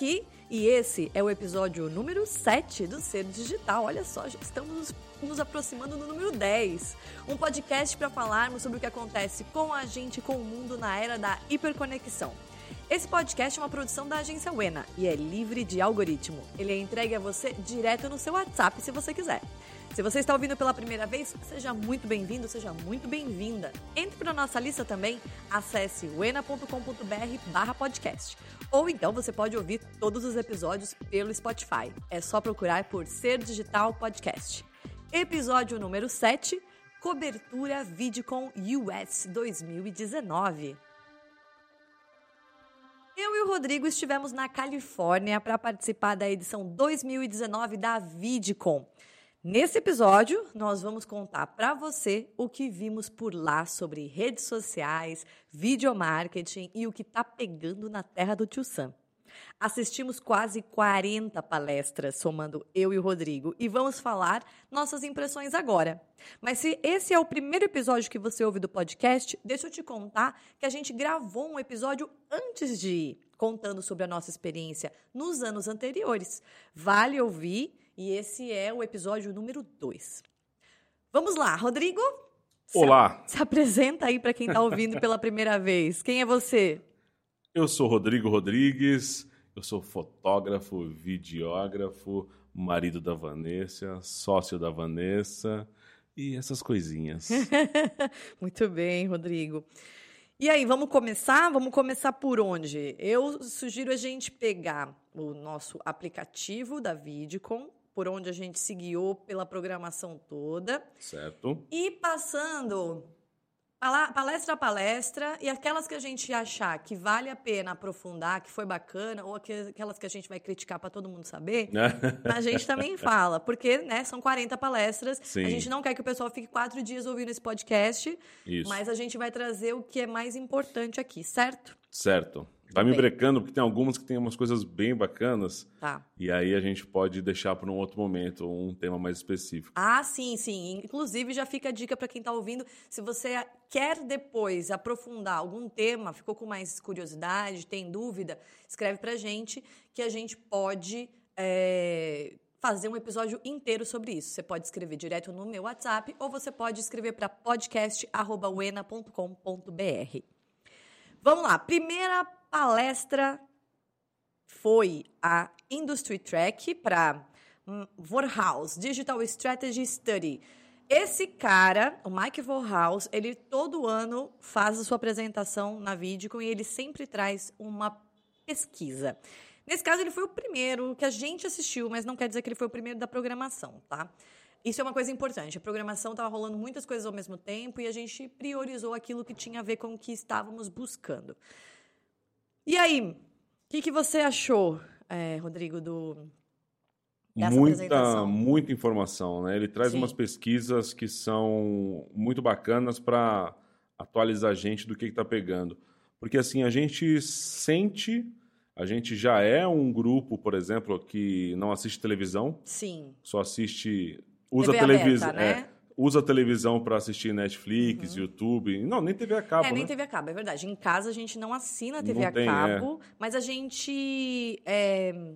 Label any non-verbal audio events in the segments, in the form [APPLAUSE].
aqui e esse é o episódio número 7 do Ser Digital. Olha só, já estamos nos aproximando do número 10. Um podcast para falarmos sobre o que acontece com a gente com o mundo na era da hiperconexão. Esse podcast é uma produção da agência Wena e é livre de algoritmo. Ele é entregue a você direto no seu WhatsApp se você quiser. Se você está ouvindo pela primeira vez, seja muito bem-vindo, seja muito bem-vinda. Entre para nossa lista também, acesse wena.com.br podcast. Ou então você pode ouvir todos os episódios pelo Spotify. É só procurar por Ser Digital Podcast. Episódio número 7, Cobertura VidCon US 2019. Eu e o Rodrigo estivemos na Califórnia para participar da edição 2019 da VidCon. Nesse episódio, nós vamos contar para você o que vimos por lá sobre redes sociais, videomarketing e o que está pegando na terra do Tio Sam. Assistimos quase 40 palestras, somando eu e o Rodrigo, e vamos falar nossas impressões agora. Mas se esse é o primeiro episódio que você ouve do podcast, deixa eu te contar que a gente gravou um episódio antes de ir, contando sobre a nossa experiência nos anos anteriores. Vale ouvir e esse é o episódio número 2. Vamos lá, Rodrigo? Olá. Se, [LAUGHS] se apresenta aí para quem está ouvindo pela primeira vez. Quem é você? Eu sou Rodrigo Rodrigues, eu sou fotógrafo, videógrafo, marido da Vanessa, sócio da Vanessa e essas coisinhas. [LAUGHS] Muito bem, Rodrigo. E aí, vamos começar? Vamos começar por onde? Eu sugiro a gente pegar o nosso aplicativo da Vidcom, por onde a gente se guiou pela programação toda. Certo. E passando palestra a palestra e aquelas que a gente achar que vale a pena aprofundar, que foi bacana, ou aquelas que a gente vai criticar para todo mundo saber, a gente também [LAUGHS] fala, porque né, são 40 palestras, Sim. a gente não quer que o pessoal fique quatro dias ouvindo esse podcast, Isso. mas a gente vai trazer o que é mais importante aqui, certo? Certo. Vai me brecando, porque tem algumas que tem umas coisas bem bacanas. Tá. E aí a gente pode deixar para um outro momento, um tema mais específico. Ah, sim, sim. Inclusive, já fica a dica para quem está ouvindo. Se você quer depois aprofundar algum tema, ficou com mais curiosidade, tem dúvida, escreve para a gente que a gente pode. É fazer um episódio inteiro sobre isso. Você pode escrever direto no meu WhatsApp ou você pode escrever para podcast@uena.com.br. Vamos lá, primeira palestra foi a Industry Track para Vorhaus, Digital Strategy Study. Esse cara, o Mike Vorhaus, ele todo ano faz a sua apresentação na Vidcon e ele sempre traz uma pesquisa. Nesse caso, ele foi o primeiro que a gente assistiu, mas não quer dizer que ele foi o primeiro da programação, tá? Isso é uma coisa importante. A programação estava rolando muitas coisas ao mesmo tempo e a gente priorizou aquilo que tinha a ver com o que estávamos buscando. E aí, o que, que você achou, é, Rodrigo, do Dessa muita, muita informação, né? Ele traz Sim. umas pesquisas que são muito bacanas para atualizar a gente do que está pegando. Porque assim, a gente sente, a gente já é um grupo, por exemplo, que não assiste televisão. Sim. Só assiste. Usa televisão. Né? É, usa televisão para assistir Netflix, uhum. YouTube. Não, nem TV a cabo. É, nem né? TV a cabo, é verdade. Em casa a gente não assina TV não a tem, cabo, é. mas a gente é,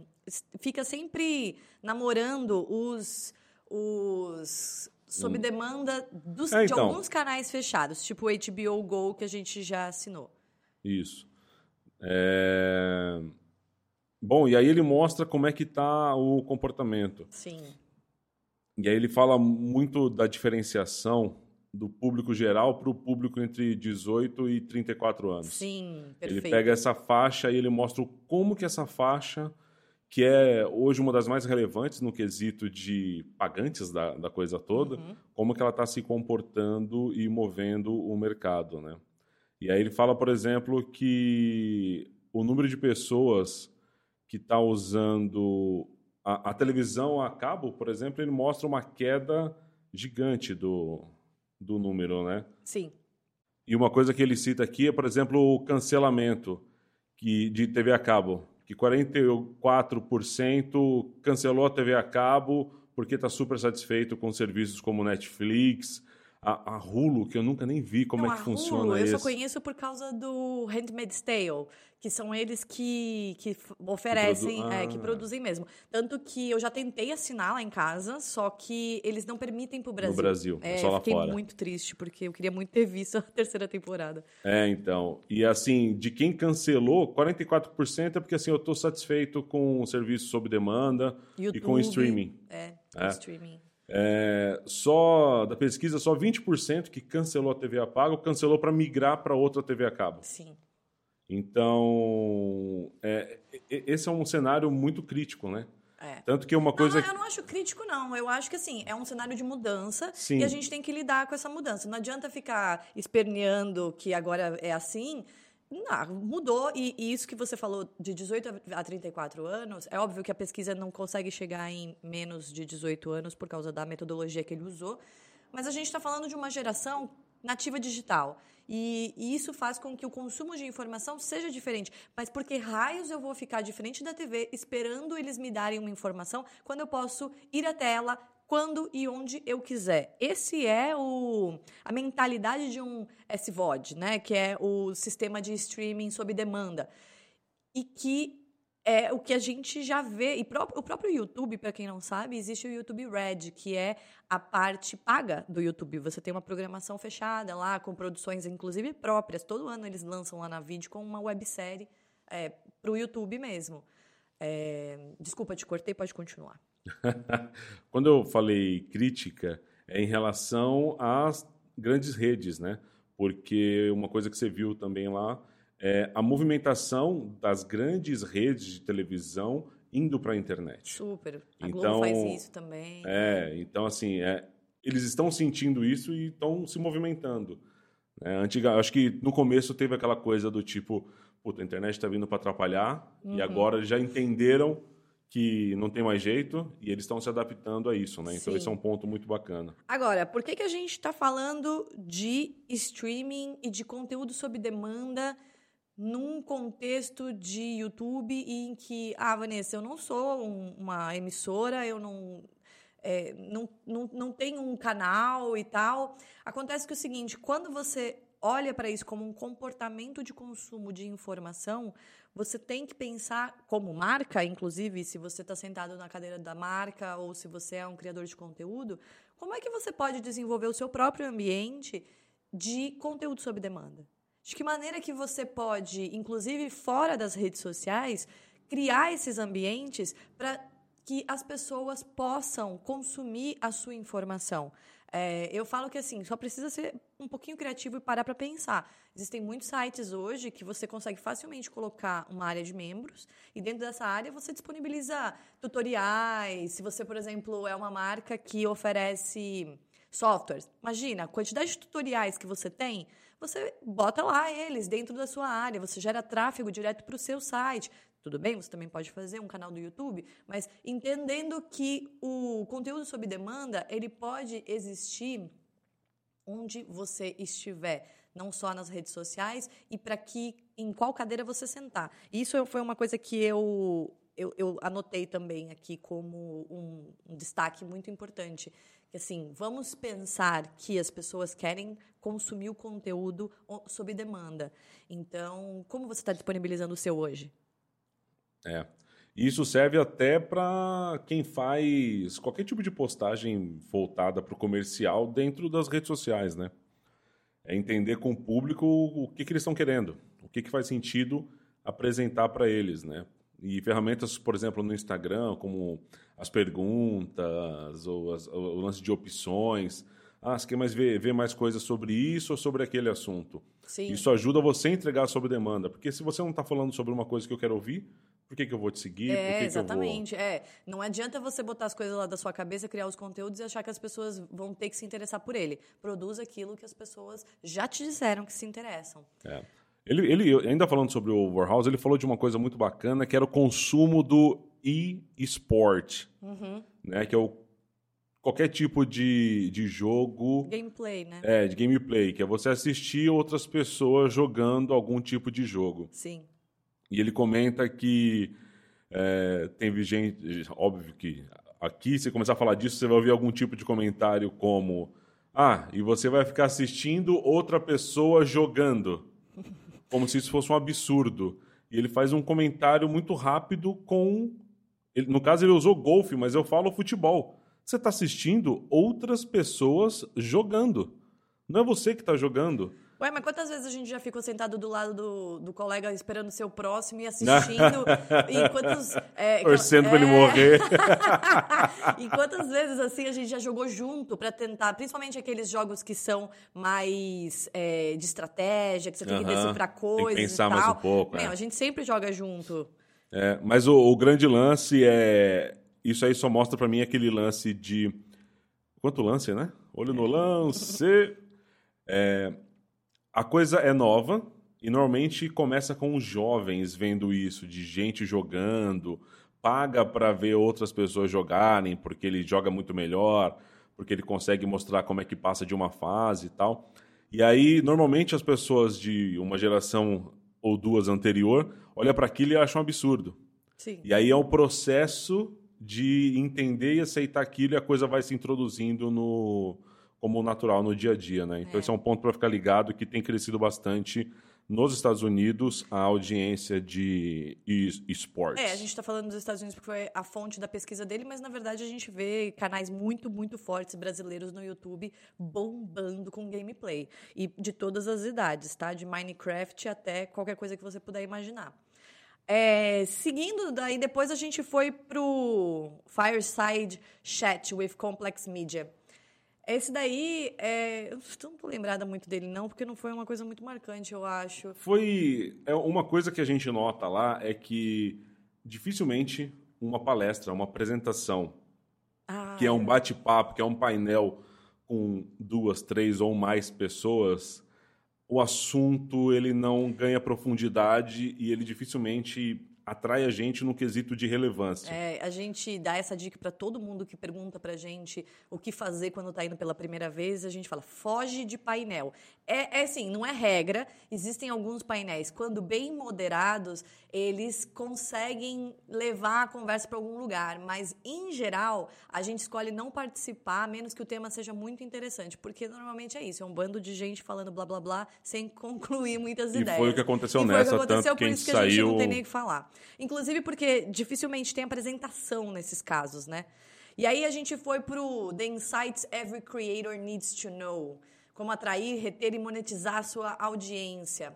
fica sempre namorando os. os sob hum. demanda dos, é, então. de alguns canais fechados, tipo o HBO Go que a gente já assinou. Isso. É... Bom, e aí ele mostra como é que está o comportamento. Sim. E aí ele fala muito da diferenciação do público geral para o público entre 18 e 34 anos. Sim, perfeito. Ele pega essa faixa e ele mostra como que essa faixa, que é hoje uma das mais relevantes no quesito de pagantes da, da coisa toda, uhum. como que ela está se comportando e movendo o mercado, né? E aí ele fala, por exemplo, que o número de pessoas que está usando a, a, televisão a cabo, por exemplo, ele mostra uma queda gigante do, do número, né? Sim. E uma coisa que ele cita aqui é, por exemplo, o cancelamento que, de TV a cabo, que 44% cancelou a TV a cabo porque está super satisfeito com serviços como Netflix, a, a Hulu, que eu nunca nem vi como Não, é que funciona Hulu, esse. Eu só conheço por causa do Handmaid's Tale, que são eles que, que oferecem, produ- é, que Ah. produzem mesmo. Tanto que eu já tentei assinar lá em casa, só que eles não permitem pro Brasil. No Brasil, é É, só lá fiquei fora. muito triste, porque eu queria muito ter visto [LAUGHS] a terceira temporada. É, então. E assim, de quem cancelou, 44% é porque assim, eu tô satisfeito com o serviço sob demanda e com o YouTube. streaming. É, É. o streaming. É, só da pesquisa, só 20% que cancelou a TV a pago cancelou para migrar para outra TV a cabo. Sim. Então, é, esse é um cenário muito crítico, né? É. Tanto que uma coisa. Não, eu não acho crítico, não. Eu acho que, assim, é um cenário de mudança Sim. e a gente tem que lidar com essa mudança. Não adianta ficar esperneando que agora é assim. Não, mudou. E, e isso que você falou de 18 a a 34 anos, é óbvio que a pesquisa não consegue chegar em menos de 18 anos por causa da metodologia que ele usou. Mas a gente está falando de uma geração nativa digital. E, e isso faz com que o consumo de informação seja diferente. Mas por que raios eu vou ficar de frente da TV esperando eles me darem uma informação quando eu posso ir até ela quando e onde eu quiser? Esse é o, a mentalidade de um SVOD, né? que é o sistema de streaming sob demanda. E que é o que a gente já vê. E o próprio YouTube, para quem não sabe, existe o YouTube Red, que é a parte paga do YouTube. Você tem uma programação fechada lá, com produções, inclusive, próprias. Todo ano eles lançam lá na vídeo com uma websérie é, para o YouTube mesmo. É, desculpa, te cortei, pode continuar. [LAUGHS] Quando eu falei crítica, é em relação às grandes redes, né? Porque uma coisa que você viu também lá é a movimentação das grandes redes de televisão indo para a internet. Super. A Então, Globo faz isso também. É, então assim, é, eles estão sentindo isso e estão se movimentando. né? antiga, acho que no começo teve aquela coisa do tipo, puta, a internet está vindo para atrapalhar Uhum. e agora já entenderam que não tem mais jeito e eles estão se adaptando a isso, né? Então Sim. esse é um ponto muito bacana. Agora, por que, que a gente está falando de streaming e de conteúdo sob demanda num contexto de YouTube em que, ah, Vanessa, eu não sou um- uma emissora, eu não, é, não, não, não tenho um canal e tal. Acontece que é o seguinte, quando você olha para isso como um comportamento de consumo de informação, você tem que pensar como marca, inclusive, se você está sentado na cadeira da marca ou se você é um criador de conteúdo, como é que você pode desenvolver o seu próprio ambiente de conteúdo sob demanda? De que maneira que você pode, inclusive fora das redes sociais, criar esses ambientes para que as pessoas possam consumir a sua informação? É, eu falo que assim, só precisa ser um pouquinho criativo e parar para pensar. Existem muitos sites hoje que você consegue facilmente colocar uma área de membros e dentro dessa área você disponibiliza tutoriais. Se você, por exemplo, é uma marca que oferece softwares, imagina a quantidade de tutoriais que você tem. Você bota lá eles dentro da sua área, você gera tráfego direto para o seu site. Tudo bem, você também pode fazer um canal do YouTube, mas entendendo que o conteúdo sob demanda, ele pode existir onde você estiver, não só nas redes sociais e para que em qual cadeira você sentar. Isso foi uma coisa que eu eu, eu anotei também aqui como um, um destaque muito importante. Que assim, vamos pensar que as pessoas querem consumir o conteúdo sob demanda. Então, como você está disponibilizando o seu hoje? É. Isso serve até para quem faz qualquer tipo de postagem voltada para o comercial dentro das redes sociais, né? É entender com o público o que, que eles estão querendo, o que, que faz sentido apresentar para eles, né? E ferramentas, por exemplo, no Instagram, como as perguntas ou as- o lance de opções. Ah, você quer mais ver, ver mais coisas sobre isso ou sobre aquele assunto? Sim. Isso ajuda você a entregar sob demanda. Porque se você não está falando sobre uma coisa que eu quero ouvir, por que, que eu vou te seguir? por que É, que exatamente. É, não adianta você botar as coisas lá da sua cabeça, criar os conteúdos e achar que as pessoas vão ter que se interessar por ele. Produza aquilo que as pessoas já te disseram que se interessam. Eu vou? É. Ele, ele, ainda falando sobre o Warhouse, ele falou de uma coisa muito bacana, que era o consumo do e-sport. Uhum. Né, que é o, qualquer tipo de, de jogo... Gameplay, né? É, de gameplay, que é você assistir outras pessoas jogando algum tipo de jogo. Sim. E ele comenta que é, teve gente, óbvio que aqui, se começar a falar disso, você vai ouvir algum tipo de comentário como Ah, e você vai ficar assistindo outra pessoa jogando. Como se isso fosse um absurdo. E ele faz um comentário muito rápido com. Ele, no caso, ele usou golfe, mas eu falo futebol. Você está assistindo outras pessoas jogando. Não é você que está jogando. Ué, mas quantas vezes a gente já ficou sentado do lado do, do colega esperando o próximo e assistindo? [LAUGHS] e quantos. É, Torcendo é... pra ele morrer. [LAUGHS] e quantas vezes, assim, a gente já jogou junto para tentar, principalmente aqueles jogos que são mais é, de estratégia, que você tem que decifrar coisas. Tem que pensar mais um pouco. Meu, é. A gente sempre joga junto. É, mas o, o grande lance é. Isso aí só mostra para mim aquele lance de. Quanto lance, né? Olho no lance. [LAUGHS] É, a coisa é nova e normalmente começa com os jovens vendo isso, de gente jogando, paga para ver outras pessoas jogarem porque ele joga muito melhor, porque ele consegue mostrar como é que passa de uma fase e tal. E aí, normalmente as pessoas de uma geração ou duas anterior olham para aquilo e acham um absurdo. Sim. E aí é o processo de entender e aceitar aquilo e a coisa vai se introduzindo no, como natural no dia a dia, né? Então é. esse é um ponto para ficar ligado que tem crescido bastante nos Estados Unidos a audiência de esportes. É, a gente está falando dos Estados Unidos porque foi a fonte da pesquisa dele, mas na verdade a gente vê canais muito, muito fortes brasileiros no YouTube bombando com gameplay. E de todas as idades, tá? De Minecraft até qualquer coisa que você puder imaginar. É, seguindo, daí depois a gente foi pro Fireside Chat with Complex Media. Esse daí, é, eu não tô lembrada muito dele não, porque não foi uma coisa muito marcante, eu acho. Foi é uma coisa que a gente nota lá é que dificilmente uma palestra, uma apresentação, ah, que é um é. bate-papo, que é um painel com duas, três ou mais pessoas, o assunto ele não ganha profundidade e ele dificilmente atrai a gente no quesito de relevância. É, a gente dá essa dica para todo mundo que pergunta para a gente o que fazer quando está indo pela primeira vez. A gente fala, foge de painel. É, é assim, não é regra. Existem alguns painéis, quando bem moderados, eles conseguem levar a conversa para algum lugar. Mas, em geral, a gente escolhe não participar, a menos que o tema seja muito interessante. Porque normalmente é isso, é um bando de gente falando blá blá blá, sem [LAUGHS] concluir muitas e ideias. Foi o que aconteceu e nessa, que aconteceu, tanto por isso que a gente não tem nem o que falar. Inclusive porque dificilmente tem apresentação nesses casos, né? E aí a gente foi pro The Insights Every Creator Needs to Know. Como atrair, reter e monetizar a sua audiência.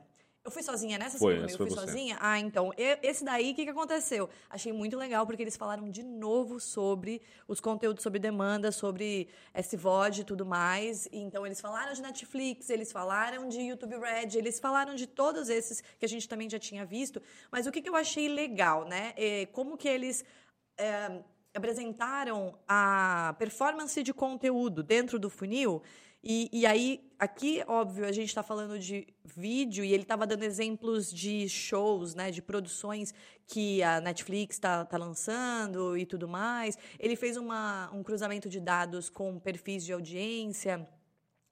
Eu fui sozinha nessa? Foi, comigo? Foi fui você. sozinha? Ah, então. Esse daí, o que, que aconteceu? Achei muito legal, porque eles falaram de novo sobre os conteúdos sobre demanda, sobre SVOD e tudo mais. Então, eles falaram de Netflix, eles falaram de YouTube Red, eles falaram de todos esses que a gente também já tinha visto. Mas o que, que eu achei legal, né? É como que eles. É, apresentaram a performance de conteúdo dentro do funil e, e aí, aqui, óbvio, a gente está falando de vídeo e ele estava dando exemplos de shows, né, de produções que a Netflix está tá lançando e tudo mais. Ele fez uma, um cruzamento de dados com perfis de audiência,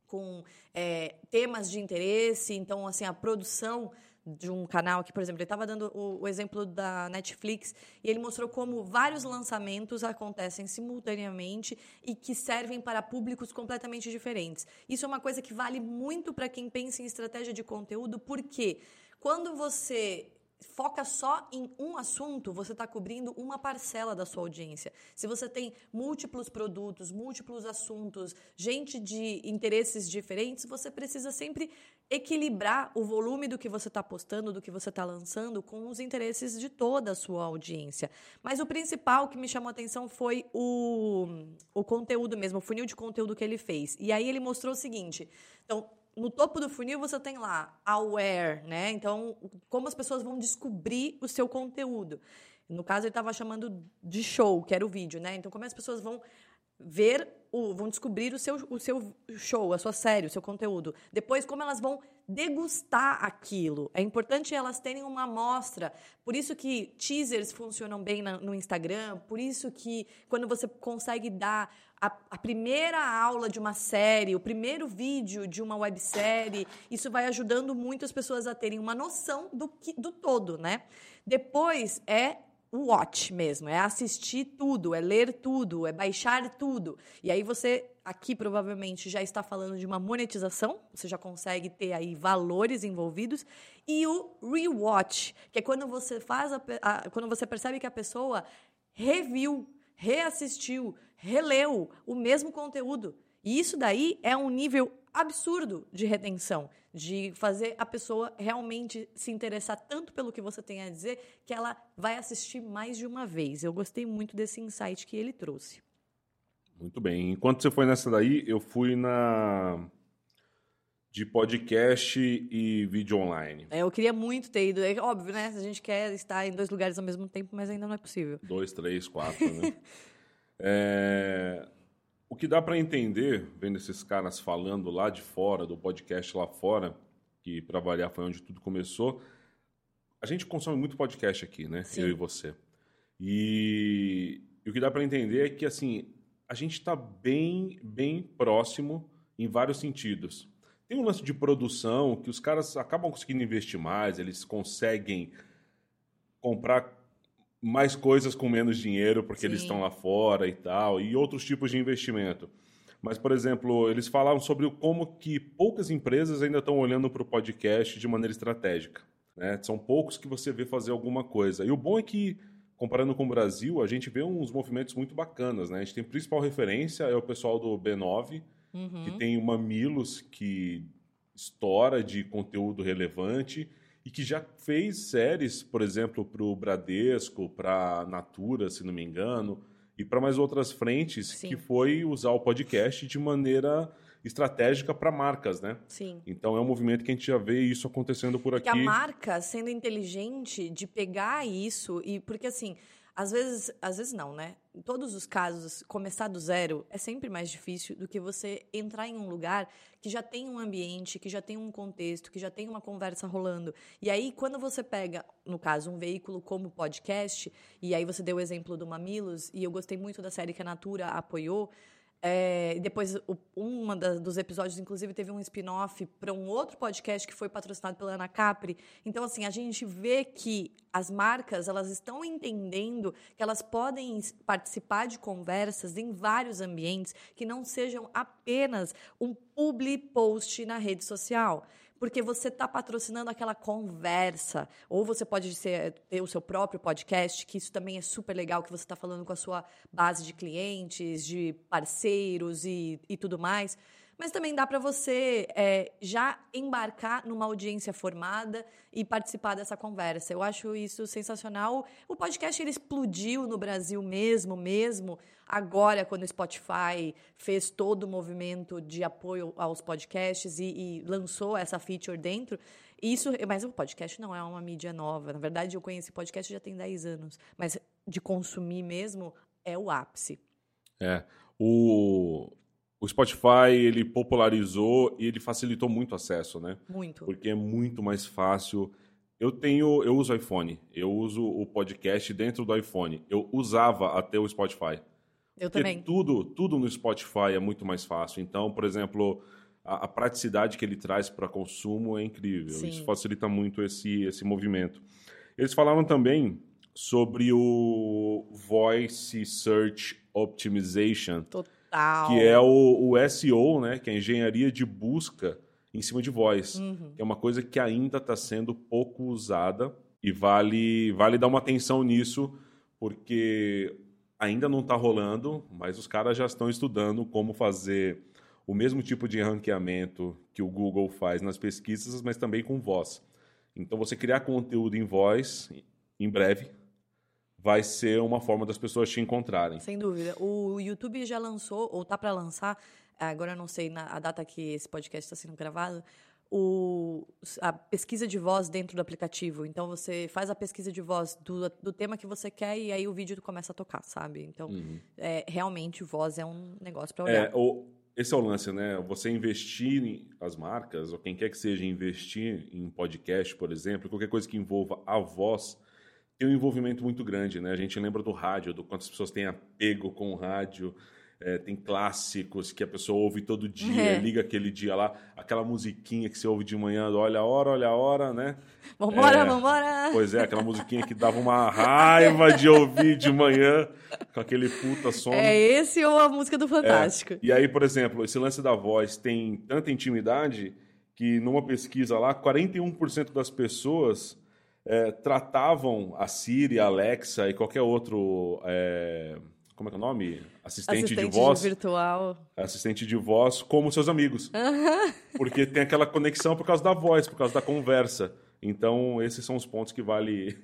com é, temas de interesse. Então, assim, a produção de um canal que, por exemplo, ele estava dando o, o, exemplo da Netflix e ele mostrou como vários lançamentos acontecem simultaneamente e que servem para públicos completamente diferentes. Isso é uma coisa que vale muito para quem pensa em estratégia de conteúdo, porque quando você foca só em um assunto, você está cobrindo uma parcela da sua audiência. Se você tem múltiplos produtos, múltiplos assuntos, gente de interesses diferentes, você precisa sempre equilibrar o volume do que você está postando, do que você está lançando, com os interesses de toda a sua audiência. Mas o principal que me chamou a atenção foi o, o conteúdo mesmo, o funil de conteúdo que ele fez. E aí ele mostrou o seguinte: então, no topo do funil você tem lá aware, né? Então, como as pessoas vão descobrir o seu conteúdo. No caso, ele estava chamando de show, que era o vídeo, né? Então, como as pessoas vão ver, o, vão descobrir o seu, o seu show, a sua série, o seu conteúdo. Depois, como elas vão degustar aquilo. É importante elas terem uma amostra. Por isso que teasers funcionam bem na, no Instagram, por isso que quando você consegue dar a, a, primeira aula de uma série, o primeiro vídeo de uma websérie, isso vai ajudando muito as pessoas a terem uma noção do, que, do todo, né? Depois é watch mesmo, é assistir tudo, é ler tudo, é baixar tudo. E aí você aqui provavelmente já está falando de uma monetização, você já consegue ter aí valores envolvidos e o rewatch, que é quando você faz a, a, quando você percebe que a pessoa reviu, reassistiu, releu o mesmo conteúdo. E isso daí é um nível absurdo de retenção, de fazer a pessoa realmente se interessar tanto pelo que você tem a dizer que ela vai assistir mais de uma vez. Eu gostei muito desse insight que ele trouxe. Muito bem. Enquanto você foi nessa daí, eu fui na de podcast e vídeo online. É, eu queria muito ter ido. É óbvio, né? A gente quer estar em dois lugares ao mesmo tempo, mas ainda não é possível. Dois, três, quatro, né? [LAUGHS] é... O que dá para entender, vendo esses caras falando lá de fora, do podcast lá fora, que para variar foi onde tudo começou, a gente consome muito podcast aqui, né? Sim. Eu e você. E, e o que dá para entender é que, assim, a gente está bem, bem próximo em vários sentidos. Tem um lance de produção que os caras acabam conseguindo investir mais, eles conseguem comprar mais coisas com menos dinheiro porque Sim. eles estão lá fora e tal, e outros tipos de investimento. Mas, por exemplo, eles falaram sobre como que poucas empresas ainda estão olhando para o podcast de maneira estratégica. Né? São poucos que você vê fazer alguma coisa. E o bom é que, comparando com o Brasil, a gente vê uns movimentos muito bacanas. Né? A gente tem a principal referência é o pessoal do B9, uhum. que tem uma Milos que estoura de conteúdo relevante e que já fez séries, por exemplo, para o Bradesco, para a Natura, se não me engano, e para mais outras frentes, Sim. que foi usar o podcast de maneira estratégica para marcas, né? Sim. Então é um movimento que a gente já vê isso acontecendo por aqui. Que a marca sendo inteligente de pegar isso e porque assim, às vezes, às vezes não, né? Em todos os casos, começar do zero é sempre mais difícil do que você entrar em um lugar que já tem um ambiente, que já tem um contexto, que já tem uma conversa rolando. E aí, quando você pega, no caso, um veículo como podcast, e aí você deu o exemplo do Mamilos, e eu gostei muito da série que a Natura apoiou, é, depois, o, da, dos episódios, inclusive, teve um spin-off para um outro podcast que foi patrocinado pela Ana Capri. Então, assim, a gente vê que as marcas elas estão entendendo que elas podem participar de conversas em vários ambientes que não sejam apenas um public post na rede social porque você está patrocinando aquela conversa. Ou você pode ser, ter o seu próprio podcast, que isso também é super legal, que você está falando com a sua base de clientes, de parceiros e, e tudo mais mas também dá para você é, já embarcar numa audiência formada e participar dessa conversa. Eu acho isso sensacional. O podcast ele explodiu no Brasil mesmo, mesmo agora quando o Spotify fez todo o movimento de apoio aos podcasts e, e lançou essa feature dentro. Isso, mas o podcast não é uma mídia nova. Na verdade, eu conheci podcast já tem 10 anos, mas de consumir mesmo é o ápice. É. O, o Spotify ele popularizou e ele facilitou muito o acesso, né? Muito. Porque é muito mais fácil. Eu tenho, eu uso iPhone, eu uso o podcast dentro do iPhone. Eu usava até o Spotify. Eu Porque também. Tudo, tudo no Spotify é muito mais fácil. Então, por exemplo, a, a praticidade que ele traz para consumo é incrível. Sim. Isso facilita muito esse, esse movimento. Eles falaram também sobre o Voice Search Optimization. Total Total. Que é o, o SEO, né? Que é a engenharia de busca em cima de voz. Uhum. Que é uma coisa que ainda está sendo pouco usada e vale, vale dar uma atenção nisso, porque ainda não está rolando, mas os caras já estão estudando como fazer o mesmo tipo de ranqueamento que o Google faz nas pesquisas, mas também com voz. Então, você criar conteúdo em voz, em breve, vai ser uma forma das pessoas te encontrarem. Sem dúvida. O YouTube já lançou, ou tá para lançar, agora eu não sei na, a data que esse podcast está sendo gravado, o, a pesquisa de voz dentro do aplicativo. Então você faz a pesquisa de voz do, do tema que você quer e aí o vídeo começa a tocar, sabe? Então, uhum. é, realmente, voz é um negócio para olhar. É, esse é o lance, né? Você investir em as marcas, ou quem quer que seja investir em podcast, por exemplo, qualquer coisa que envolva a voz tem um envolvimento muito grande, né? A gente lembra do rádio, do quantas pessoas têm apego com o rádio. é, tem clássicos que a pessoa ouve todo dia, É. liga aquele dia lá, aquela musiquinha que você ouve de manhã, olha a hora, olha a hora, né? Vambora, É. vambora! Pois é, aquela musiquinha que dava uma raiva de ouvir de manhã, com aquele puta som. É esse ou a música do Fantástico? E aí, por exemplo, esse lance da voz tem tanta intimidade que numa pesquisa lá, 41% das pessoas é, tratavam a Siri, a Alexa e qualquer outro. é, como é que é o nome? Assistente, Assistente de voz. virtual. Assistente de voz como seus amigos. [LAUGHS] Porque tem aquela conexão por causa da voz, por causa da conversa. Então, esses são os pontos que vale.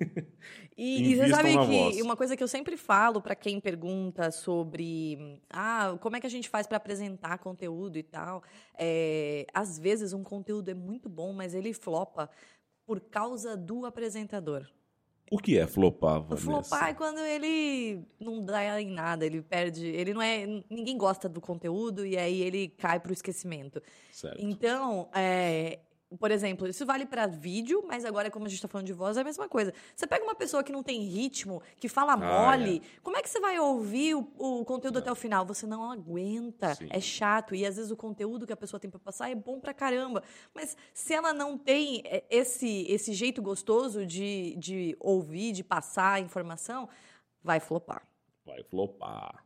E, [LAUGHS] e você sabe que voz. uma coisa que eu sempre falo pra quem pergunta sobre ah, como é que a gente faz pra apresentar conteúdo e tal, é, às vezes um conteúdo é muito bom, mas ele flopa por causa do apresentador. o que é flopar, O Vanessa? flopar é quando ele não dá em nada, ele perde, ele não é, ninguém gosta do conteúdo e aí ele cai pro esquecimento. Certo. Então, é, por exemplo, isso vale para vídeo, mas agora, como a gente está falando de voz, é a mesma coisa. Você pega uma pessoa que não tem ritmo, que fala mole, como é que você vai ouvir o, o conteúdo até o final? Você não aguenta, Sim. é chato. E às vezes o conteúdo que a pessoa tem para passar é bom pra caramba. Mas se ela não tem é, esse, esse jeito gostoso de, de ouvir, de passar a informação, vai flopar. Vai flopar.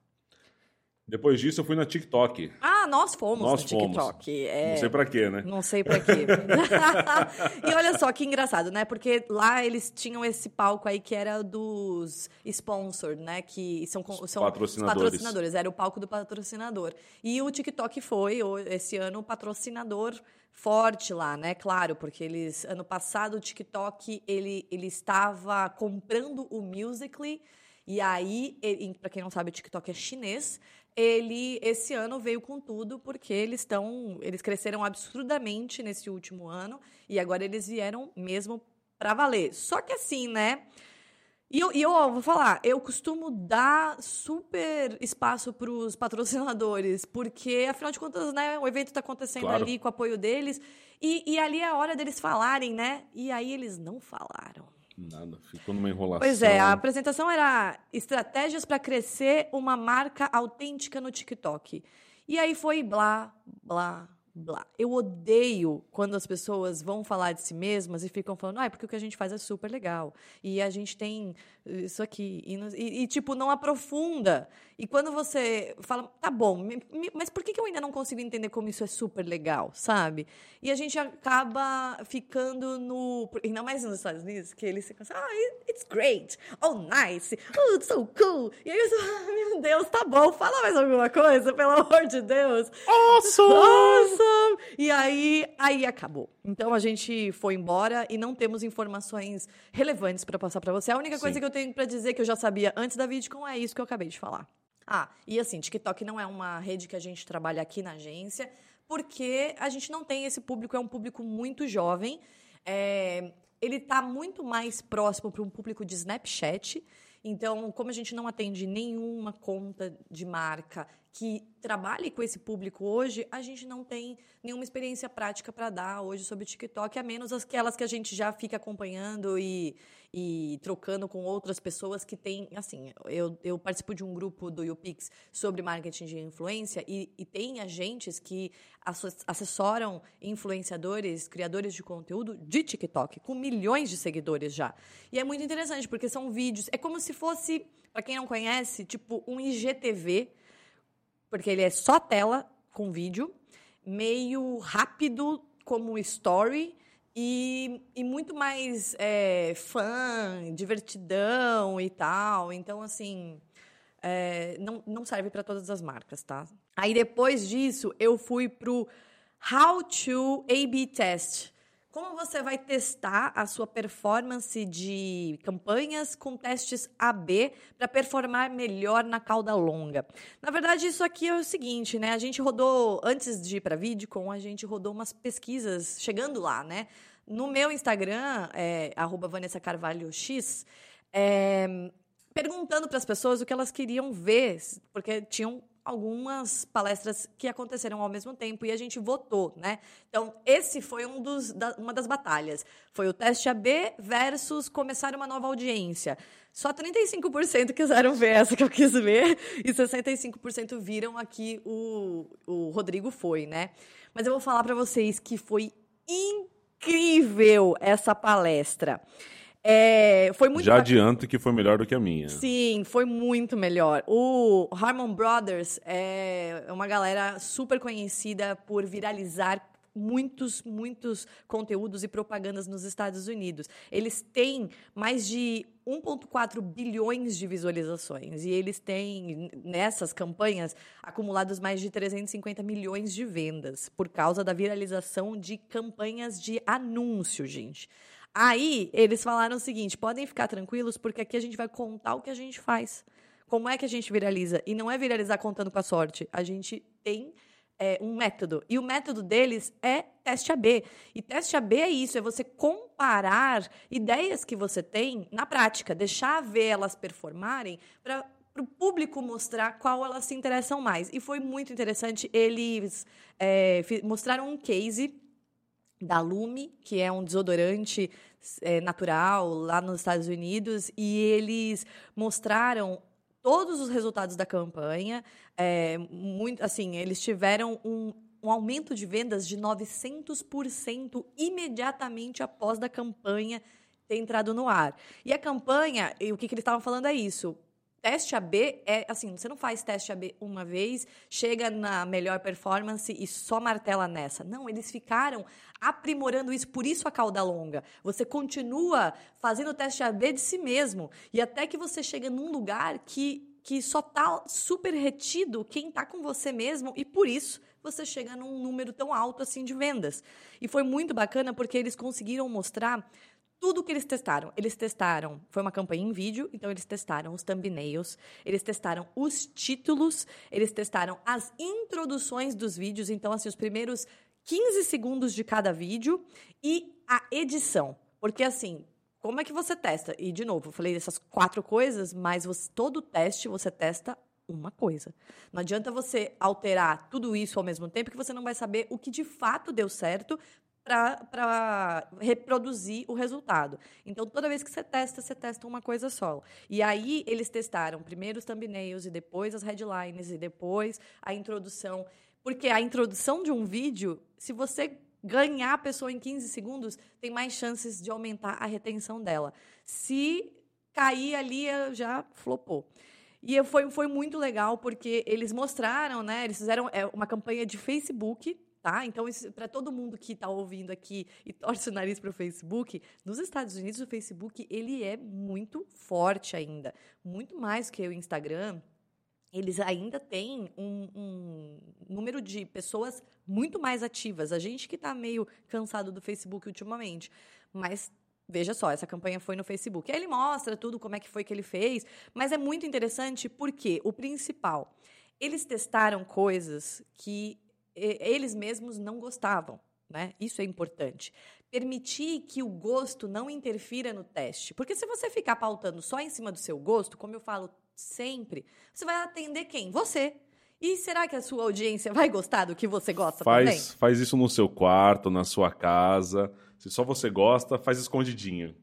Depois disso, eu fui na TikTok. Ah, nós fomos Nós no fomos. TikTok. É... Não sei pra quê, né? Não sei pra quê. [LAUGHS] [LAUGHS] e olha só que engraçado, né? Porque lá eles tinham esse palco aí que era dos sponsored, né? Que são, são os patrocinadores. patrocinadores. Era o palco do patrocinador. E o TikTok foi, esse ano, o patrocinador forte lá, né? Claro, porque eles... Ano passado, o TikTok, ele, ele estava comprando o Musical.ly. E aí, para quem não sabe, o TikTok é chinês. Ele esse ano veio com tudo porque eles estão, eles cresceram absurdamente nesse último ano e agora eles vieram mesmo para valer. Só que assim, né? E eu, e eu ó, vou falar, eu costumo dar super espaço para os patrocinadores, porque, afinal de contas, né, o evento está acontecendo Claro. ali com o apoio deles, e, e ali é a hora deles falarem, né? E aí eles não falaram. Nada, ficou numa enrolação. Pois é, a apresentação era estratégias para crescer uma marca autêntica no TikTok. E aí foi blá, blá, blá. Eu odeio quando as pessoas vão falar de si mesmas e ficam falando, ah, é porque o que a gente faz é super legal. E a gente tem isso aqui. E, e- e, tipo, não aprofunda. E quando você fala, tá bom, me- me- mas por que que eu ainda não consigo entender como isso é super legal, sabe? E a gente acaba ficando no. Ainda mais nos Estados Unidos, que eles ficam assim, ah, it- it's great, oh, nice, oh, it's so cool. E aí eu falo, ah, meu Deus, tá bom, fala mais alguma coisa, pelo amor de Deus. Awesome! Awesome! E aí, aí acabou. Então a gente foi embora e não temos informações relevantes para passar para você. A única coisa Sim. que eu tenho para dizer que eu já sabia antes da VidCon é isso que eu acabei de falar. Ah, e assim, TikTok não é uma rede que a gente trabalha aqui na agência, porque a gente não tem esse público, é um público muito jovem. É, ele está muito mais próximo para um público de Snapchat. Então, como a gente não atende nenhuma conta de marca que trabalhe com esse público hoje, a gente não tem nenhuma experiência prática para dar hoje sobre o TikTok, a menos aquelas que a gente já fica acompanhando e, e trocando com outras pessoas que têm. Assim, eu, eu participo de um grupo do YouPix sobre marketing de influência e, e tem agentes que assessoram influenciadores, criadores de conteúdo de TikTok, com milhões de seguidores já. E é muito interessante, porque são vídeos. É como se fosse, para quem não conhece, tipo um IGTV porque ele é só tela com vídeo, meio rápido como story e, e muito mais é, fã, divertidão e tal. Então, assim, é, não, não serve para todas as marcas, tá? Aí depois disso, eu fui pro How to A-B Test. Como você vai testar a sua performance de campanhas com testes AB para performar melhor na cauda longa? Na verdade, isso aqui é o seguinte, né? A gente rodou, antes de ir para VidCon, a gente rodou umas pesquisas, chegando lá, né? No meu Instagram, é, arroba Vanessa Carvalho X, é, perguntando para as pessoas o que elas queriam ver, porque tinham algumas palestras que aconteceram ao mesmo tempo e a gente votou, né? Então, esse foi um dos, da, uma das batalhas. Foi o teste AB versus começar uma nova audiência. Só 35% quiseram ver essa que eu quis ver e 65% viram aqui o, o Rodrigo foi, né? Mas eu vou falar para vocês que foi incrível essa palestra. É, foi muito Já adianto que foi melhor do que a minha. Sim, foi muito melhor. O Harmon Brothers é uma galera super conhecida por viralizar muitos, muitos conteúdos e propagandas nos Estados Unidos. Eles têm mais de 1,4 bilhões de visualizações e eles têm, nessas campanhas, acumulados mais de 350 milhões de vendas por causa da viralização de campanhas de anúncio, gente. Aí eles falaram o seguinte: podem ficar tranquilos, porque aqui a gente vai contar o que a gente faz. Como é que a gente viraliza? E não é viralizar contando com a sorte. A gente tem é, um método. E o método deles é teste AB. E teste AB é isso: é você comparar ideias que você tem na prática, deixar ver elas performarem para o público mostrar qual elas se interessam mais. E foi muito interessante. Eles é, mostraram um case da Lume, que é um desodorante é, natural lá nos Estados Unidos, e eles mostraram todos os resultados da campanha. É, muito, assim, eles tiveram um, um aumento de vendas de 900% imediatamente após da campanha ter entrado no ar. E a campanha, e o que, que eles estavam falando é isso teste AB é assim, você não faz teste AB uma vez, chega na melhor performance e só martela nessa. Não, eles ficaram aprimorando isso, por isso a cauda longa. Você continua fazendo o teste AB de si mesmo e até que você chega num lugar que que só tá super retido quem tá com você mesmo e por isso você chega num número tão alto assim de vendas. E foi muito bacana porque eles conseguiram mostrar tudo que eles testaram. Eles testaram, foi uma campanha em vídeo, então eles testaram os thumbnails, eles testaram os títulos, eles testaram as introduções dos vídeos, então assim, os primeiros 15 segundos de cada vídeo e a edição. Porque assim, como é que você testa? E de novo, eu falei dessas quatro coisas, mas você, todo teste você testa uma coisa. Não adianta você alterar tudo isso ao mesmo tempo que você não vai saber o que de fato deu certo para reproduzir o resultado. Então, toda vez que você testa, você testa uma coisa só. E aí, eles testaram primeiro os thumbnails, e depois as headlines, e depois a introdução. Porque a introdução de um vídeo, se você ganhar a pessoa em 15 segundos, tem mais chances de aumentar a retenção dela. Se cair ali, já flopou. E foi, foi muito legal, porque eles mostraram, né? Eles fizeram é, uma campanha de Facebook Tá? Então, para todo mundo que está ouvindo aqui e torce o nariz para o Facebook, nos Estados Unidos o Facebook ele é muito forte ainda, muito mais que o Instagram. Eles ainda têm um, um número de pessoas muito mais ativas. A gente que está meio cansado do Facebook ultimamente, mas Veja só, essa campanha foi no Facebook. Aí ele mostra tudo, como é que foi que ele fez, mas é muito interessante porque o principal, eles testaram coisas que eles mesmos não gostavam. Né? Isso é importante. Permitir que o gosto não interfira no teste. Porque se você ficar pautando só em cima do seu gosto, como eu falo sempre, você vai atender quem? Você. E será que a sua audiência vai gostar do que você gosta faz, também? Faz isso no seu quarto, na sua casa. Se só você gosta, faz escondidinho.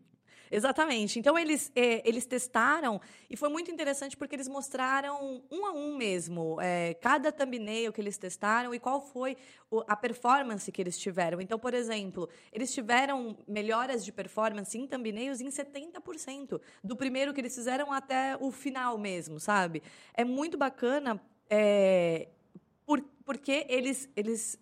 Exatamente. Então, eles, é, eles testaram e foi muito interessante porque eles mostraram um a um mesmo é, cada thumbnail que eles testaram e qual foi o, a performance que eles tiveram. Então, por exemplo, eles tiveram melhoras de performance em thumbnails em 70%, do primeiro que eles fizeram até o final mesmo, sabe? É muito bacana. É, por, porque eles, eles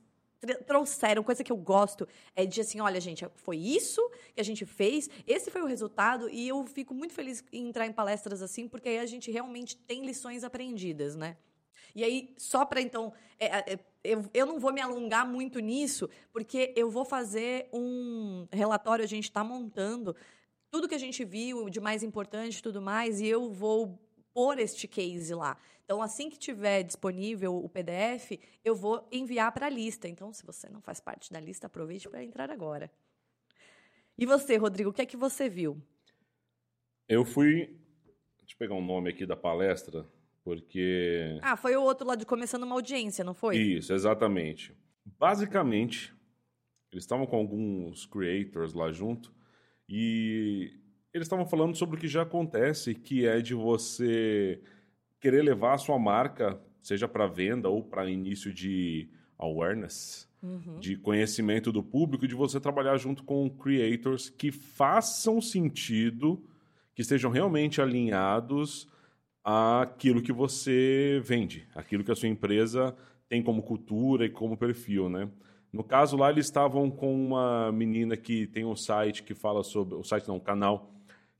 trouxeram, coisa que eu gosto, é de assim, olha, gente, foi isso que a gente fez, esse foi o resultado, e eu fico muito feliz em entrar em palestras assim, porque aí a gente realmente tem lições aprendidas, né? E aí, só para então. É, é, eu, eu não vou me alongar muito nisso, porque eu vou fazer um relatório, a gente está montando tudo que a gente viu de mais importante tudo mais, e eu vou pôr este case lá. Então, assim que tiver disponível o PDF, eu vou enviar para a lista. Então, se você não faz parte da lista, aproveite para entrar agora. E você, Rodrigo, o que é que você viu? Eu fui. Deixa eu pegar um nome aqui da palestra Porque. Ah, foi o outro lá de começando uma audiência, não foi? Isso, exatamente. Basicamente, eles estavam com alguns creators lá junto e eles estavam falando sobre o que já acontece, que é de você querer levar a sua marca, seja para venda ou para início de awareness, uhum. de conhecimento do público, de você trabalhar junto com creators que façam sentido, que estejam realmente alinhados àquilo que você vende, aquilo que a sua empresa tem como cultura e como perfil, né? No caso lá, eles estavam com uma menina que tem um site que fala sobre. O site não, um canal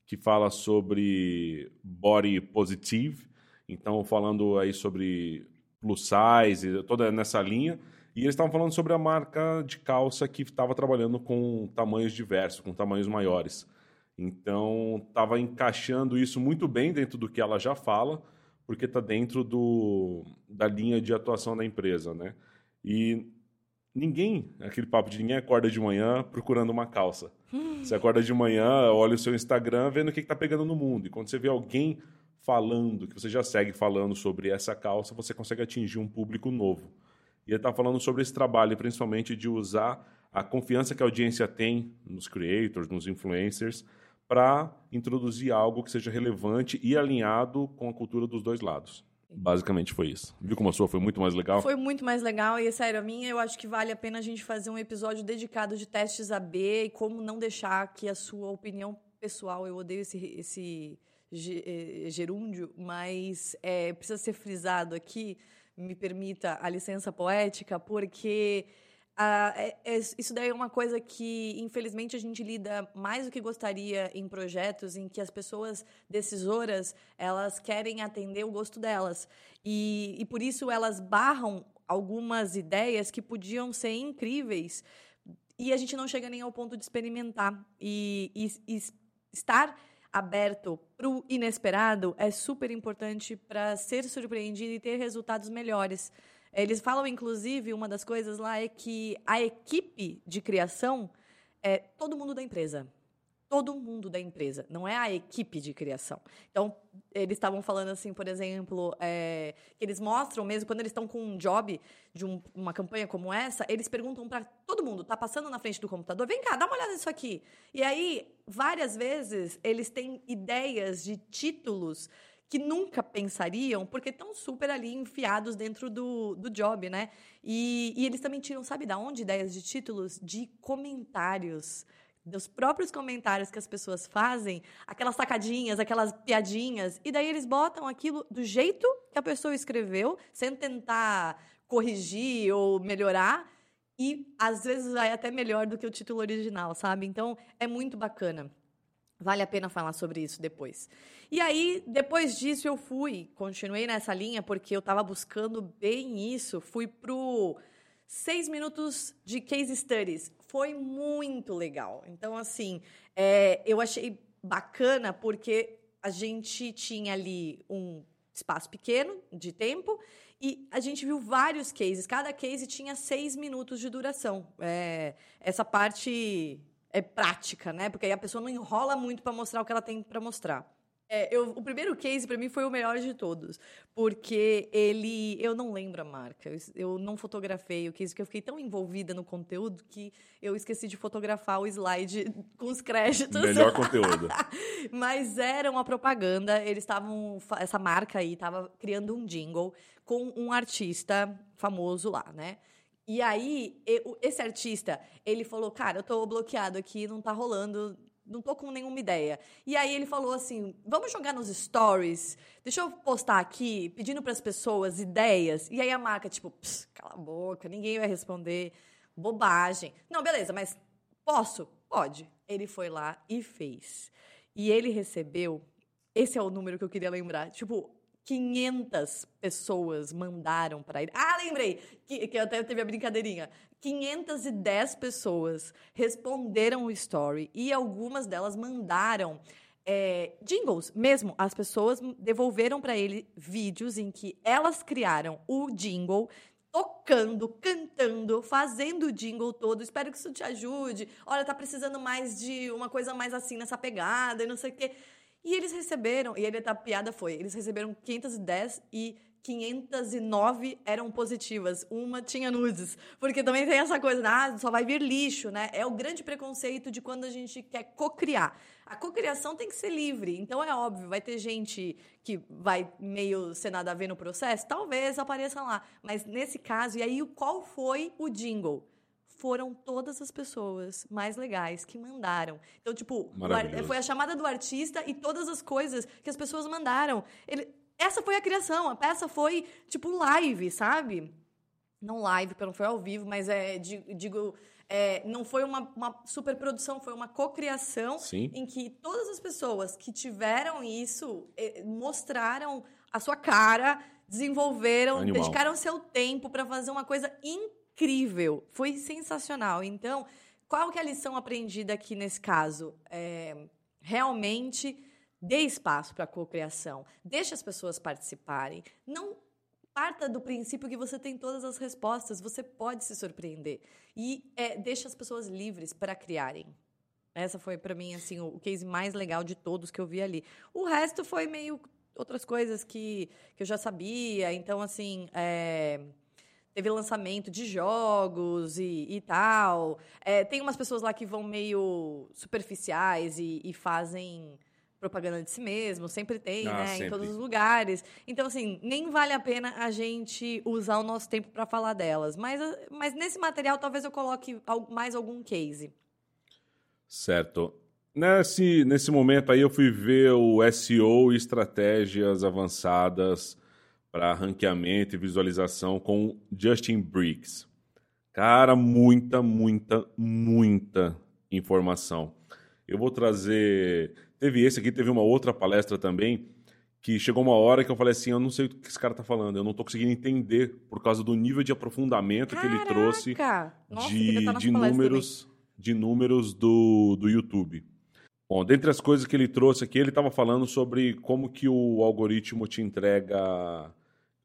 que fala sobre body positive. Então, falando aí sobre plus size, toda nessa linha. E eles estavam falando sobre a marca de calça que estava trabalhando com tamanhos diversos, com tamanhos maiores. Então, estava encaixando isso muito bem dentro do que ela já fala, porque está dentro do, da linha de atuação da empresa, né? E ninguém, aquele papo de ninguém acorda de manhã procurando uma calça. Hum. Você acorda de manhã, olha o seu Instagram, vendo o que está pegando no mundo. E quando você vê alguém falando, que você já segue falando sobre essa calça, você consegue atingir um público novo. E ele está falando sobre esse trabalho, principalmente de usar a confiança que a audiência tem nos creators, nos influencers, para introduzir algo que seja relevante e alinhado com a cultura dos dois lados. Basicamente foi isso. Viu como a sua foi muito mais legal? Foi muito mais legal e, sério, a minha eu acho que vale a pena a gente fazer um episódio dedicado de testes AB e como não deixar que a sua opinião pessoal, eu odeio esse, esse gerúndio, mas é, precisa ser frisado aqui, me permita a licença poética, porque é, é, isso daí é uma coisa que, infelizmente, a gente lida mais do que gostaria em projetos em que as pessoas decisoras elas querem atender o gosto delas. E, e por isso elas barram algumas ideias que podiam ser incríveis e a gente não chega nem ao ponto de experimentar. E, e, e estar aberto para o inesperado é super importante para ser surpreendido e ter resultados melhores. Eles falam, inclusive, uma das coisas lá é que a equipe de criação é todo mundo da empresa. Todo mundo da empresa, não é a equipe de criação. Então, eles estavam falando assim, por exemplo, é, que eles mostram mesmo, quando eles estão com um job de um, uma campanha como essa, eles perguntam para todo mundo, tá passando na frente do computador, vem cá, dá uma olhada nisso aqui. E aí, várias vezes, eles têm ideias de títulos que nunca pensariam, porque estão super ali enfiados dentro do, do job, né? E, e eles também tiram, sabe da onde? Ideias de títulos? De comentários dos próprios comentários que as pessoas fazem, aquelas sacadinhas, aquelas piadinhas, e daí eles botam aquilo do jeito que a pessoa escreveu, sem tentar corrigir ou melhorar, e às vezes vai até melhor do que o título original, sabe? Então é muito bacana. Vale a pena falar sobre isso depois. E aí, depois disso, eu fui, continuei nessa linha, porque eu estava buscando bem isso. Fui pro seis minutos de case studies. Foi muito legal. Então, assim, é, eu achei bacana, porque a gente tinha ali um espaço pequeno de tempo e a gente viu vários cases. Cada case tinha seis minutos de duração. É, essa parte é prática, né? Porque aí a pessoa não enrola muito para mostrar o que ela tem para mostrar. É, eu, o primeiro case para mim foi o melhor de todos, porque ele, eu não lembro a marca, eu, eu, não fotografei o case porque eu fiquei tão envolvida no conteúdo que eu esqueci de fotografar o slide [LAUGHS] com os créditos. Melhor conteúdo. [LAUGHS] Mas era uma propaganda, eles estavam essa marca aí estava criando um jingle com um artista famoso lá, né? E aí, esse artista, ele falou, cara, eu tô bloqueado aqui, não tá rolando, não tô com nenhuma ideia. E aí ele falou assim, vamos jogar nos stories, deixa eu postar aqui, pedindo para as pessoas ideias. E aí a marca, tipo, cala a boca, ninguém vai responder, bobagem. Não, beleza, mas posso? Pode. Ele foi lá e fez. E ele recebeu, esse é o número que eu queria lembrar, tipo, 500 pessoas mandaram para ele. Ah, lembrei! Que, que até teve a brincadeirinha. 510 pessoas responderam o story e algumas delas mandaram é, jingles mesmo. As pessoas devolveram para ele vídeos em que elas criaram o jingle tocando, cantando, fazendo o jingle todo. Espero que isso te ajude. Olha, tá precisando mais de uma coisa mais assim nessa pegada e não sei o quê. E eles receberam, e ele, a piada foi, eles receberam 510 e 509 eram positivas, uma tinha nudes. Porque também tem essa coisa, ah, só vai vir lixo, né? É o grande preconceito de quando a gente quer cocriar. A cocriação tem que ser livre, então é óbvio, vai ter gente que vai meio ser nada a ver no processo, talvez apareça lá. Mas nesse caso, e aí qual foi o jingle? foram todas as pessoas mais legais que mandaram. Então, tipo, foi a chamada do artista e todas as coisas que as pessoas mandaram. Ele, essa foi a criação, a peça foi, tipo, live, sabe? Não live, porque não foi ao vivo, mas é, digo, é, não foi uma, uma superprodução, foi uma cocriação em que todas as pessoas que tiveram isso eh, mostraram a sua cara, desenvolveram, Animal. dedicaram seu tempo para fazer uma coisa incrível. Foi sensacional. Então, qual que é a lição aprendida aqui nesse caso? É, realmente Dê espaço para a cocriação. Deixe as pessoas participarem. Não parta do princípio que você tem todas as respostas. Você pode se surpreender. E é, deixe as pessoas livres para criarem. Essa foi, para mim, assim, o case mais legal de todos que eu vi ali. O resto foi meio outras coisas que, que eu já sabia. Então, assim, é, teve lançamento de jogos e, e tal. É, tem umas pessoas lá que vão meio superficiais e, e fazem propaganda de si mesmo, sempre tem, ah, né? Sempre. Em todos os lugares. Então, assim, nem vale a pena a gente usar o nosso tempo para falar delas. Mas, mas nesse material, talvez eu coloque mais algum case. Certo. Nesse, nesse momento aí, eu fui ver o SEO e estratégias avançadas para ranqueamento e visualização com Justin Briggs. Cara, muita, muita, muita informação. Eu vou trazer Teve esse aqui, teve uma outra palestra também, que chegou uma hora que eu falei assim, eu não sei o que esse cara tá falando, eu não tô conseguindo entender por causa do nível de aprofundamento Caraca! que ele trouxe Nossa, de, tá de números, de números do, do YouTube. Bom, dentre as coisas que ele trouxe aqui, ele estava falando sobre como que o algoritmo te entrega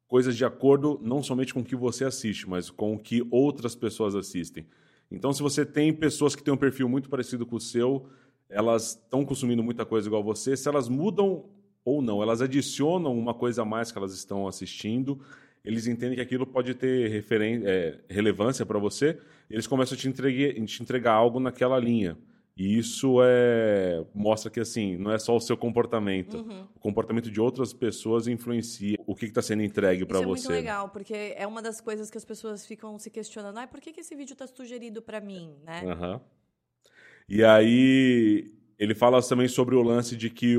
coisas de acordo não somente com o que você assiste, mas com o que outras pessoas assistem. Então, se você tem pessoas que têm um perfil muito parecido com o seu, elas estão consumindo muita coisa igual você, se elas mudam ou não, elas adicionam uma coisa a mais que elas estão assistindo, eles entendem que aquilo pode ter é, relevância para você, eles começam a te, entregue, te entregar algo naquela linha. E isso é mostra que assim não é só o seu comportamento, uhum. o comportamento de outras pessoas influencia o que está sendo entregue para você. Isso é muito legal, porque é uma das coisas que as pessoas ficam se questionando. Ah, por que, que esse vídeo está sugerido para mim, né? Uhum. E aí ele fala também sobre o lance de que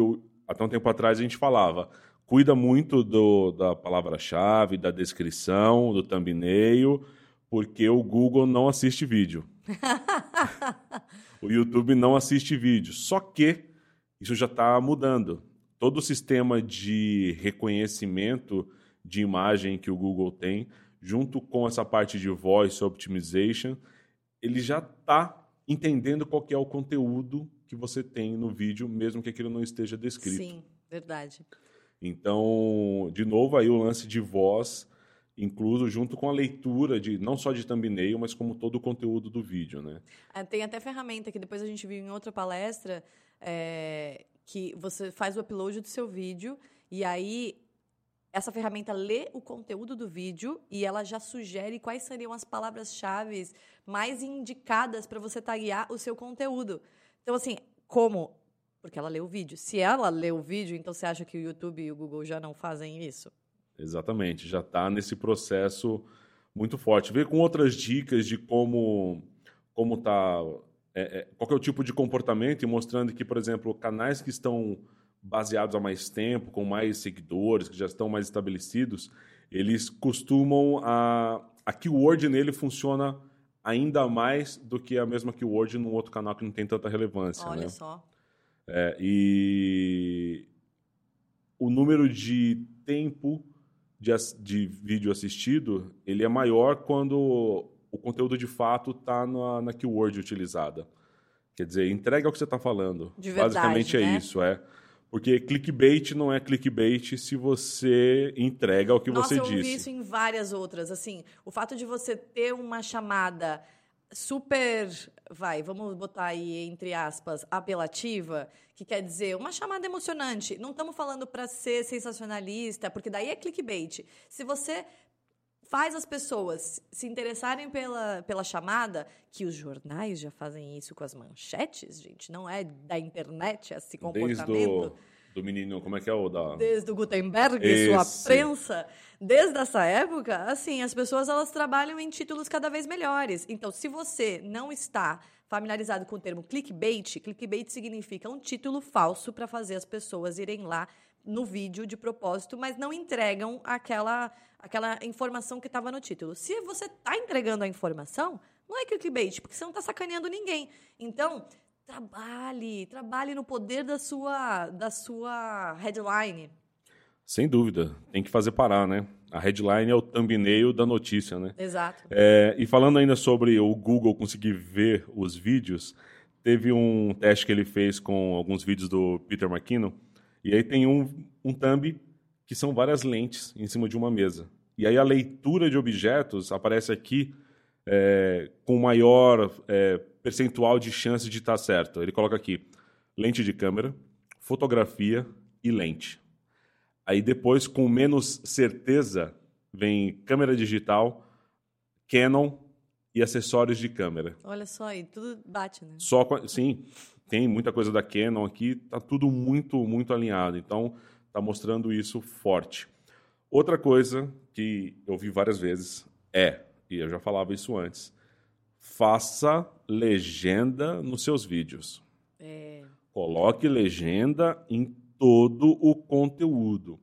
até um tempo atrás a gente falava, cuida muito do, da palavra-chave, da descrição, do thumbnail, porque o Google não assiste vídeo. [LAUGHS] o YouTube não assiste vídeo. Só que isso já está mudando. Todo o sistema de reconhecimento de imagem que o Google tem, junto com essa parte de voice optimization, ele já está entendendo qual é o conteúdo que você tem no vídeo, mesmo que aquilo não esteja descrito. Sim, verdade. Então, de novo, aí o lance de voz incluso junto com a leitura de não só de thumbnail, mas como todo o conteúdo do vídeo, né? Ah, tem até ferramenta que depois a gente viu em outra palestra é, que você faz o upload do seu vídeo e aí essa ferramenta lê o conteúdo do vídeo e ela já sugere quais seriam as palavras-chave mais indicadas para você taguear o seu conteúdo. Então, assim, como? Porque ela lê o vídeo. Se ela lê o vídeo, então você acha que o YouTube e o Google já não fazem isso? Exatamente, já está nesse processo muito forte. Vê com outras dicas de como como tá, é, é, qual é o tipo de comportamento e mostrando que, por exemplo, canais que estão baseados há mais tempo, com mais seguidores, que já estão mais estabelecidos, eles costumam a, a keyword nele funciona ainda mais do que a mesma keyword num outro canal que não tem tanta relevância. Olha né? só. É, e o número de tempo de, de vídeo assistido ele é maior quando o conteúdo de fato está na, na keyword utilizada. Quer dizer, entrega o que você está falando. De verdade, Basicamente é né? é isso, é. Porque clickbait não é clickbait se você entrega o que Nossa, você disse. eu vi isso em várias outras. Assim, o fato de você ter uma chamada super, vai, vamos botar aí entre aspas, apelativa, que quer dizer uma chamada emocionante. Não estamos falando para ser sensacionalista, porque daí é clickbait. Se você faz as pessoas se interessarem pela, pela chamada, que os jornais já fazem isso com as manchetes, gente, não é da internet esse comportamento. Desde o, do menino, como é que é o da... Desde o Gutenberg, Esse. sua prensa, desde essa época, assim, as pessoas elas trabalham em títulos cada vez melhores. Então, se você não está familiarizado com o termo clickbait, clickbait significa um título falso para fazer as pessoas irem lá no vídeo de propósito, mas não entregam aquela, aquela informação que estava no título. Se você está entregando a informação, não é clickbait, porque você não está sacaneando ninguém. Então, trabalhe, trabalhe no poder da sua, da sua headline. Sem dúvida, tem que fazer parar, né? A headline é o thumbnail da notícia, né? Exato. É, e falando ainda sobre o Google conseguir ver os vídeos, teve um teste que ele fez com alguns vídeos do Peter McKinnon, e aí tem um, um thumb que são várias lentes em cima de uma mesa. E aí a leitura de objetos aparece aqui é, com maior é, percentual de chance de estar certo. Ele coloca aqui lente de câmera, fotografia e lente. Aí depois, com menos certeza, vem câmera digital, Canon e acessórios de câmera. Olha só, aí tudo bate, né? Só, sim, tem muita coisa da Canon aqui, tá tudo muito, muito alinhado. Então, tá mostrando isso forte. Outra coisa que eu vi várias vezes é, e eu já falava isso antes, faça legenda nos seus vídeos. É. Coloque legenda em todo o conteúdo.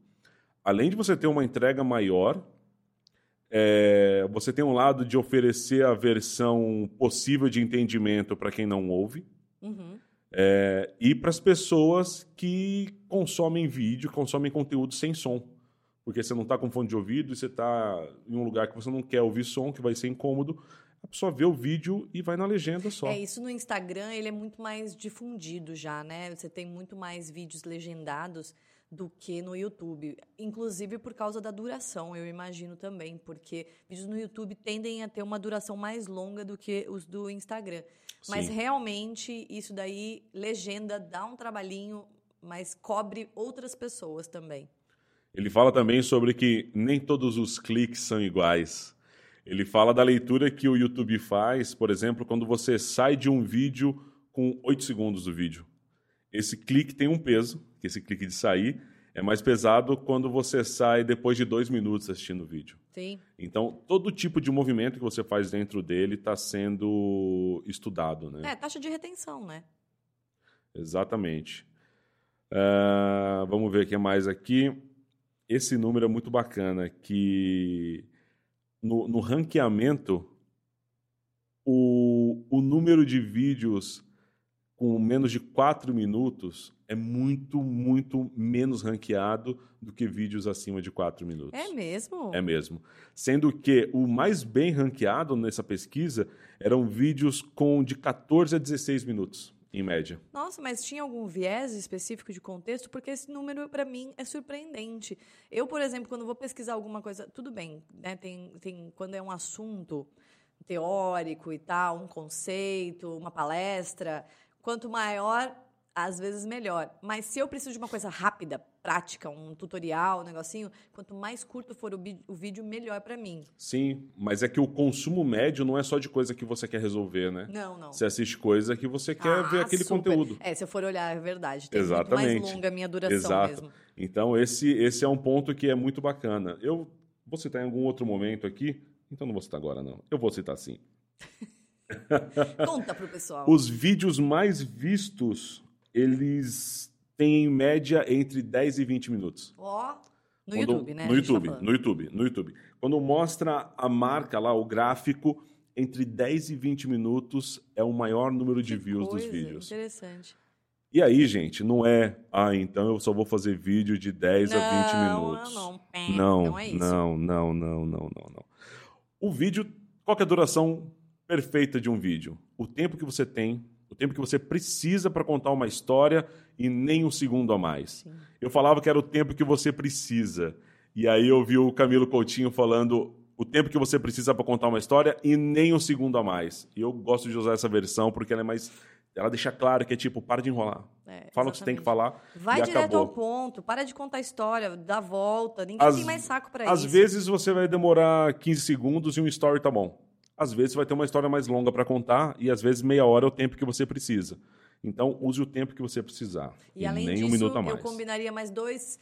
Além de você ter uma entrega maior, é, você tem um lado de oferecer a versão possível de entendimento para quem não ouve. Uhum. É, e para as pessoas que consomem vídeo, consomem conteúdo sem som. Porque você não está com fone de ouvido e você está em um lugar que você não quer ouvir som, que vai ser incômodo. A pessoa vê o vídeo e vai na legenda só. É, isso no Instagram ele é muito mais difundido já, né? Você tem muito mais vídeos legendados do que no YouTube. Inclusive por causa da duração, eu imagino também, porque vídeos no YouTube tendem a ter uma duração mais longa do que os do Instagram. Mas realmente isso daí, legenda, dá um trabalhinho, mas cobre outras pessoas também. Ele fala também sobre que nem todos os cliques são iguais. Ele fala da leitura que o YouTube faz, por exemplo, quando você sai de um vídeo com 8 segundos do vídeo. Esse clique tem um peso, que esse clique de sair, é mais pesado quando você sai depois de dois minutos assistindo o vídeo. Sim. Então, todo tipo de movimento que você faz dentro dele está sendo estudado, né? É, taxa de retenção, né? Exatamente. Uh, vamos ver o que mais aqui. Esse número é muito bacana, que no, no ranqueamento, o, o número de vídeos com menos de 4 minutos é muito, muito menos ranqueado do que vídeos acima de 4 minutos. É mesmo? É mesmo. Sendo que o mais bem ranqueado nessa pesquisa eram vídeos com de 14 a 16 minutos, em média. Nossa, mas tinha algum viés específico de contexto? Porque esse número, para mim, é surpreendente. Eu, por exemplo, quando vou pesquisar alguma coisa, tudo bem, né? Tem, tem, quando é um assunto teórico e tal, um conceito, uma palestra, quanto maior às vezes melhor. Mas se eu preciso de uma coisa rápida, prática, um tutorial, um negocinho, quanto mais curto for o, o vídeo, melhor para mim. Sim, mas é que o consumo médio não é só de coisa que você quer resolver, né? Não, não. Você assiste coisa que você quer ah, ver aquele super. conteúdo. É, se eu for olhar, é verdade. Tem Exatamente. muito mais longa a minha duração Exato. mesmo. Então, esse, esse é um ponto que é muito bacana. Eu vou citar em algum outro momento aqui, então não vou citar agora, não. Eu vou citar sim. [LAUGHS] Conta pro pessoal. Os vídeos mais vistos eles têm em média entre 10 e 20 minutos. Ó, oh, no Quando, YouTube, né? No YouTube, tá no YouTube, no YouTube. Quando mostra a marca lá, o gráfico, entre 10 e 20 minutos é o maior número de views coisa, dos vídeos. Interessante. E aí, gente, não é, ah, então eu só vou fazer vídeo de 10 não, a 20 minutos. Não, não, não, não é isso. Não, não, não, não, não, não. O vídeo, qual é a duração perfeita de um vídeo? O tempo que você tem o tempo que você precisa para contar uma história e nem um segundo a mais. Sim. Eu falava que era o tempo que você precisa. E aí eu vi o Camilo Coutinho falando o tempo que você precisa para contar uma história e nem um segundo a mais. E eu gosto de usar essa versão porque ela é mais ela deixa claro que é tipo, para de enrolar. É, Fala o que você tem que falar. Vai direto acabou. ao ponto, para de contar a história, dá volta, ninguém tem mais saco para isso. Às vezes você vai demorar 15 segundos e um story tá bom. Às vezes você vai ter uma história mais longa para contar e às vezes meia hora é o tempo que você precisa. Então use o tempo que você precisar. E, e além nem disso, um minuto a mais. eu combinaria mais dois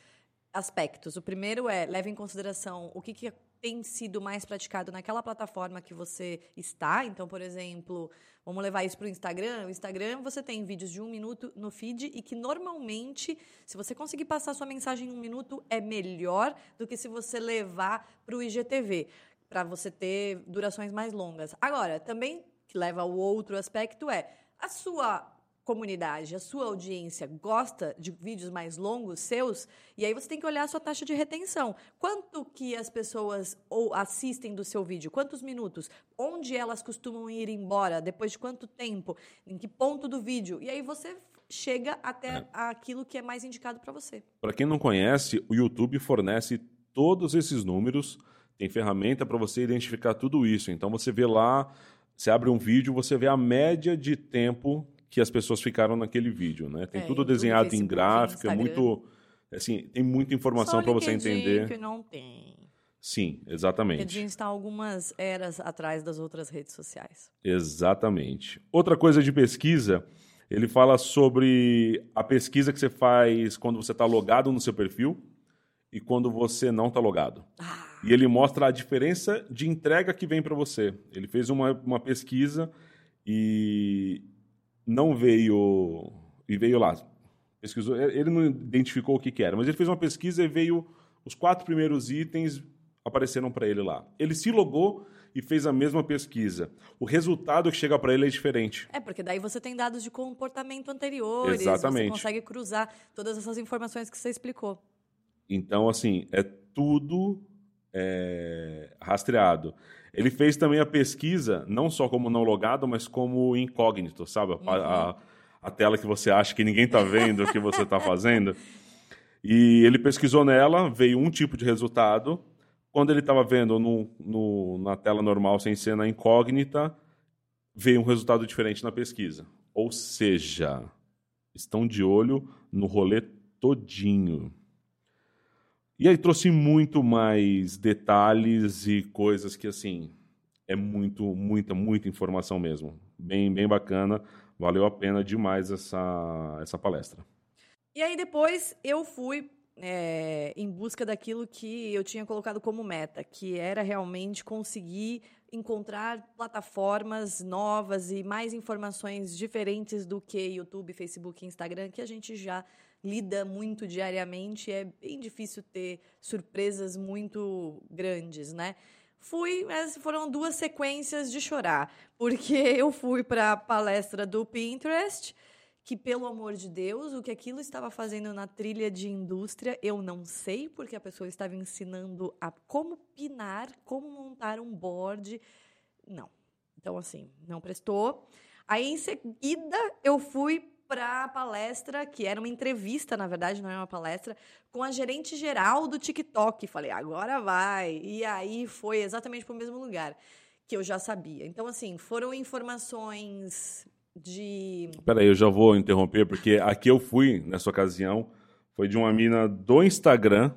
aspectos. O primeiro é, leve em consideração o que, que tem sido mais praticado naquela plataforma que você está. Então, por exemplo, vamos levar isso para o Instagram. O Instagram você tem vídeos de um minuto no feed e que normalmente, se você conseguir passar sua mensagem em um minuto, é melhor do que se você levar para o IGTV, para você ter durações mais longas. Agora, também que leva ao outro aspecto é a sua comunidade, a sua audiência gosta de vídeos mais longos seus, e aí você tem que olhar a sua taxa de retenção. Quanto que as pessoas ou assistem do seu vídeo? Quantos minutos? Onde elas costumam ir embora? Depois de quanto tempo? Em que ponto do vídeo? E aí você chega até é. aquilo que é mais indicado para você. Para quem não conhece, o YouTube fornece todos esses números, tem ferramenta para você identificar tudo isso. Então você vê lá, você abre um vídeo, você vê a média de tempo que as pessoas ficaram naquele vídeo, né? Tem é, tudo desenhado Facebook, em gráfico, é muito assim, tem muita informação para você entender. que não tem. Sim, exatamente. LinkedIn está algumas eras atrás das outras redes sociais. Exatamente. Outra coisa de pesquisa, ele fala sobre a pesquisa que você faz quando você está logado no seu perfil e quando você não está logado. Ah. E ele mostra a diferença de entrega que vem para você. Ele fez uma, uma pesquisa e não veio e veio lá pesquisou ele não identificou o que, que era mas ele fez uma pesquisa e veio os quatro primeiros itens apareceram para ele lá ele se logou e fez a mesma pesquisa. O resultado que chega para ele é diferente. É, porque daí você tem dados de comportamento anteriores, Exatamente. você consegue cruzar todas essas informações que você explicou. Então, assim, é tudo é, rastreado. Ele fez também a pesquisa, não só como não logado, mas como incógnito, sabe? Uhum. A, a, tela que você acha que ninguém está vendo o que você está fazendo. E ele pesquisou nela, veio um tipo de resultado. Quando ele estava vendo no, no, na tela normal, sem ser na incógnita, veio um resultado diferente na pesquisa. Ou seja, estão de olho no rolê todinho. E aí trouxe muito mais detalhes e coisas que, assim, é muito, muita, muita informação mesmo. Bem, bem bacana. Valeu a pena demais essa, essa palestra. E aí depois eu fui é, em busca daquilo que eu tinha colocado como meta, que era realmente conseguir encontrar plataformas novas e mais informações diferentes do que YouTube, Facebook e Instagram, que a gente já lida muito diariamente, é bem difícil ter surpresas muito grandes, né? Fui, mas foram duas sequências de chorar, porque [LAUGHS] eu fui para a palestra do Pinterest, que pelo amor de Deus, o que aquilo estava fazendo na trilha de indústria, eu não sei, porque a pessoa estava ensinando a como pinar, como montar um board. Não. Então assim, não prestou. Aí em seguida eu fui para a palestra, que era uma entrevista, na verdade, não é uma palestra, com a gerente geral do TikTok. Falei, agora vai. E aí foi exatamente para o mesmo lugar que eu já sabia. Então, assim, foram informações de. Peraí, eu já vou interromper, porque aqui eu fui, nessa ocasião, foi de uma mina do Instagram,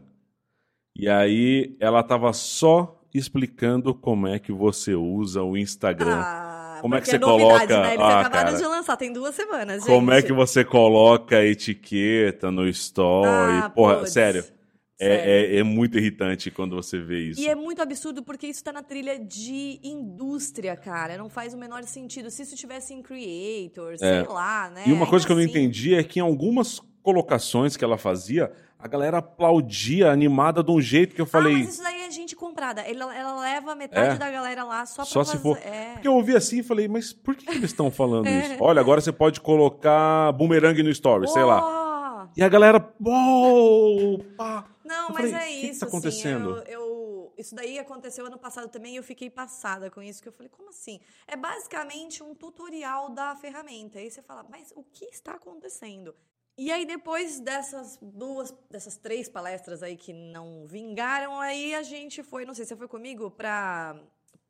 e aí ela tava só explicando como é que você usa o Instagram. Ah como é que você é novidade, coloca? Né? Eles ah, acabaram cara. de lançar, tem duas semanas. Gente. Como é que você coloca a etiqueta no story? Ah, Porra, sério. É, é, é, muito irritante quando você vê isso. E é muito absurdo porque isso tá na trilha de indústria, cara. Não faz o menor sentido. Se isso tivesse em Creator, é. sei lá, né? E uma coisa que eu não assim entendi é que em algumas colocações que ela fazia, a galera aplaudia, animada de um jeito que eu falei. Ah, mas isso daí é gente comprada. Ela, ela leva metade é. da galera lá só pra Só fazer... se for. É. Porque eu ouvi assim e falei, mas por que, que eles estão falando é. [LAUGHS] isso? Olha, agora você pode colocar bumerangue no story, oh. sei lá. E a galera. Pá. Não, eu mas falei, é isso. O que, que tá acontecendo? Assim, eu, eu, isso daí aconteceu ano passado também e eu fiquei passada com isso, que eu falei, como assim? É basicamente um tutorial da ferramenta. Aí você fala, mas o que está acontecendo? E aí, depois dessas duas, dessas três palestras aí que não vingaram, aí a gente foi, não sei se você foi comigo, para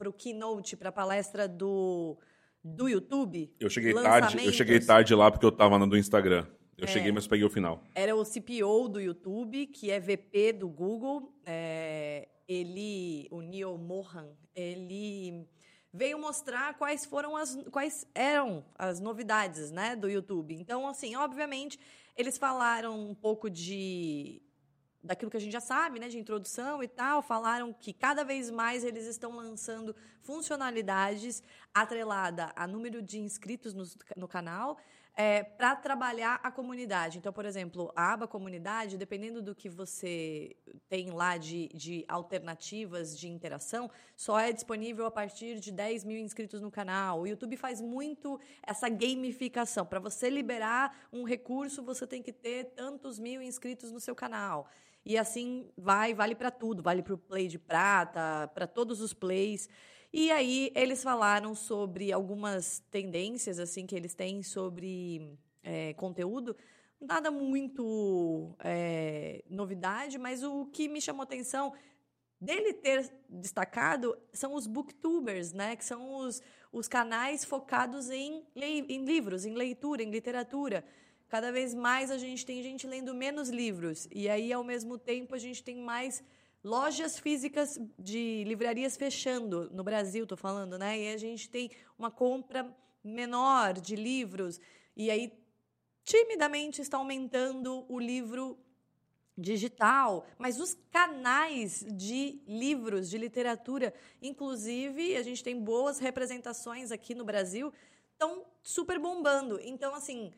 o keynote, para a palestra do, do YouTube. Eu cheguei tarde, eu cheguei tarde lá porque eu tava no do Instagram. Eu é, cheguei, mas peguei o final. Era o CPO do YouTube, que é VP do Google. É, ele, o Neil Mohan, ele veio mostrar quais foram as quais eram as novidades, né, do YouTube. Então, assim, obviamente, eles falaram um pouco de daquilo que a gente já sabe, né, de introdução e tal, falaram que cada vez mais eles estão lançando funcionalidades atrelada a número de inscritos no, no canal, é, para trabalhar a comunidade. Então, por exemplo, a aba comunidade, dependendo do que você tem lá de, de alternativas de interação, só é disponível a partir de 10 mil inscritos no canal. O YouTube faz muito essa gamificação. Para você liberar um recurso, você tem que ter tantos mil inscritos no seu canal. E assim vai, vale para tudo, vale para o Play de Prata, para todos os plays. E aí eles falaram sobre algumas tendências assim que eles têm sobre é, conteúdo. Nada muito é, novidade, mas o que me chamou atenção dele ter destacado são os booktubers, né? Que são os, os canais focados em, em livros, em leitura, em literatura. Cada vez mais a gente tem gente lendo menos livros. E aí, ao mesmo tempo, a gente tem mais lojas físicas de livrarias fechando no Brasil, estou falando, né? E a gente tem uma compra menor de livros e aí timidamente está aumentando o livro digital, mas os canais de livros, de literatura, inclusive a gente tem boas representações aqui no Brasil, estão super bombando. Então, assim,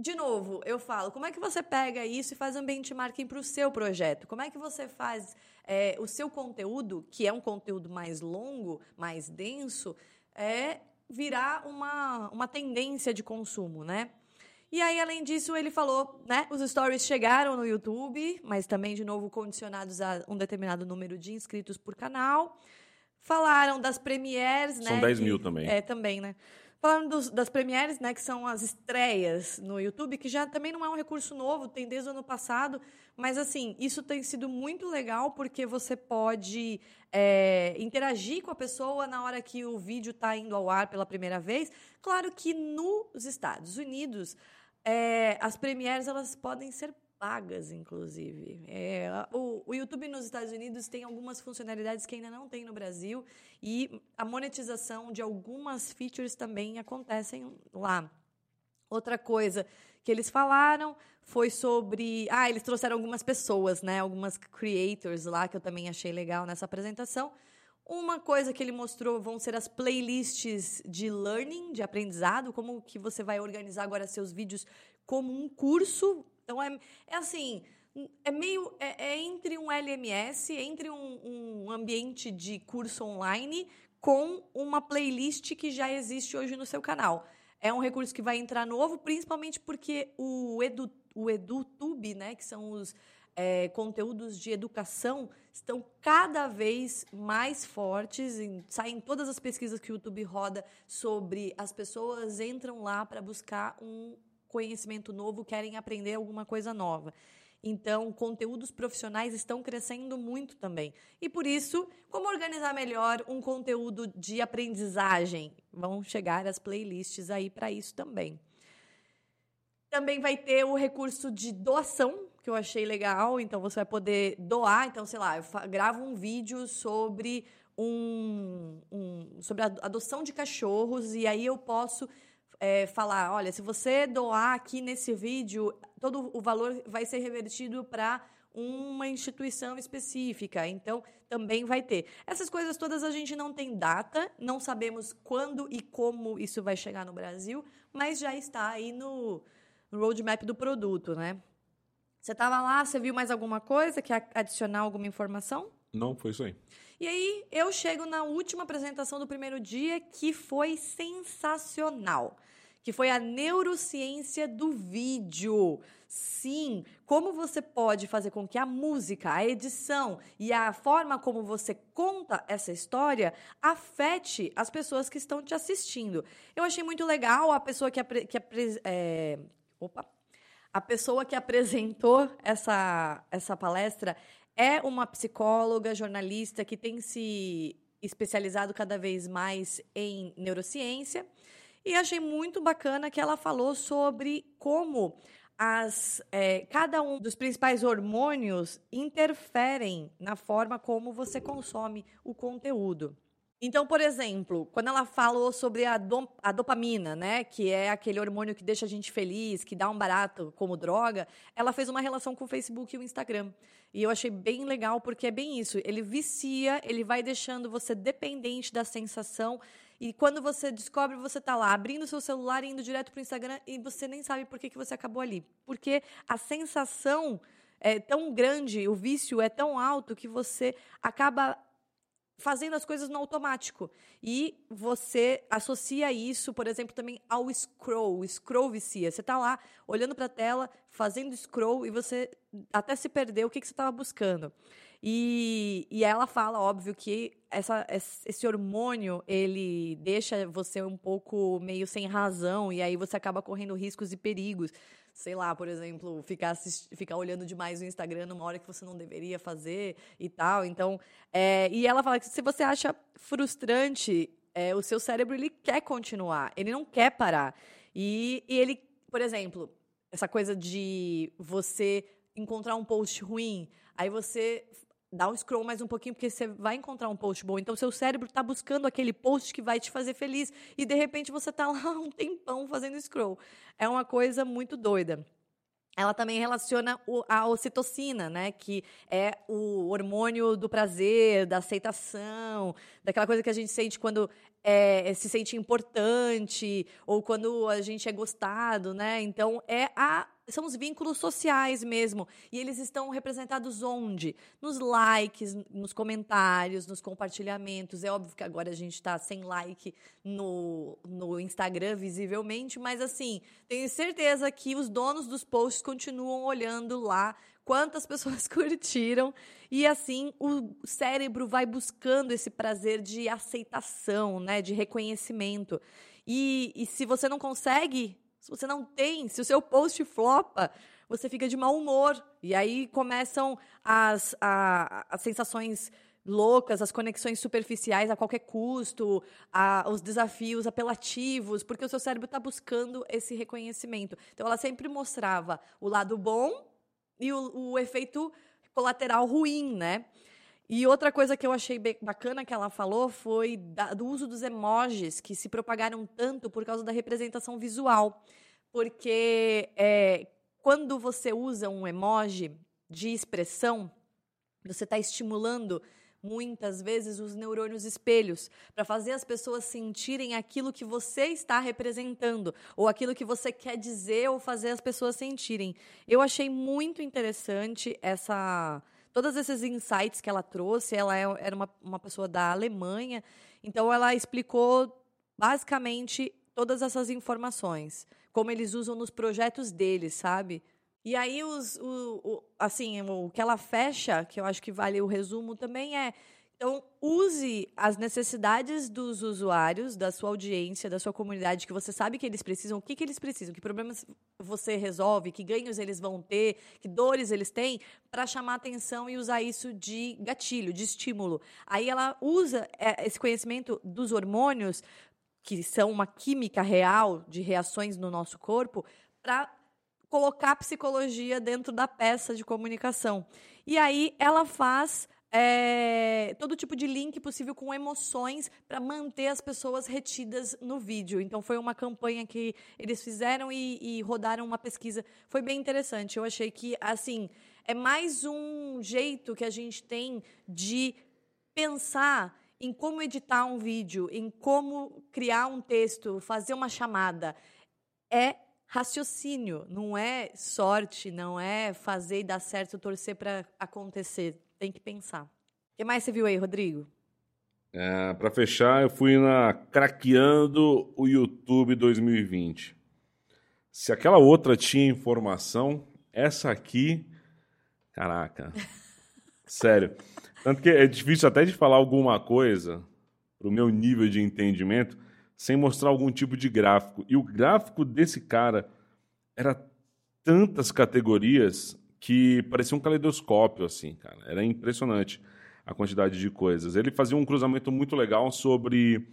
de novo, eu falo, como é que você pega isso e faz um benchmarking para o seu projeto? Como é que você faz é, o seu conteúdo, que é um conteúdo mais longo, mais denso, é virar uma, uma tendência de consumo, né? E aí, além disso, ele falou, né? Os stories chegaram no YouTube, mas também, de novo, condicionados a um determinado número de inscritos por canal. Falaram das premieres, São né? São 10 mil também. É, também, né? Falando dos, das premieres, né, que são as estreias no YouTube, que já também não é um recurso novo, tem desde o ano passado, mas assim, isso tem sido muito legal porque você pode é, interagir com a pessoa na hora que o vídeo está indo ao ar pela primeira vez. Claro que nos Estados Unidos, é, as premieres elas podem ser pagas, inclusive. É, o, o, YouTube nos Estados Unidos tem algumas funcionalidades que ainda não tem no Brasil e a monetização de algumas features também acontecem lá. Outra coisa que eles falaram foi sobre. Ah, eles trouxeram algumas pessoas, né? Algumas creators lá, que eu também achei legal nessa apresentação. Uma coisa que ele mostrou vão ser as playlists de learning, de aprendizado, como que você vai organizar agora seus vídeos como um curso então, é, é assim, é meio é, é, entre um LMS, entre um, um, ambiente de curso online com uma playlist que já existe hoje no seu canal. É um recurso que vai entrar novo, principalmente porque o, Edu, o EduTube, né, que são os é, conteúdos de educação, estão cada vez mais fortes. Em, saem todas as pesquisas que o YouTube roda sobre as pessoas entram lá para buscar um conhecimento novo, querem aprender alguma coisa nova. Então, conteúdos profissionais estão crescendo muito também. E por isso, como organizar melhor um conteúdo de aprendizagem? Vão chegar as playlists aí para isso também. Também vai ter o recurso de doação, que eu achei legal. Então, você vai poder doar. Então, sei lá, eu gravo um vídeo sobre um, um sobre a adoção de cachorros e aí eu posso é, falar, olha, se você doar aqui nesse vídeo, todo o valor vai ser revertido para uma instituição específica. Então, também vai ter. Essas coisas todas a gente não tem data, não sabemos quando e como isso vai chegar no Brasil, mas já está aí no, no roadmap do produto, né? Você estava lá, você viu mais alguma coisa? Quer adicionar alguma informação? Não, foi isso aí. E aí eu chego na última apresentação do primeiro dia, que foi sensacional que foi a neurociência do vídeo. Sim, como você pode fazer com que a música, a edição e a forma como você conta essa história afete as pessoas que estão te assistindo. Eu achei muito legal a pessoa que, apre, que apre, é, opa, A pessoa que apresentou essa, essa palestra é uma psicóloga, jornalista que tem se especializado cada vez mais em neurociência. E achei muito bacana que ela falou sobre como as, é, cada um dos principais hormônios interferem na forma como você consome o conteúdo. Então, por exemplo, quando ela falou sobre a, do, a, dopamina, né, que é aquele hormônio que deixa a gente feliz, que dá um barato como droga, ela fez uma relação com o Facebook e o Instagram. E eu achei bem legal porque é bem isso. Ele vicia, ele vai deixando você dependente da sensação. E quando você descobre, você está lá abrindo seu celular e indo direto para o Instagram e você nem sabe por que, que você acabou ali. Porque a sensação é tão grande, o vício é tão alto que você acaba fazendo as coisas no automático. E você associa isso, por exemplo, também ao scroll. O scroll vicia. Você está lá olhando para a tela, fazendo scroll e você até se perdeu o que, que você estava buscando. E, e ela fala, óbvio, que essa, esse hormônio, ele deixa você um pouco meio sem razão, e aí você acaba correndo riscos e perigos sei lá, por exemplo, ficar, ficar olhando demais o Instagram numa hora que você não deveria fazer e tal. Então, é, e ela fala que se você acha frustrante, é, o seu cérebro ele quer continuar, ele não quer parar. E, e ele, por exemplo, essa coisa de você encontrar um post ruim, aí você dá um scroll mais um pouquinho, porque você vai encontrar um post bom. Então, seu cérebro está buscando aquele post que vai te fazer feliz. E, de repente, você está [LAUGHS] lá um tempão fazendo scroll. É uma coisa muito doida. Ela também relaciona a ocitocina, né? Que é o hormônio do prazer, da aceitação, daquela coisa que a gente sente quando é, se sente importante ou quando a gente é gostado, né? Então é a são os vínculos sociais mesmo. E eles estão representados onde? Nos likes, nos comentários, nos compartilhamentos. É óbvio que agora a gente está sem like no, no Instagram, visivelmente, mas assim, tenho certeza que os donos dos posts continuam olhando lá quantas pessoas [LAUGHS] curtiram. E assim, o cérebro vai buscando esse prazer de aceitação, né? De reconhecimento. E, e se você não consegue se você não tem, se o seu post flopa, você fica de mau humor. E aí começam as, a, as sensações loucas, as conexões superficiais a qualquer custo, a, os desafios apelativos, porque o seu cérebro está buscando esse reconhecimento. Então, ela sempre mostrava o lado bom e o, o efeito colateral ruim, né? E outra coisa que eu achei bacana que ela falou foi da, do uso dos emojis, que se propagaram tanto por causa da representação visual. Porque é, quando você usa um emoji de expressão, você está estimulando muitas vezes os neurônios espelhos para fazer as pessoas sentirem aquilo que você está representando ou aquilo que você quer dizer ou fazer as pessoas sentirem. Eu achei muito interessante essa todos esses insights que ela trouxe, ela é, era uma, uma pessoa da Alemanha, então ela explicou basicamente todas essas informações, como eles usam nos projetos deles, sabe? E aí, os, o, o, assim, o que ela fecha, que eu acho que vale o resumo também, é então, use as necessidades dos usuários, da sua audiência, da sua comunidade, que você sabe que eles precisam, o que, que eles precisam, que problemas você resolve, que ganhos eles vão ter, que dores eles têm, para chamar atenção e usar isso de gatilho, de estímulo. Aí ela usa é, esse conhecimento dos hormônios, que são uma química real de reações no nosso corpo, para colocar psicologia dentro da peça de comunicação. E aí ela faz é, todo tipo de link possível com emoções para manter as pessoas retidas no vídeo. Então foi uma campanha que eles fizeram e, e, rodaram uma pesquisa. Foi bem interessante. Eu achei que assim é mais um jeito que a gente tem de pensar em como editar um vídeo, em como criar um texto, fazer uma chamada. É raciocínio, não é sorte, não é fazer e dar certo, torcer para acontecer tem que pensar. O que mais você viu aí, Rodrigo? É, para fechar, eu fui na Craqueando o YouTube 2020. Se aquela outra tinha informação, essa aqui. Caraca. [LAUGHS] Sério. Tanto que é difícil até de falar alguma coisa, pro meu nível de entendimento, sem mostrar algum tipo de gráfico. E o gráfico desse cara era tantas categorias que parecia um caleidoscópio, assim, cara. Era impressionante a quantidade de coisas. Ele fazia um cruzamento muito legal sobre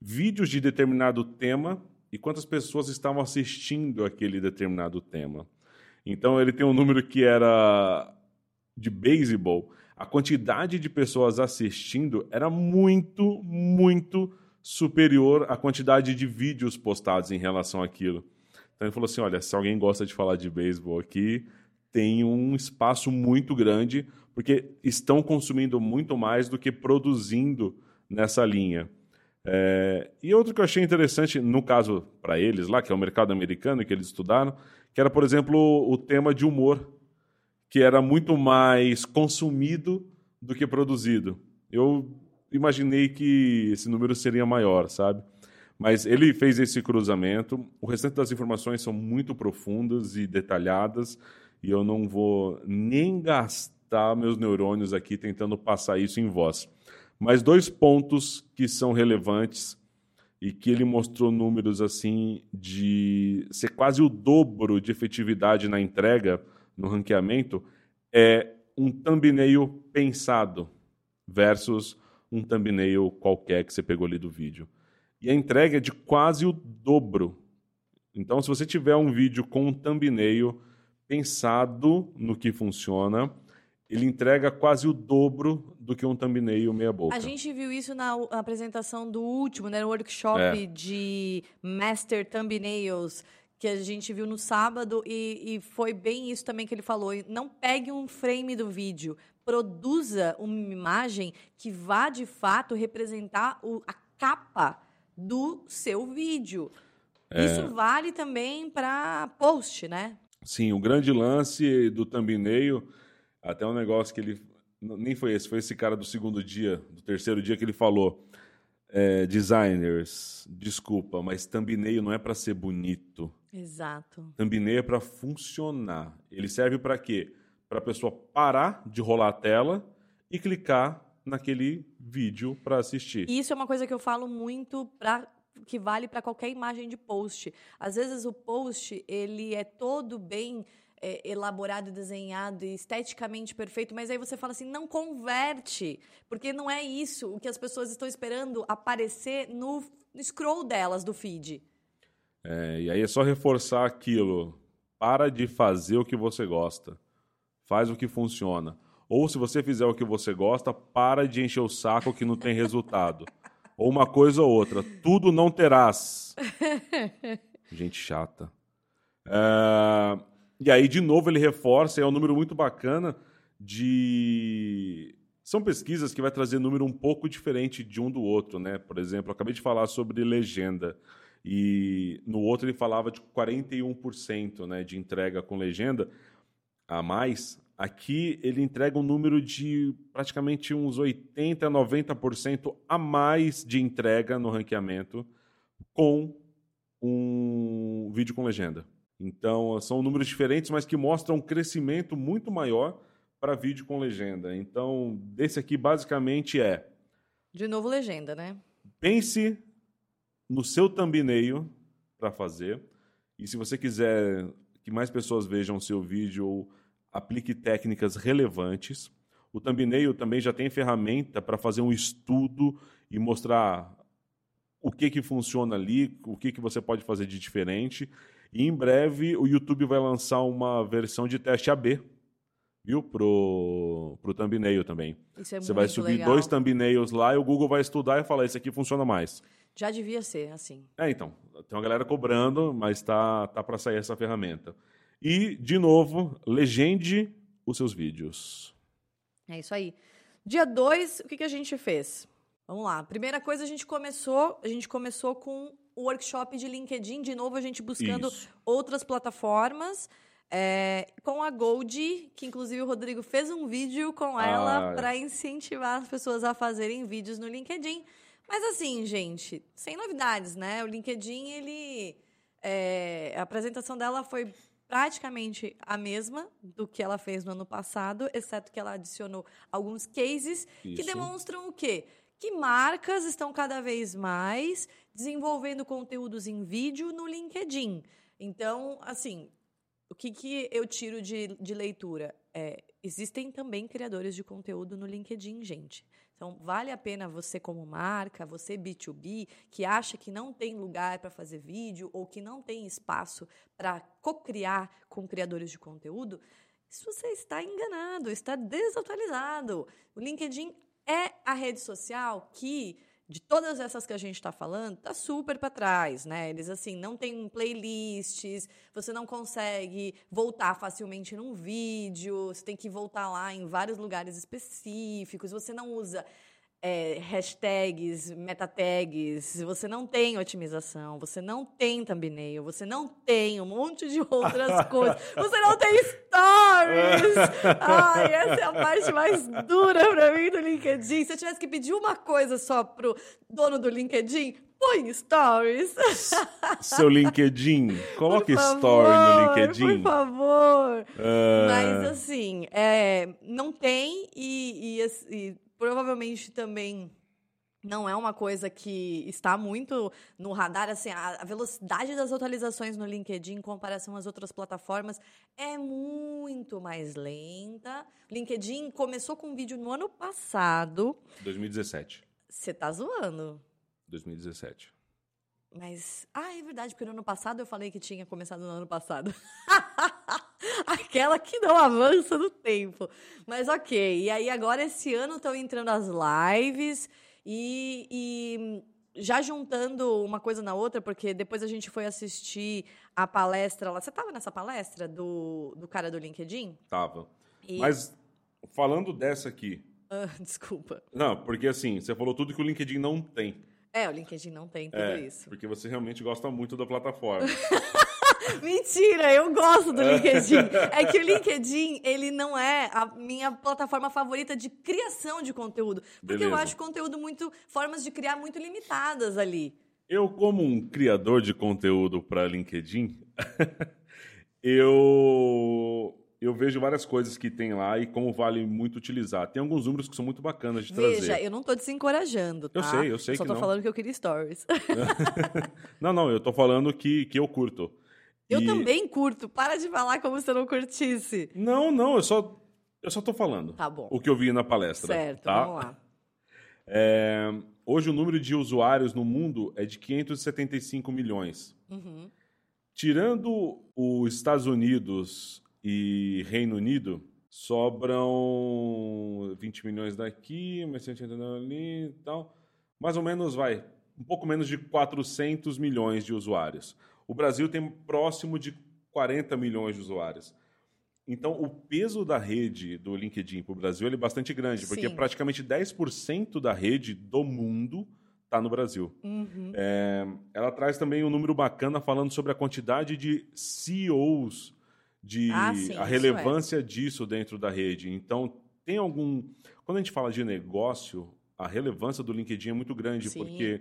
vídeos de determinado tema e quantas pessoas estavam assistindo aquele determinado tema. Então ele tem um número que era de beisebol. A quantidade de pessoas assistindo era muito, muito superior à quantidade de vídeos postados em relação àquilo. Então ele falou assim: olha, se alguém gosta de falar de beisebol aqui, tem um espaço muito grande, porque estão consumindo muito mais do que produzindo nessa linha. É, e outro que eu achei interessante, no caso para eles lá, que é o mercado americano que eles estudaram, que era, por exemplo, o tema de humor, que era muito mais consumido do que produzido. Eu imaginei que esse número seria maior, sabe? Mas ele fez esse cruzamento. O restante das informações são muito profundas e detalhadas, e eu não vou nem gastar meus neurônios aqui tentando passar isso em voz. Mas dois pontos que são relevantes e que ele mostrou números assim de ser quase o dobro de efetividade na entrega, no ranqueamento, é um thumbnail pensado versus um thumbnail qualquer que você pegou ali do vídeo. E a entrega é de quase o dobro. Então, se você tiver um vídeo com um thumbnail pensado no que funciona, ele entrega quase o dobro do que um thumbnail meia boca. A gente viu isso na, apresentação do último, né, no workshop é. de Master Thumbnails, que a gente viu no sábado, e, e, foi bem isso também que ele falou. Não pegue um frame do vídeo, produza uma imagem que vá de fato representar o, a capa do seu vídeo. É. Isso vale também para post, né? Sim, o grande lance do thumbnail até um negócio que ele. Nem foi esse, foi esse cara do segundo dia, do terceiro dia que ele falou. É, designers, desculpa, mas thumbnail não é para ser bonito. Exato. Thumbnail é para funcionar. Ele serve para quê? Para a pessoa parar de rolar a tela e clicar naquele vídeo para assistir. Isso é uma coisa que eu falo muito para que vale para qualquer imagem de post. Às vezes o post ele é todo bem é, elaborado, desenhado e esteticamente perfeito, mas aí você fala assim, não converte, porque não é isso o que as pessoas estão esperando aparecer no, no scroll delas do feed. É, e aí é só reforçar aquilo. Para de fazer o que você gosta. Faz o que funciona. Ou se você fizer o que você gosta, para de encher o saco que não tem resultado. ou uma coisa ou outra. Tudo não terás. [LAUGHS] Gente chata. É... E aí, de novo, ele reforça, é um número muito bacana de. São pesquisas que vai trazer número um pouco diferente de um do outro, né? Por exemplo, acabei de falar sobre legenda. E no outro ele falava de 41% né, de entrega com legenda a mais. Aqui ele entrega um número de praticamente uns 80%, 90% a mais de entrega no ranqueamento com um vídeo com legenda. Então, são números diferentes, mas que mostram um crescimento muito maior para vídeo com legenda. Então, desse aqui basicamente é. De novo, legenda, né? Pense no seu thumbnail para fazer. E se você quiser que mais pessoas vejam o seu vídeo, aplique técnicas relevantes. O thumbnail também já tem ferramenta para fazer um estudo e mostrar o que, que funciona ali, o que, que você pode fazer de diferente. E em breve o YouTube vai lançar uma versão de teste AB, viu? Pro, pro thumbnail também. Isso é Você vai subir legal. dois thumbnails lá e o Google vai estudar e falar: esse aqui funciona mais. Já devia ser assim. É, então. Tem uma galera cobrando, mas tá, tá para sair essa ferramenta. E, de novo, legende os seus vídeos. É isso aí. Dia 2, o que, que a gente fez? Vamos lá. Primeira coisa, a gente começou, a gente começou com o workshop de LinkedIn, de novo a gente buscando Isso. outras plataformas. É, com a Gold, que inclusive o Rodrigo fez um vídeo com ela Ah, para incentivar as pessoas a fazerem vídeos no LinkedIn. Mas assim, gente, sem novidades, né? O LinkedIn, ele. é, a apresentação dela foi praticamente a mesma do que ela fez no ano passado, exceto que ela adicionou alguns cases que Isso. demonstram o quê? Que marcas estão cada vez mais desenvolvendo conteúdos em vídeo no LinkedIn. Então, assim, o que, que eu tiro de, de leitura? É, existem também criadores de conteúdo no LinkedIn, gente. Então, vale a pena você, como marca, você B2B, que acha que não tem lugar para fazer vídeo ou que não tem espaço para co-criar com criadores de conteúdo, se você está enganado, está desatualizado. O LinkedIn é a rede social que de todas essas que a gente está falando, tá super para trás, né? Eles assim não tem playlists, você não consegue voltar facilmente num vídeo, você tem que voltar lá em vários lugares específicos, você não usa é, hashtags, meta tags, você não tem otimização, você não tem thumbnail, você não tem um monte de outras [LAUGHS] coisas, você não tem stories. [LAUGHS] Ai, essa é a parte mais dura pra mim do LinkedIn. Se eu tivesse que pedir uma coisa só pro dono do LinkedIn, põe stories. Seu LinkedIn, [LAUGHS] coloque story no LinkedIn. Por favor. Uh... Mas assim, é, não tem e, e, e provavelmente também não é uma coisa que está muito no radar. Assim, a, velocidade das atualizações no LinkedIn em comparação às outras plataformas é muito mais lenta. LinkedIn começou com um vídeo no ano passado. 2017. Você tá zoando? 2017. Mas. Ah, é verdade, porque no ano passado eu falei que tinha começado no ano passado. [LAUGHS] Aquela que não avança no tempo. Mas ok. E aí, agora esse ano estão entrando as lives e, e já juntando uma coisa na outra, porque depois a gente foi assistir a palestra lá. Você estava nessa palestra do, do cara do LinkedIn? Tava. E... Mas falando dessa aqui. Ah, [LAUGHS] desculpa. Não, porque assim, você falou tudo que o LinkedIn não tem. É, o LinkedIn não tem tudo é, isso. Porque você realmente gosta muito da plataforma. [LAUGHS] [LAUGHS] Mentira, eu gosto do LinkedIn. [LAUGHS] É que o LinkedIn, ele não é a minha plataforma favorita de criação de conteúdo. Porque Beleza. eu acho conteúdo muito. formas de criar muito limitadas ali. Eu, como um criador de conteúdo para LinkedIn, [LAUGHS] eu eu vejo várias coisas que tem lá e como vale muito utilizar. Tem alguns números que são muito bacanas de trazer. Veja, eu não estou desencorajando, tá? Eu sei, eu sei Só que tô não. falando que eu queria stories. não, não, eu tô falando que, que eu curto. Eu e... também curto. Para de falar como se eu não curtisse. Não, não, eu só eu só tô falando. Tá bom. O que eu vi na palestra. Certo, tá? vamos lá. É, hoje o número de usuários no mundo é de 575 milhões. Uhum. Tirando os Estados Unidos e Reino Unido, sobram 20 milhões daqui, mais 180 ali e tal. Mais ou menos, vai, um pouco menos de 400 milhões de usuários. O Brasil tem próximo de 40 milhões de usuários. Então, o peso da rede do LinkedIn para o Brasil é bastante grande, porque Sim. praticamente 10% da rede do mundo está no Brasil. Uhum. É, ela traz também um número bacana falando sobre a quantidade de CEOs de ah, sim, a relevância é. disso dentro da rede. Então, tem algum. Quando a gente fala de negócio, a relevância do LinkedIn é muito grande, sim. porque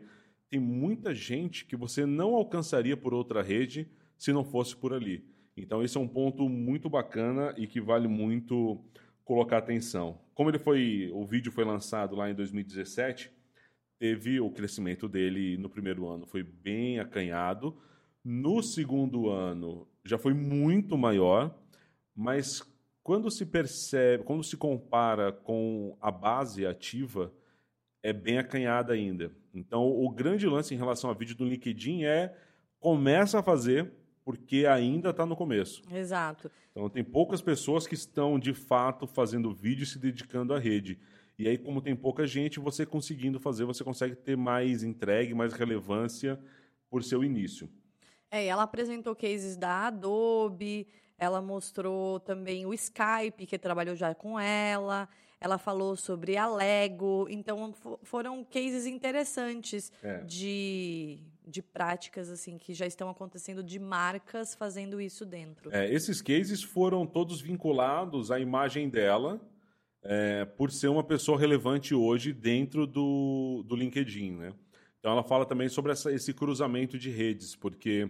tem muita gente que você não alcançaria por outra rede se não fosse por ali. Então, esse é um ponto muito bacana e que vale muito colocar atenção. Como ele foi, o vídeo foi lançado lá em 2017, teve o crescimento dele no primeiro ano foi bem acanhado. No segundo ano, já foi muito maior, mas quando se percebe, quando se compara com a base ativa, é bem acanhada ainda. Então, o grande lance em relação a vídeo do LinkedIn é começa a fazer porque ainda está no começo. Exato. Então, tem poucas pessoas que estão, de fato, fazendo vídeo e se dedicando à rede. E aí, como tem pouca gente, você conseguindo fazer, você consegue ter mais entregue, mais relevância por seu início. É, ela apresentou cases da Adobe, ela mostrou também o Skype, que trabalhou já com ela, ela falou sobre a Lego, então foram cases interessantes é. de, de práticas assim que já estão acontecendo de marcas fazendo isso dentro. É, esses cases foram todos vinculados à imagem dela, é, por ser uma pessoa relevante hoje dentro do, do LinkedIn, né? Então ela fala também sobre essa, esse cruzamento de redes, porque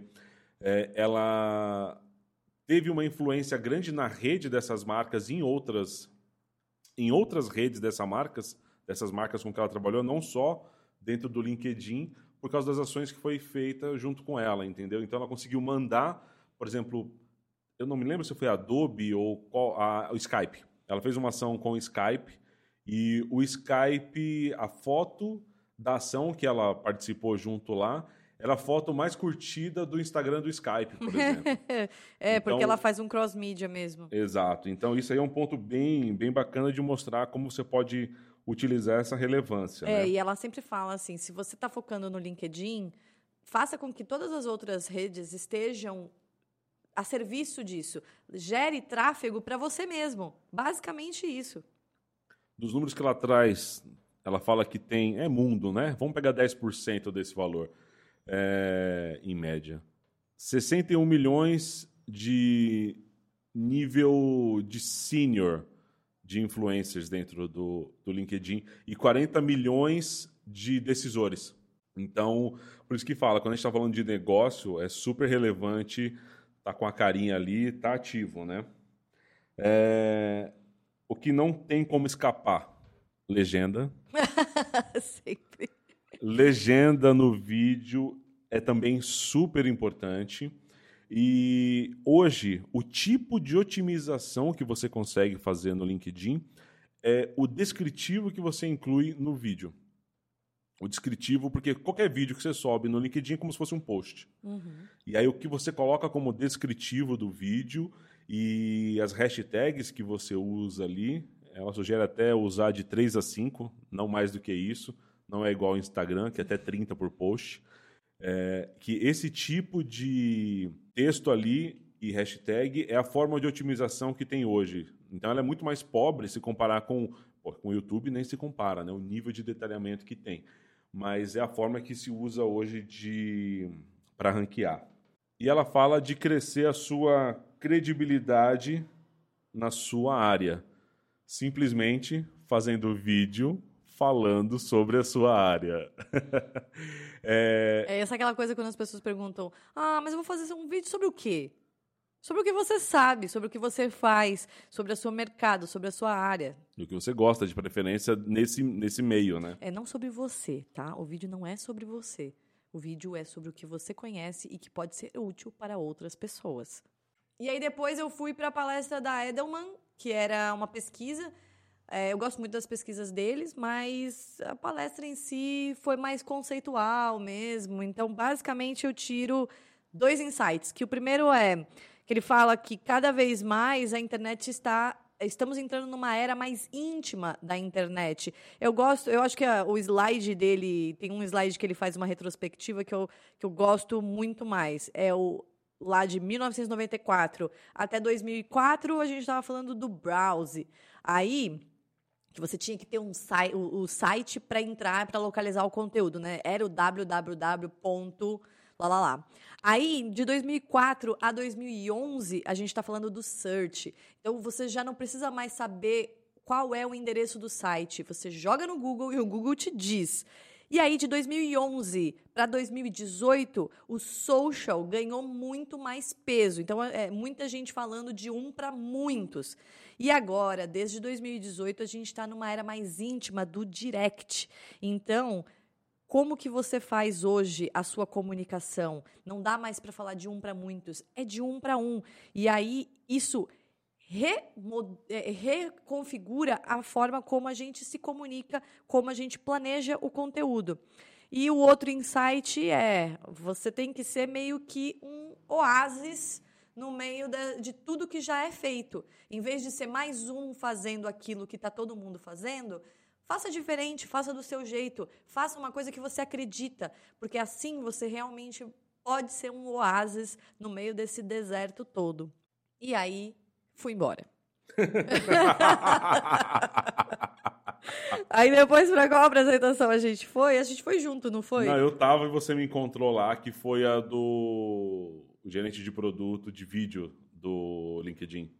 é, ela teve uma influência grande na rede dessas marcas em outras em outras redes dessas marcas, dessas marcas com que ela trabalhou, não só dentro do LinkedIn, por causa das ações que foi feita junto com ela, entendeu? Então ela conseguiu mandar, por exemplo, eu não me lembro se foi a Adobe ou qual, a, o Skype. Ela fez uma ação com o Skype e o Skype, a foto da ação que ela participou junto lá, era a foto mais curtida do Instagram do Skype, por exemplo. [LAUGHS] é, então, porque ela faz um cross-mídia mesmo. Exato. Então, isso aí é um ponto bem, bem bacana de mostrar como você pode utilizar essa relevância. É, né? e ela sempre fala assim: se você está focando no LinkedIn, faça com que todas as outras redes estejam a serviço disso. Gere tráfego para você mesmo. Basicamente isso. Dos números que ela traz, ela fala que tem. É mundo, né? Vamos pegar 10% desse valor é, em média. 61 milhões de nível de senior de influencers dentro do, do LinkedIn e 40 milhões de decisores. Então, por isso que fala, quando a gente está falando de negócio, é super relevante, tá com a carinha ali, tá ativo, né? É, o que não tem como escapar, legenda. [LAUGHS] Sempre legenda no vídeo é também super importante. E hoje, o tipo de otimização que você consegue fazer no LinkedIn é o descritivo que você inclui no vídeo. O descritivo, porque qualquer vídeo que você sobe no LinkedIn é como se fosse um post. Uhum. E aí o que você coloca como descritivo do vídeo e as hashtags que você usa ali, ela sugere até usar de 3 a 5, não mais do que isso não é igual ao Instagram, que é até 30 por post. É, que esse tipo de texto ali e hashtag é a forma de otimização que tem hoje. Então ela é muito mais pobre se comparar com, pô, com o YouTube, nem se compara, né? o nível de detalhamento que tem. Mas é a forma que se usa hoje de para ranquear. E ela fala de crescer a sua credibilidade na sua área, simplesmente fazendo vídeo falando sobre a sua área. [LAUGHS] é... é essa aquela coisa quando as pessoas perguntam: Ah, mas eu vou fazer um vídeo sobre o quê? Sobre o que você sabe, sobre o que você faz, sobre o seu mercado, sobre a sua área. Do que você gosta, de preferência, nesse, nesse meio, né? É não sobre você, tá? O vídeo não é sobre você. O vídeo é sobre o que você conhece e que pode ser útil para outras pessoas. E aí depois eu fui para a palestra da Edelman, que era uma pesquisa é, eu gosto muito das pesquisas deles, mas a palestra em si foi mais conceitual mesmo. Então, basicamente, eu tiro dois insights. Que o primeiro é que ele fala que cada vez mais a internet está estamos entrando numa era mais íntima da internet. Eu gosto, eu acho que a, o slide dele, tem um slide que ele faz uma retrospectiva que eu, que eu gosto muito mais. É o lá de 1994 até 2004, a gente estava falando do browse. Aí, que você tinha que ter um site, o, o site para entrar, para localizar o conteúdo, né? Era o www. Lá, lá, lá. Aí, de 2004 a 2011, a gente está falando do search. Então, você já não precisa mais saber qual é o endereço do site. Você joga no Google e o Google te diz. E aí, de 2011 para 2018, o social ganhou muito mais peso. Então, é muita gente falando de um para muitos. E agora, desde 2018, a gente está numa era mais íntima do direct. Então, como que você faz hoje a sua comunicação? Não dá mais para falar de um para muitos, é de um para um. E aí, isso é, reconfigura a forma como a gente se comunica, como a gente planeja o conteúdo. E o outro insight é: você tem que ser meio que um oásis no meio de, de tudo que já é feito. Em vez de ser mais um fazendo aquilo que está todo mundo fazendo, faça diferente, faça do seu jeito, faça uma coisa que você acredita, porque assim você realmente pode ser um oásis no meio desse deserto todo. E aí fui embora. [LAUGHS] Aí depois, pra qual apresentação a gente foi? A gente foi junto, não foi? Não, eu tava e você me encontrou lá, que foi a do gerente de produto de vídeo do LinkedIn.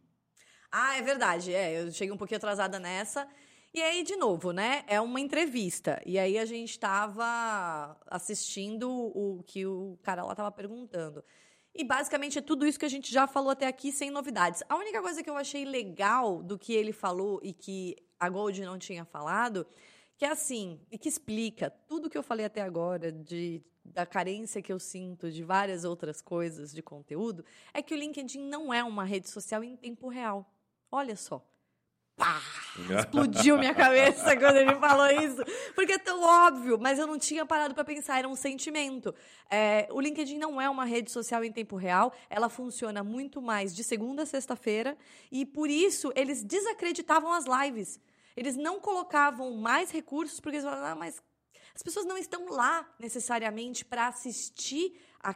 Ah, é verdade. É, eu cheguei um pouquinho atrasada nessa. E aí, de novo, né? É uma entrevista. E aí a gente estava assistindo o que o cara lá estava perguntando. E basicamente é tudo isso que a gente já falou até aqui, sem novidades. A única coisa que eu achei legal do que ele falou e que a Gold não tinha falado, que é assim, e que explica tudo que eu falei até agora de da carência que eu sinto de várias outras coisas de conteúdo, é que o LinkedIn não é uma rede social em tempo real. Olha só. Pá! [LAUGHS] Explodiu minha cabeça quando ele falou isso. Porque é tão óbvio, mas eu não tinha parado para pensar, era um sentimento. É, o LinkedIn não é uma rede social em tempo real, ela funciona muito mais de segunda a sexta-feira, e por isso eles desacreditavam as lives. Eles não colocavam mais recursos, porque eles falavam, ah, mas as pessoas não estão lá necessariamente para assistir a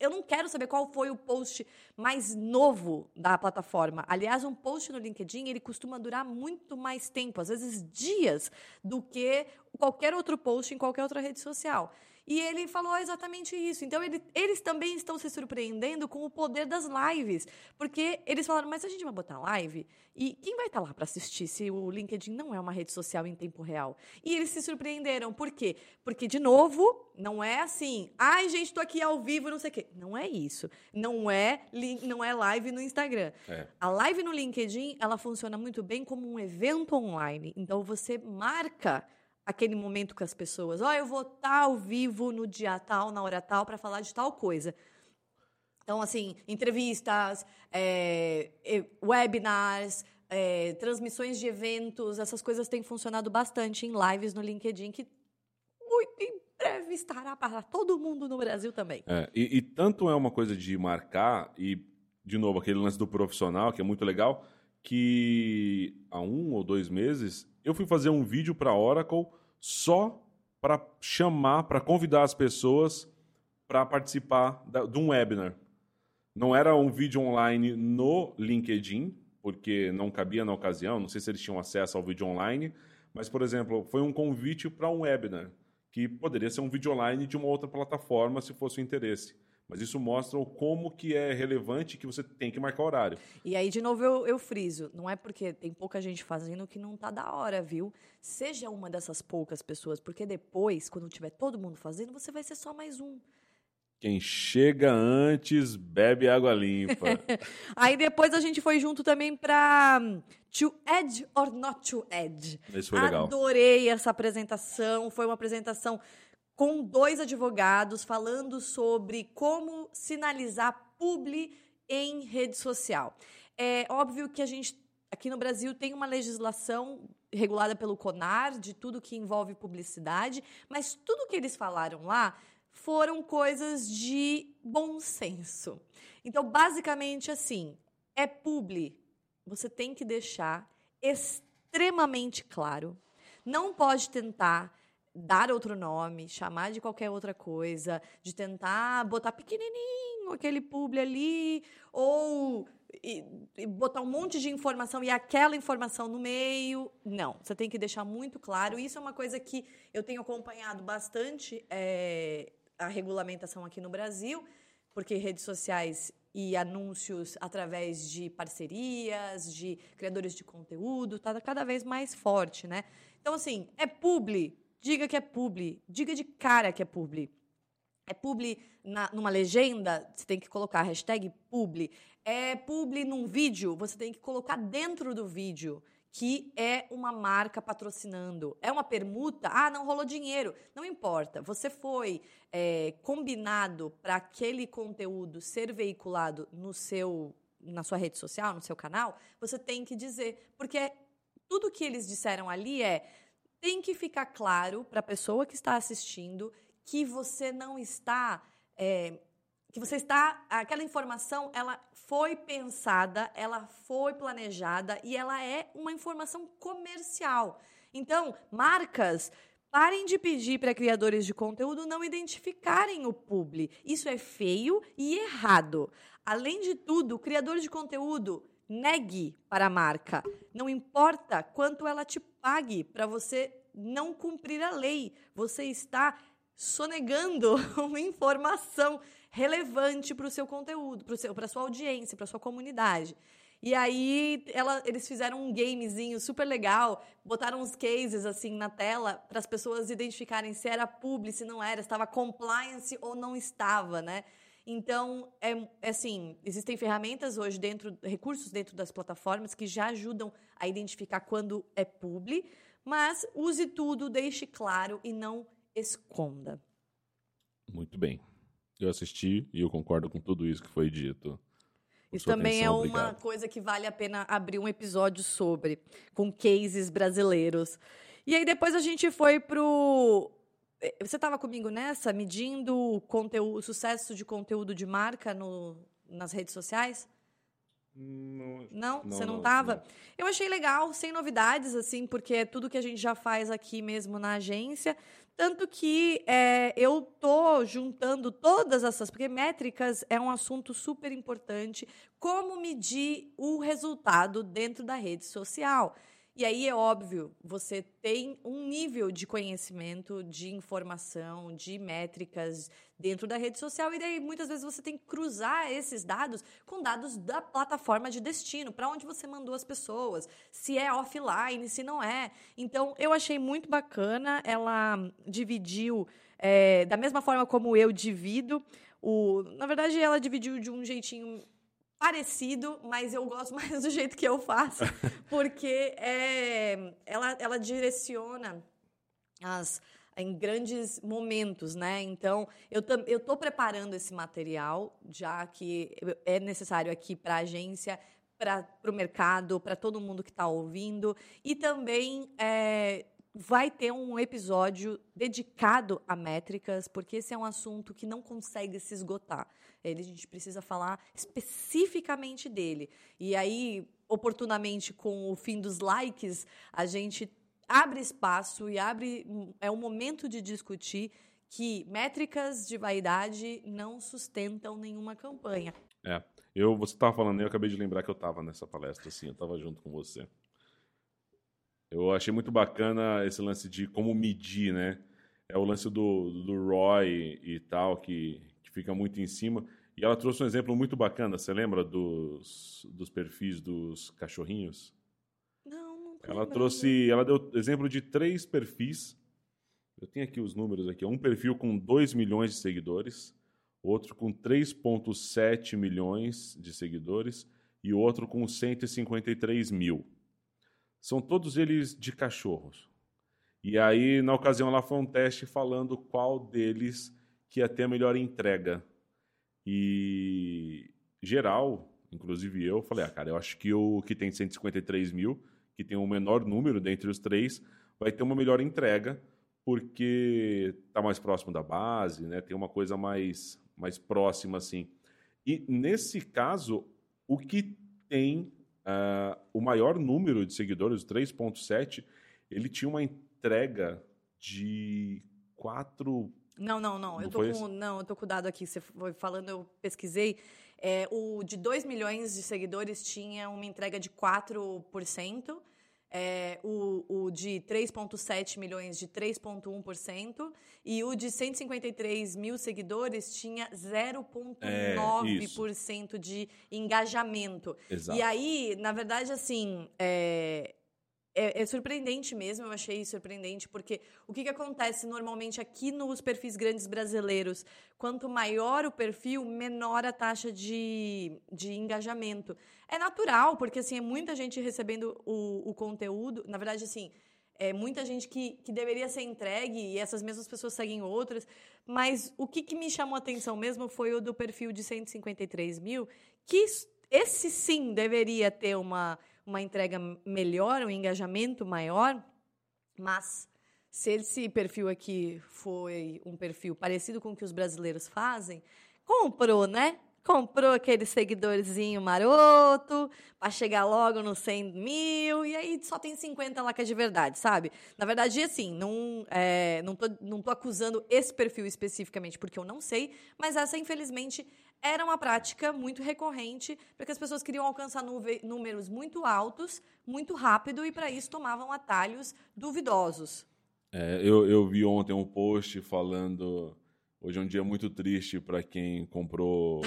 eu não quero saber qual foi o post mais novo da plataforma. Aliás, um post no LinkedIn, ele costuma durar muito mais tempo, às vezes dias, do que qualquer outro post em qualquer outra rede social. E ele falou exatamente isso. Então, ele, eles também estão se surpreendendo com o poder das lives. Porque eles falaram, mas a gente vai botar live? E quem vai estar lá para assistir se o LinkedIn não é uma rede social em tempo real? E eles se surpreenderam. Por quê? Porque, de novo, não é assim, ai, gente, estou aqui ao vivo, não sei o quê. Não é isso. Não é, não é live no Instagram. É. A live no LinkedIn, ela funciona muito bem como um evento online. Então, você marca aquele momento com as pessoas. Ó, oh, eu vou estar ao vivo no dia tal, na hora tal, para falar de tal coisa. Então, assim, entrevistas, é, webinars, é, transmissões de eventos, essas coisas têm funcionado bastante em lives no LinkedIn, que muito em breve estará para todo mundo no Brasil também. É, e, e tanto é uma coisa de marcar, e, de novo, aquele lance do profissional, que é muito legal, que há um ou dois meses eu fui fazer um vídeo para Oracle só para chamar, para convidar as pessoas para participar da, de um webinar. Não era um vídeo online no LinkedIn, porque não cabia na ocasião, não sei se eles tinham acesso ao vídeo online, mas, por exemplo, foi um convite para um webinar, que poderia ser um vídeo online de uma outra plataforma, se fosse o interesse. Mas isso mostra como que é relevante que você tem que marcar horário. E aí, de novo, eu, eu friso. Não é porque tem pouca gente fazendo que não tá da hora, viu? Seja uma dessas poucas pessoas, porque depois, quando tiver todo mundo fazendo, você vai ser só mais um. Quem chega antes bebe água limpa. [LAUGHS] aí depois a gente foi junto também para hum, To Edge or Not to Edge. Isso foi legal. Adorei essa apresentação. Foi uma apresentação com dois advogados falando sobre como sinalizar publi em rede social. É óbvio que a gente aqui no Brasil tem uma legislação regulada pelo CONAR de tudo que envolve publicidade, mas tudo que eles falaram lá foram coisas de bom senso. Então, basicamente assim, é publi, você tem que deixar extremamente claro. Não pode tentar dar outro nome, chamar de qualquer outra coisa, de tentar botar pequenininho aquele publi ali, ou e, e botar um monte de informação e aquela informação no meio. Não, você tem que deixar muito claro. Isso é uma coisa que eu tenho acompanhado bastante é, a regulamentação aqui no Brasil, porque redes sociais e anúncios através de parcerias, de criadores de conteúdo, está cada vez mais forte, né? Então, assim, é publi, diga que é publi, diga de cara que é publi. É publi na, numa legenda, você tem que colocar hashtag publi. É publi num vídeo, você tem que colocar dentro do vídeo que é uma marca patrocinando. É uma permuta? Ah, não rolou dinheiro. Não importa. Você foi é, combinado para aquele conteúdo ser veiculado no seu, na sua rede social, no seu canal. Você tem que dizer, porque tudo que eles disseram ali é tem que ficar claro para a pessoa que está assistindo que você não está. É, que você está. Aquela informação, ela foi pensada, ela foi planejada e ela é uma informação comercial. Então, marcas. Parem de pedir para criadores de conteúdo não identificarem o publi. Isso é feio e errado. Além de tudo, o criador de conteúdo negue para a marca. Não importa quanto ela te pague para você não cumprir a lei. Você está sonegando [LAUGHS] uma informação relevante para o seu conteúdo, para a sua audiência, para a sua comunidade. E aí ela, eles fizeram um gamezinho super legal, botaram uns cases assim na tela para as pessoas identificarem se era publi, se não era, estava compliance ou não estava, né? Então, é, é, assim, existem ferramentas hoje dentro, recursos dentro das plataformas que já ajudam a identificar quando é publi, Mas use tudo, deixe claro e não esconda. Muito bem. Eu assisti e eu concordo com tudo isso que foi dito. Isso também atenção, é uma obrigado. coisa que vale a pena abrir um episódio sobre, com cases brasileiros. E aí depois a gente foi pro. Eh, você estava comigo nessa, medindo o, conteúdo, o sucesso de conteúdo de marca no, nas redes sociais? Não, não, você não estava? Eu achei legal, sem novidades, assim, porque é tudo que a gente já faz aqui mesmo na agência. Tanto que é, eu tô juntando todas essas, porque métricas é um assunto super importante. Como medir o resultado dentro da rede social? E aí é óbvio, você tem um nível de conhecimento, de informação, de métricas dentro da rede social, e daí muitas vezes você tem que cruzar esses dados com dados da plataforma de destino, para onde você mandou as pessoas, se é offline, se não é. Então, eu achei muito bacana, ela dividiu é, da mesma forma como eu divido. O, na verdade, ela dividiu de um jeitinho parecido, mas eu gosto [LAUGHS] mais do jeito que eu faço, porque é, ela, ela direciona as em grandes momentos, né? Então, eu estou preparando esse material, já que é necessário aqui para a agência, para o mercado, para todo mundo que está ouvindo, e também é, vai ter um episódio dedicado a métricas, porque esse é um assunto que não consegue se esgotar. Ele, a gente precisa falar especificamente dele. E aí, oportunamente, com o fim dos likes, a gente abre espaço e abre é o momento de discutir que métricas de vaidade não sustentam nenhuma campanha. É. Eu, você estava falando, eu acabei de lembrar que eu estava nessa palestra, assim, eu estava junto com você. Eu achei muito bacana esse lance de como medir, né? É o lance do, do Roy e tal, que, que fica muito em cima. E ela trouxe um exemplo muito bacana. Você lembra dos, dos perfis dos cachorrinhos? Não, não tô Ela trouxe, ela deu exemplo de três perfis. Eu tenho aqui os números aqui. Um perfil com 2 milhões de seguidores, outro com 3,7 milhões de seguidores e outro com 153 mil. São todos eles de cachorros. E aí, na ocasião, ela foi um teste falando qual deles que ia ter a melhor entrega. E geral, inclusive eu, falei, ah, cara, eu acho que o que tem 153 mil, que tem o menor número dentre os três, vai ter uma melhor entrega, porque está mais próximo da base, né? Tem uma coisa mais, mais próxima, assim. E nesse caso, o que tem uh, o maior número de seguidores, 3.7, ele tinha uma entrega de 4 não, não, não. não eu tô com, não, eu tô com o dado aqui. Você foi falando, eu pesquisei. É, o de 2 milhões de seguidores tinha uma entrega de 4%. É, o, o de 3,7 milhões de 3,1%, e o de 153 mil seguidores tinha 0,9% é, de engajamento. Exato. E aí, na verdade, assim, é, é, é, surpreendente mesmo, eu achei surpreendente, porque o que, que acontece normalmente aqui nos perfis grandes brasileiros? Quanto maior o perfil, menor a taxa de, de engajamento. É natural, porque assim, é muita gente recebendo o, o conteúdo. Na verdade, assim, é muita gente que, que deveria ser entregue e essas mesmas pessoas seguem outras. Mas o que, que me chamou a atenção mesmo foi o do perfil de 153 mil, que esse sim deveria ter uma uma entrega melhor, um engajamento maior, mas se esse perfil aqui foi um perfil parecido com o que os brasileiros fazem, comprou, né? Comprou aquele seguidorzinho maroto para chegar logo nos 100 mil e aí só tem 50 lá que é de verdade, sabe? Na verdade, assim, não, é, não, tô, não tô acusando esse perfil especificamente porque eu não sei, mas essa, infelizmente, era uma prática muito recorrente, porque as pessoas queriam alcançar números muito altos, muito rápido, e para isso tomavam atalhos duvidosos. É, eu, eu vi ontem um post falando. Hoje é um dia muito triste para quem comprou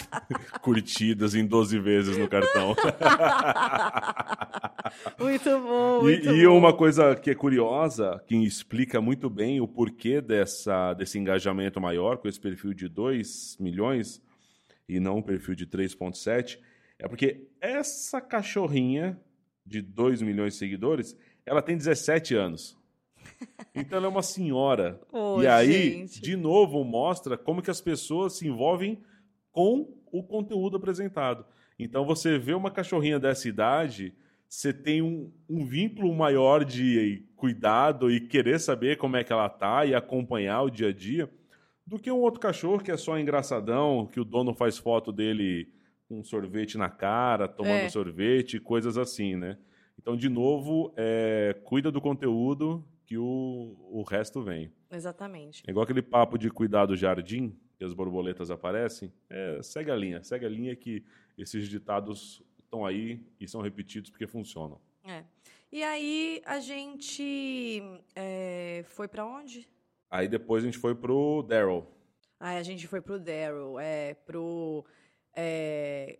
[LAUGHS] curtidas em 12 vezes no cartão. [LAUGHS] muito bom, muito e, e uma coisa que é curiosa, que explica muito bem o porquê dessa, desse engajamento maior com esse perfil de 2 milhões, e não um perfil de 3.7, é porque essa cachorrinha de 2 milhões de seguidores, ela tem 17 anos. Então ela é uma senhora. [LAUGHS] Ô, e aí, gente. de novo, mostra como que as pessoas se envolvem com o conteúdo apresentado. Então você vê uma cachorrinha dessa idade, você tem um, um vínculo maior de cuidado e querer saber como é que ela tá e acompanhar o dia a dia, do que um outro cachorro que é só engraçadão, que o dono faz foto dele com sorvete na cara, tomando É. sorvete, coisas assim, né? Então, de novo, é, cuida do conteúdo que o, o resto vem. Exatamente. É igual aquele papo de cuidar do jardim, que as borboletas aparecem. É, segue a linha, segue a linha que esses ditados estão aí e são repetidos porque funcionam. É. E aí a gente é, foi pra onde? Aí depois a gente foi pro Daryl. Aí a gente foi pro Daryl, é, pro é,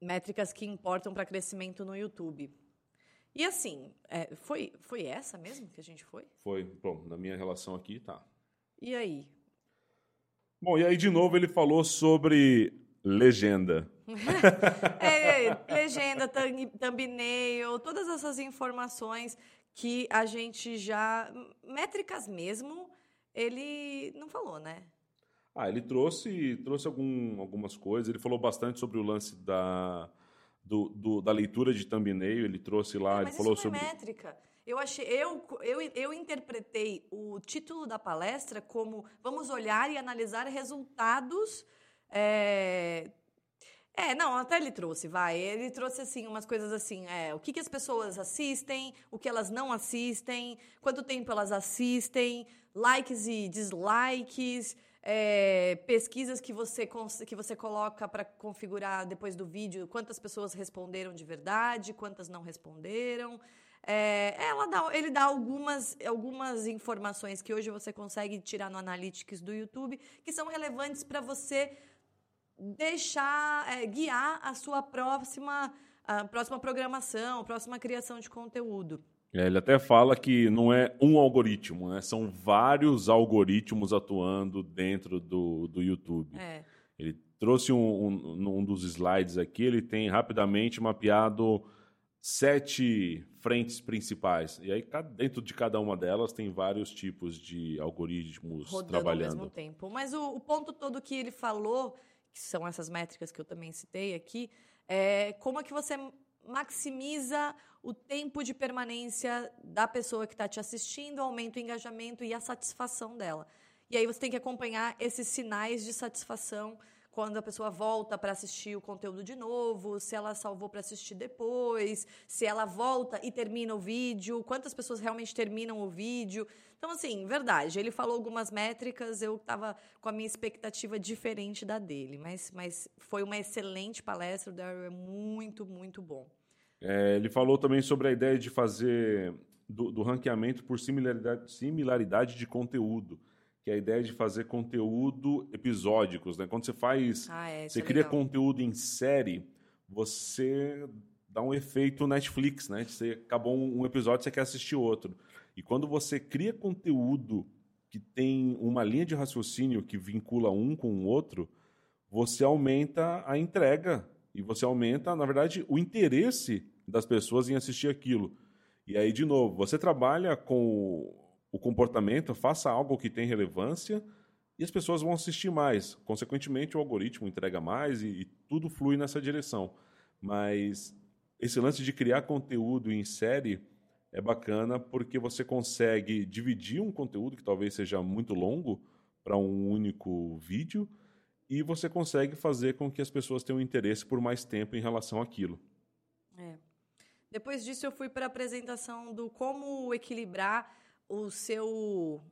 métricas que importam para crescimento no YouTube. E assim, é, foi, foi essa mesmo que a gente foi? Foi, bom, na minha relação aqui, tá. E aí? Bom, e aí de novo ele falou sobre legenda. [LAUGHS] É, legenda, thumb- thumbnail, todas essas informações que a gente já. Métricas mesmo, ele não falou, né? Ah, ele trouxe, trouxe algum, algumas coisas. Ele falou bastante sobre o lance da, do, do- da leitura de thumbnail. Ele trouxe lá, É, ele falou sobre. é métrica. Eu achei, eu, eu, eu interpretei o título da palestra como vamos olhar e analisar resultados. É, é, não, até ele trouxe, vai. Ele trouxe assim umas coisas assim, é, o que, que as pessoas assistem, o que elas não assistem, quanto tempo elas assistem, likes e dislikes, é, pesquisas que você, que você coloca para configurar depois do vídeo, quantas pessoas responderam de verdade, quantas não responderam. É, ela dá, ele dá algumas, algumas informações que hoje você consegue tirar no Analytics do YouTube, que são relevantes para você deixar, é, guiar a sua próxima, a próxima programação, próxima criação de conteúdo. É, ele até fala que não é um algoritmo, né? São vários algoritmos atuando dentro do, do YouTube. É. Ele trouxe um, um, num dos slides aqui, ele tem rapidamente mapeado sete frentes principais. E aí, dentro de cada uma delas, tem vários tipos de algoritmos rodando trabalhando. ao mesmo tempo. Mas o, o ponto todo que ele falou, que são essas métricas que eu também citei aqui, é como é que você maximiza o tempo de permanência da pessoa que está te assistindo, aumenta o engajamento e a satisfação dela. E aí você tem que acompanhar esses sinais de satisfação quando a pessoa volta para assistir o conteúdo de novo, se ela salvou para assistir depois, se ela volta e termina o vídeo, quantas pessoas realmente terminam o vídeo. Então, assim, verdade, ele falou algumas métricas, eu estava com a minha expectativa diferente da dele, mas, mas foi uma excelente palestra, o Daryl é muito, muito bom. É, ele falou também sobre a ideia de fazer do, do ranqueamento por similaridade, similaridade de conteúdo, que é a ideia de fazer conteúdo episódicos. Né? Quando você faz, Ah, é, você é cria legal. conteúdo em série, você dá um efeito Netflix, né? Você acabou um um episódio, você quer assistir outro. E quando você cria conteúdo que tem uma linha de raciocínio que vincula um com o outro, você aumenta a entrega e você aumenta, na verdade, o interesse das pessoas em assistir aquilo. E aí, de novo, você trabalha com o comportamento, faça algo que tem relevância e as pessoas vão assistir mais. Consequentemente, o algoritmo entrega mais e, e tudo flui nessa direção. Mas esse lance de criar conteúdo em série é bacana porque você consegue dividir um conteúdo que talvez seja muito longo para um único vídeo e você consegue fazer com que as pessoas tenham interesse por mais tempo em relação àquilo. É. Depois disso, eu fui para a apresentação do como equilibrar o seu,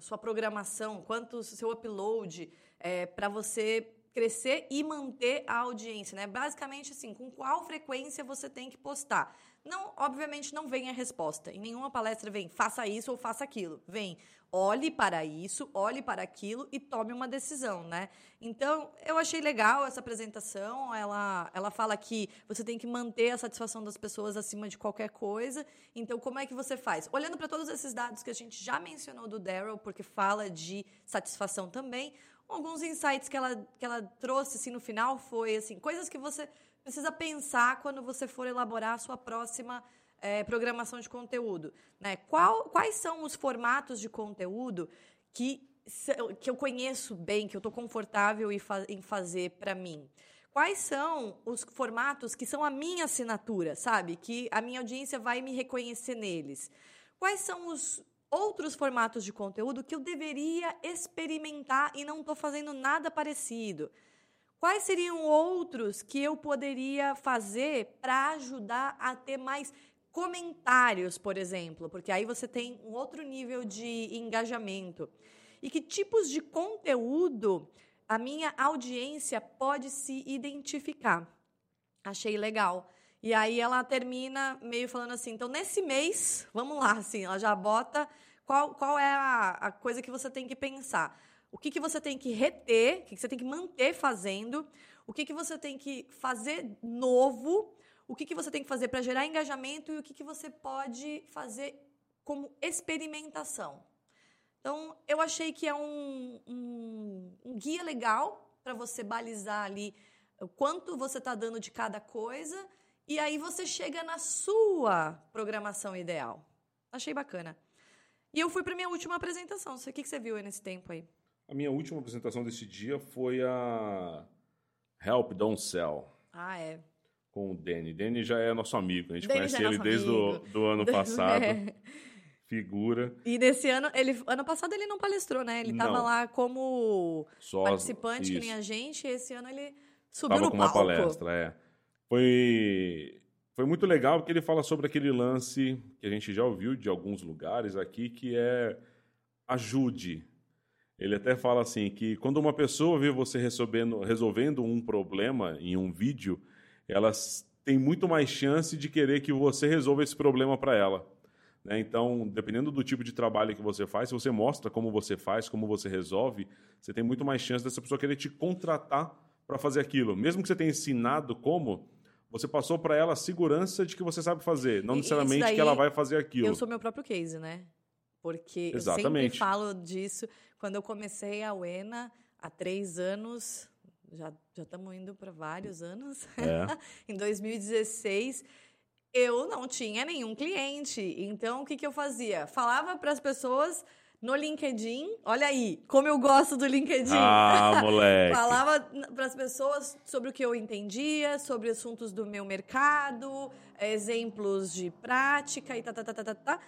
sua programação, quanto o seu upload, para você crescer e manter a audiência, né? Basicamente, assim, com qual frequência você tem que postar. Não, obviamente, não vem a resposta. Em nenhuma palestra vem faça isso ou faça aquilo. Vem olhe para isso, olhe para aquilo e tome uma decisão, né? Então, eu achei legal essa apresentação. Ela, ela fala que você tem que manter a satisfação das pessoas acima de qualquer coisa. Então, como é que você faz? Olhando para todos esses dados que a gente já mencionou do Daryl, porque fala de satisfação também, alguns insights que ela, que ela trouxe assim, no final foi assim, coisas que você precisa pensar quando você for elaborar a sua próxima é, programação de conteúdo. Né? Qual, quais são os formatos de conteúdo que, que eu conheço bem, que eu estou confortável em, fa em fazer para mim? Quais são os formatos que são a minha assinatura, sabe? Que a minha audiência vai me reconhecer neles. Quais são os outros formatos de conteúdo que eu deveria experimentar e não estou fazendo nada parecido? Quais seriam outros que eu poderia fazer para ajudar a ter mais comentários, por exemplo? Porque aí você tem um outro nível de engajamento. E que tipos de conteúdo a minha audiência pode se identificar? Achei legal. E aí ela termina meio falando assim, então nesse mês, vamos lá, assim, ela já bota qual, qual é a, a coisa que você tem que pensar o que, que você tem que reter, o que, que você tem que manter fazendo, o que, que você tem que fazer novo, o que, que você tem que fazer para gerar engajamento e o que, que você pode fazer como experimentação. Então, eu achei que é um, um, um guia legal para você balizar ali o quanto você está dando de cada coisa e aí você chega na sua programação ideal. Achei bacana. E eu fui para minha última apresentação. O que, que você viu nesse tempo aí? A minha última apresentação desse dia foi a Help Don't Sell. Ah, é. Com o Danny. Danny já é nosso amigo. A gente Danny conhece é ele desde o do ano [LAUGHS] passado. é. Figura. E nesse ano, ele, ano passado ele não palestrou, né? Ele estava lá como Só, participante, isso. que nem a gente. E esse ano ele subiu tava no com palco. uma palestra, é. Foi, foi muito legal porque ele fala sobre aquele lance que a gente já ouviu de alguns lugares aqui, que é ajude ele até fala assim que quando uma pessoa vê você resolvendo, resolvendo um problema em um vídeo, ela tem muito mais chance de querer que você resolva esse problema para ela. Né? Então, dependendo do tipo de trabalho que você faz, se você mostra como você faz, como você resolve, você tem muito mais chance dessa pessoa querer te contratar para fazer aquilo. Mesmo que você tenha ensinado como, você passou para ela a segurança de que você sabe fazer, não necessariamente que ela vai fazer aquilo. Eu sou meu próprio case, né? Porque Exatamente. eu sempre falo disso. Quando eu comecei a UENA, há três anos, já estamos indo para vários anos, é. [LAUGHS] em 2016, eu não tinha nenhum cliente. Então, o que, que eu fazia? Falava para as pessoas no LinkedIn. Olha aí, como eu gosto do LinkedIn. Ah, [LAUGHS] moleque. Falava para as pessoas sobre o que eu entendia, sobre assuntos do meu mercado, exemplos de prática e tá, tá, tá, tá, tá. tá.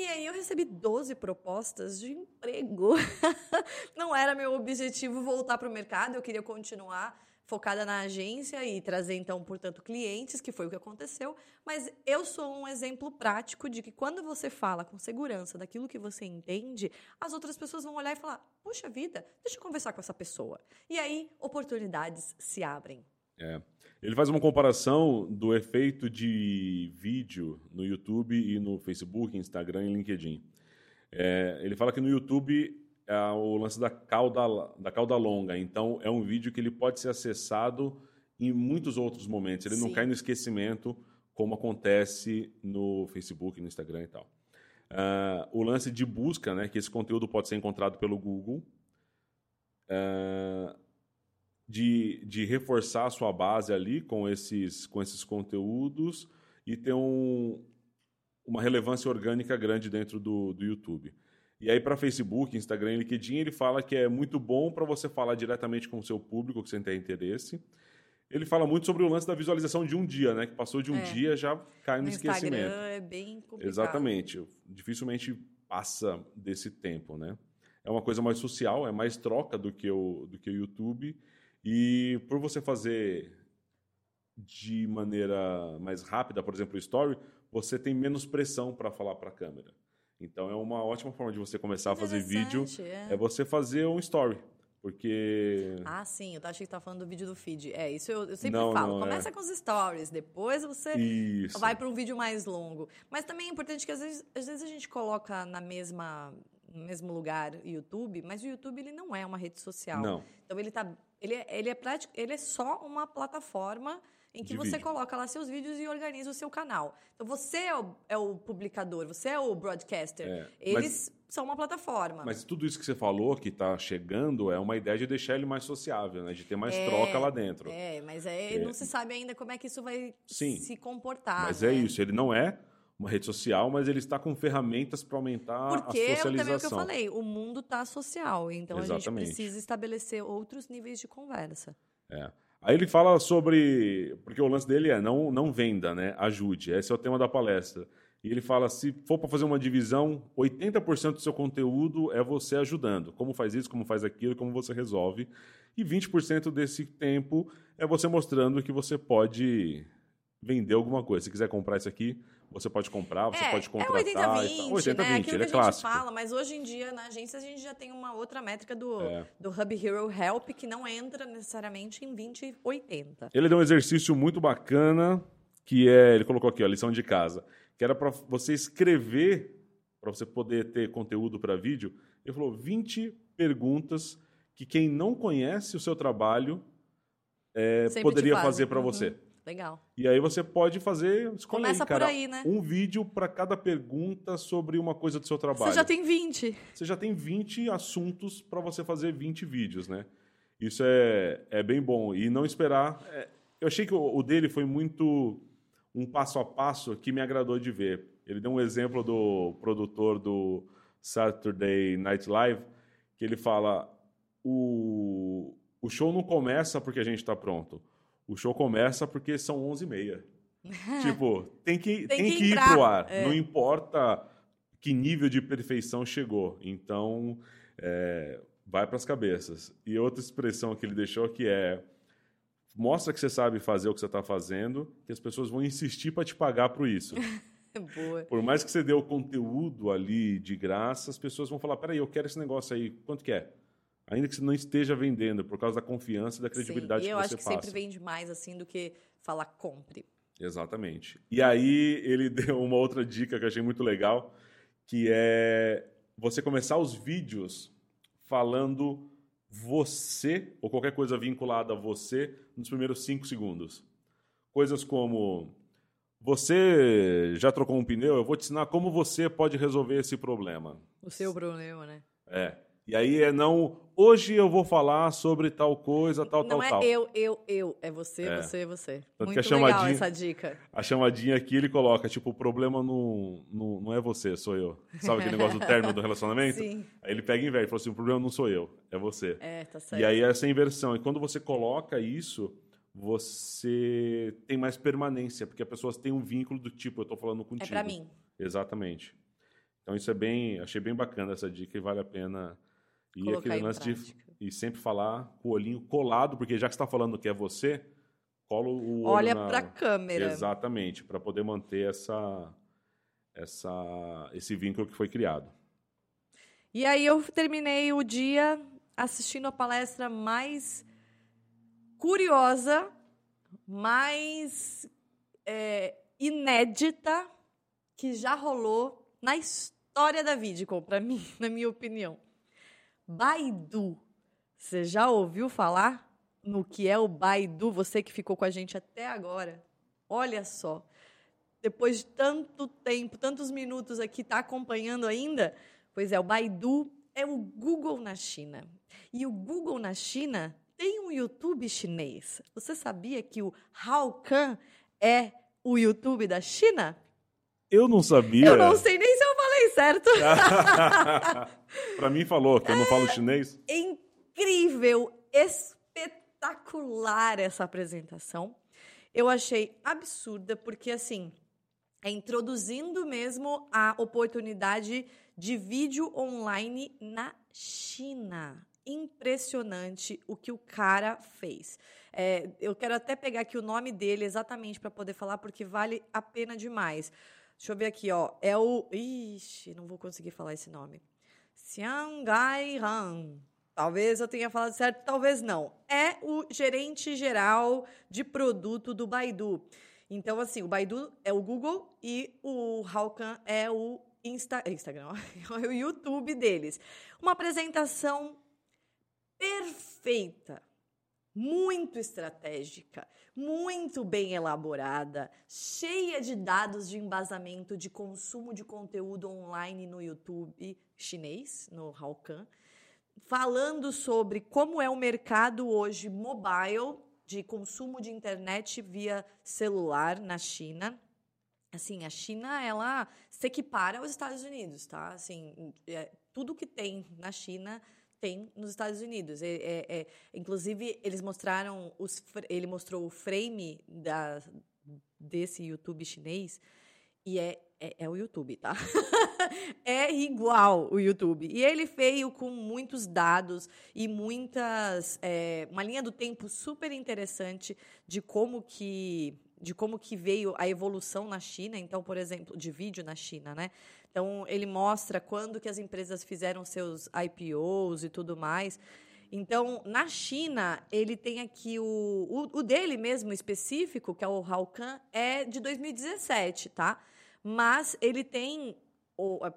E aí eu recebi 12 propostas de emprego. [LAUGHS] Não era meu objetivo voltar para o mercado, eu queria continuar focada na agência e trazer então, portanto, clientes, que foi o que aconteceu, mas eu sou um exemplo prático de que quando você fala com segurança daquilo que você entende, as outras pessoas vão olhar e falar: "Puxa vida, deixa eu conversar com essa pessoa". E aí oportunidades se abrem. É. Ele faz uma comparação do efeito de vídeo no YouTube e no Facebook, Instagram e LinkedIn. É, ele fala que no YouTube é o lance da cauda, da cauda longa. Então, é um vídeo que ele pode ser acessado em muitos outros momentos. Ele Sim. não cai no esquecimento, como acontece no Facebook, no Instagram e tal. Uh, o lance de busca, né, que esse conteúdo pode ser encontrado pelo Google. Uh, de, de reforçar a sua base ali com esses, com esses conteúdos e ter um, uma relevância orgânica grande dentro do, do YouTube. E aí, para Facebook, Instagram e LinkedIn, ele fala que é muito bom para você falar diretamente com o seu público, que você tem interesse. Ele fala muito sobre o lance da visualização de um dia, né? Que passou de um é. dia já cai no, no esquecimento. Instagram é bem complicado. Exatamente. Dificilmente passa desse tempo, né? É uma coisa mais social, é mais troca do que o, do que o YouTube. E por você fazer de maneira mais rápida, por exemplo, o story, você tem menos pressão para falar para a câmera. Então é uma ótima forma de você começar a fazer vídeo é. é você fazer um story. Porque. Ah, sim, eu achei que estava falando do vídeo do feed. É, isso eu, eu sempre não, falo. Não, Começa é. com os stories, depois você isso. vai para um vídeo mais longo. Mas também é importante que às vezes, às vezes a gente coloca na mesma, no mesmo lugar o YouTube, mas o YouTube ele não é uma rede social. Não. Então ele está ele, é, ele, é prático, ele é só uma plataforma em que de você vídeo. coloca lá seus vídeos e organiza o seu canal. Então você é o, é o publicador, você é o broadcaster. É, Eles mas, são uma plataforma. Mas tudo isso que você falou que está chegando é uma ideia de deixar ele mais sociável, né? De ter mais é, troca lá dentro. É, mas é, não se sabe ainda como é que isso vai Sim, se comportar. Mas né? é isso, ele não é uma rede social, mas ele está com ferramentas para aumentar Porque a é socialização. também o que eu falei, o mundo está social, então a gente Exatamente. precisa estabelecer outros níveis de conversa. É. Aí ele fala sobre. Porque o lance dele é não, não venda, né? Ajude. Esse é o tema da palestra. E ele fala: se for para fazer uma divisão, 80% do seu conteúdo é você ajudando. Como faz isso, como faz aquilo, como você resolve. E 20% desse tempo é você mostrando que você pode vender alguma coisa. Se quiser comprar isso aqui, você pode comprar, você é, pode é contratar. o e tal. 80-20, 80-20, né? Aquilo ele que é a gente clássico. fala, mas hoje em dia na agência a gente já tem uma outra métrica do, É. do Hub Hero Help que não entra necessariamente em 20 e 80. Ele deu um exercício muito bacana, que é, ele colocou aqui, ó, lição de casa, que era para você escrever, para você poder ter conteúdo para vídeo. Ele falou 20 perguntas que quem não conhece o seu trabalho é, poderia fazem. fazer para Uhum. você. Legal. E aí você pode fazer, escolher, Começa por cara, aí, né? um vídeo para cada pergunta sobre uma coisa do seu trabalho. Você já tem 20. Você já tem 20 assuntos para você fazer 20 vídeos, né? Isso é, é bem bom. E não esperar. é, eu achei que o, o dele foi muito um passo a passo que me agradou de ver. Ele deu um exemplo do produtor do Saturday Night Live, que ele fala: o, o show não começa porque a gente está pronto. O show começa porque são 11h30. [LAUGHS] tipo, tem que, Tem tem que ir entrar, pro ar. é. Não importa que nível de perfeição chegou. Então, é, vai para as cabeças. E outra expressão que ele deixou que é mostra que você sabe fazer o que você está fazendo, que as pessoas vão insistir para te pagar por isso. [LAUGHS] Boa. Por mais que você dê o conteúdo ali de graça, as pessoas vão falar: peraí, eu quero esse negócio aí, quanto que é? Ainda que você não esteja vendendo, por causa da confiança e da credibilidade Sim, e eu que acho você que passa. sempre vende mais assim do que falar compre. Exatamente. E aí ele [LAUGHS] deu uma outra dica que eu achei muito legal, que é você começar os vídeos falando você ou qualquer coisa vinculada a você nos primeiros cinco segundos. Coisas como você já trocou um pneu? Eu vou te ensinar como você pode resolver esse problema. O seu problema, né? É. E aí é não. Hoje eu vou falar sobre tal coisa, tal, não tal, é tal. eu, eu, eu. É você, É. você, você. Tanto Muito que legal chamadinha- essa dica. A chamadinha aqui ele coloca, tipo, o problema não, não, não é você, sou eu. Sabe aquele negócio do término do relacionamento? [LAUGHS] Sim. Aí ele pega e inverte, fala assim, o problema não sou eu, é você. É, tá certo. E aí essa inversão. E quando você coloca isso, você tem mais permanência, porque as pessoas têm um vínculo do tipo, eu tô falando contigo. é pra mim. Exatamente. Então isso é bem, achei bem bacana essa dica e vale a pena. E Colocar aquele lance de e sempre falar com o olhinho colado, porque já que está falando que é você, cola o olho Olha na... pra câmera. Exatamente, para poder manter essa, essa, esse vínculo que foi criado. E aí eu terminei o dia assistindo a palestra mais curiosa, mais é, inédita que já rolou na história da Vidcom, para mim, [LAUGHS] na minha opinião. Baidu. Você já ouviu falar no que é o Baidu? Você que ficou com a gente até agora. Olha só. Depois de tanto tempo, tantos minutos aqui, tá acompanhando ainda? Pois é, o Baidu é o Google na China. E o Google na China tem um YouTube chinês. Você sabia que o Haokan é o YouTube da China? Eu não sabia. Eu não sei nem se eu certo. [LAUGHS] para mim falou que eu não falo chinês. [LAUGHS] incrível, espetacular essa apresentação. Eu achei absurda, porque assim, é introduzindo mesmo a oportunidade de vídeo online na China. Impressionante o que o cara fez. É, eu quero até pegar aqui o nome dele exatamente para poder falar, porque vale a pena demais. Deixa eu ver aqui, ó. É o. Ixi, não vou conseguir falar esse nome. Xiangai Han. Talvez eu tenha falado certo, talvez não. É o gerente geral de produto do Baidu. Então, assim, o Baidu é o Google e o Haokan é o Insta, Instagram, [LAUGHS] é o YouTube deles. Uma apresentação perfeita, muito estratégica, muito bem elaborada, cheia de dados de embasamento de consumo de conteúdo online no YouTube chinês, no Haokan, falando sobre como é o mercado hoje mobile de consumo de internet via celular na China. assim, a China, ela se equipara aos Estados Unidos, tá? Assim, é, tudo que tem na China tem nos Estados Unidos. É, é, é, inclusive, eles mostraram os, ele mostrou o frame da, desse YouTube chinês e é, é, é o YouTube, tá? [LAUGHS] é igual o YouTube. E ele veio com muitos dados e muitas. É, uma linha do tempo super interessante de como que de como que veio a evolução na China, então, por exemplo, de vídeo na China, né? Então, ele mostra quando que as empresas fizeram seus IPOs e tudo mais. Então, na China, ele tem aqui o, o, o dele mesmo específico, que é o Haokan, é de 2017, tá? Mas ele tem,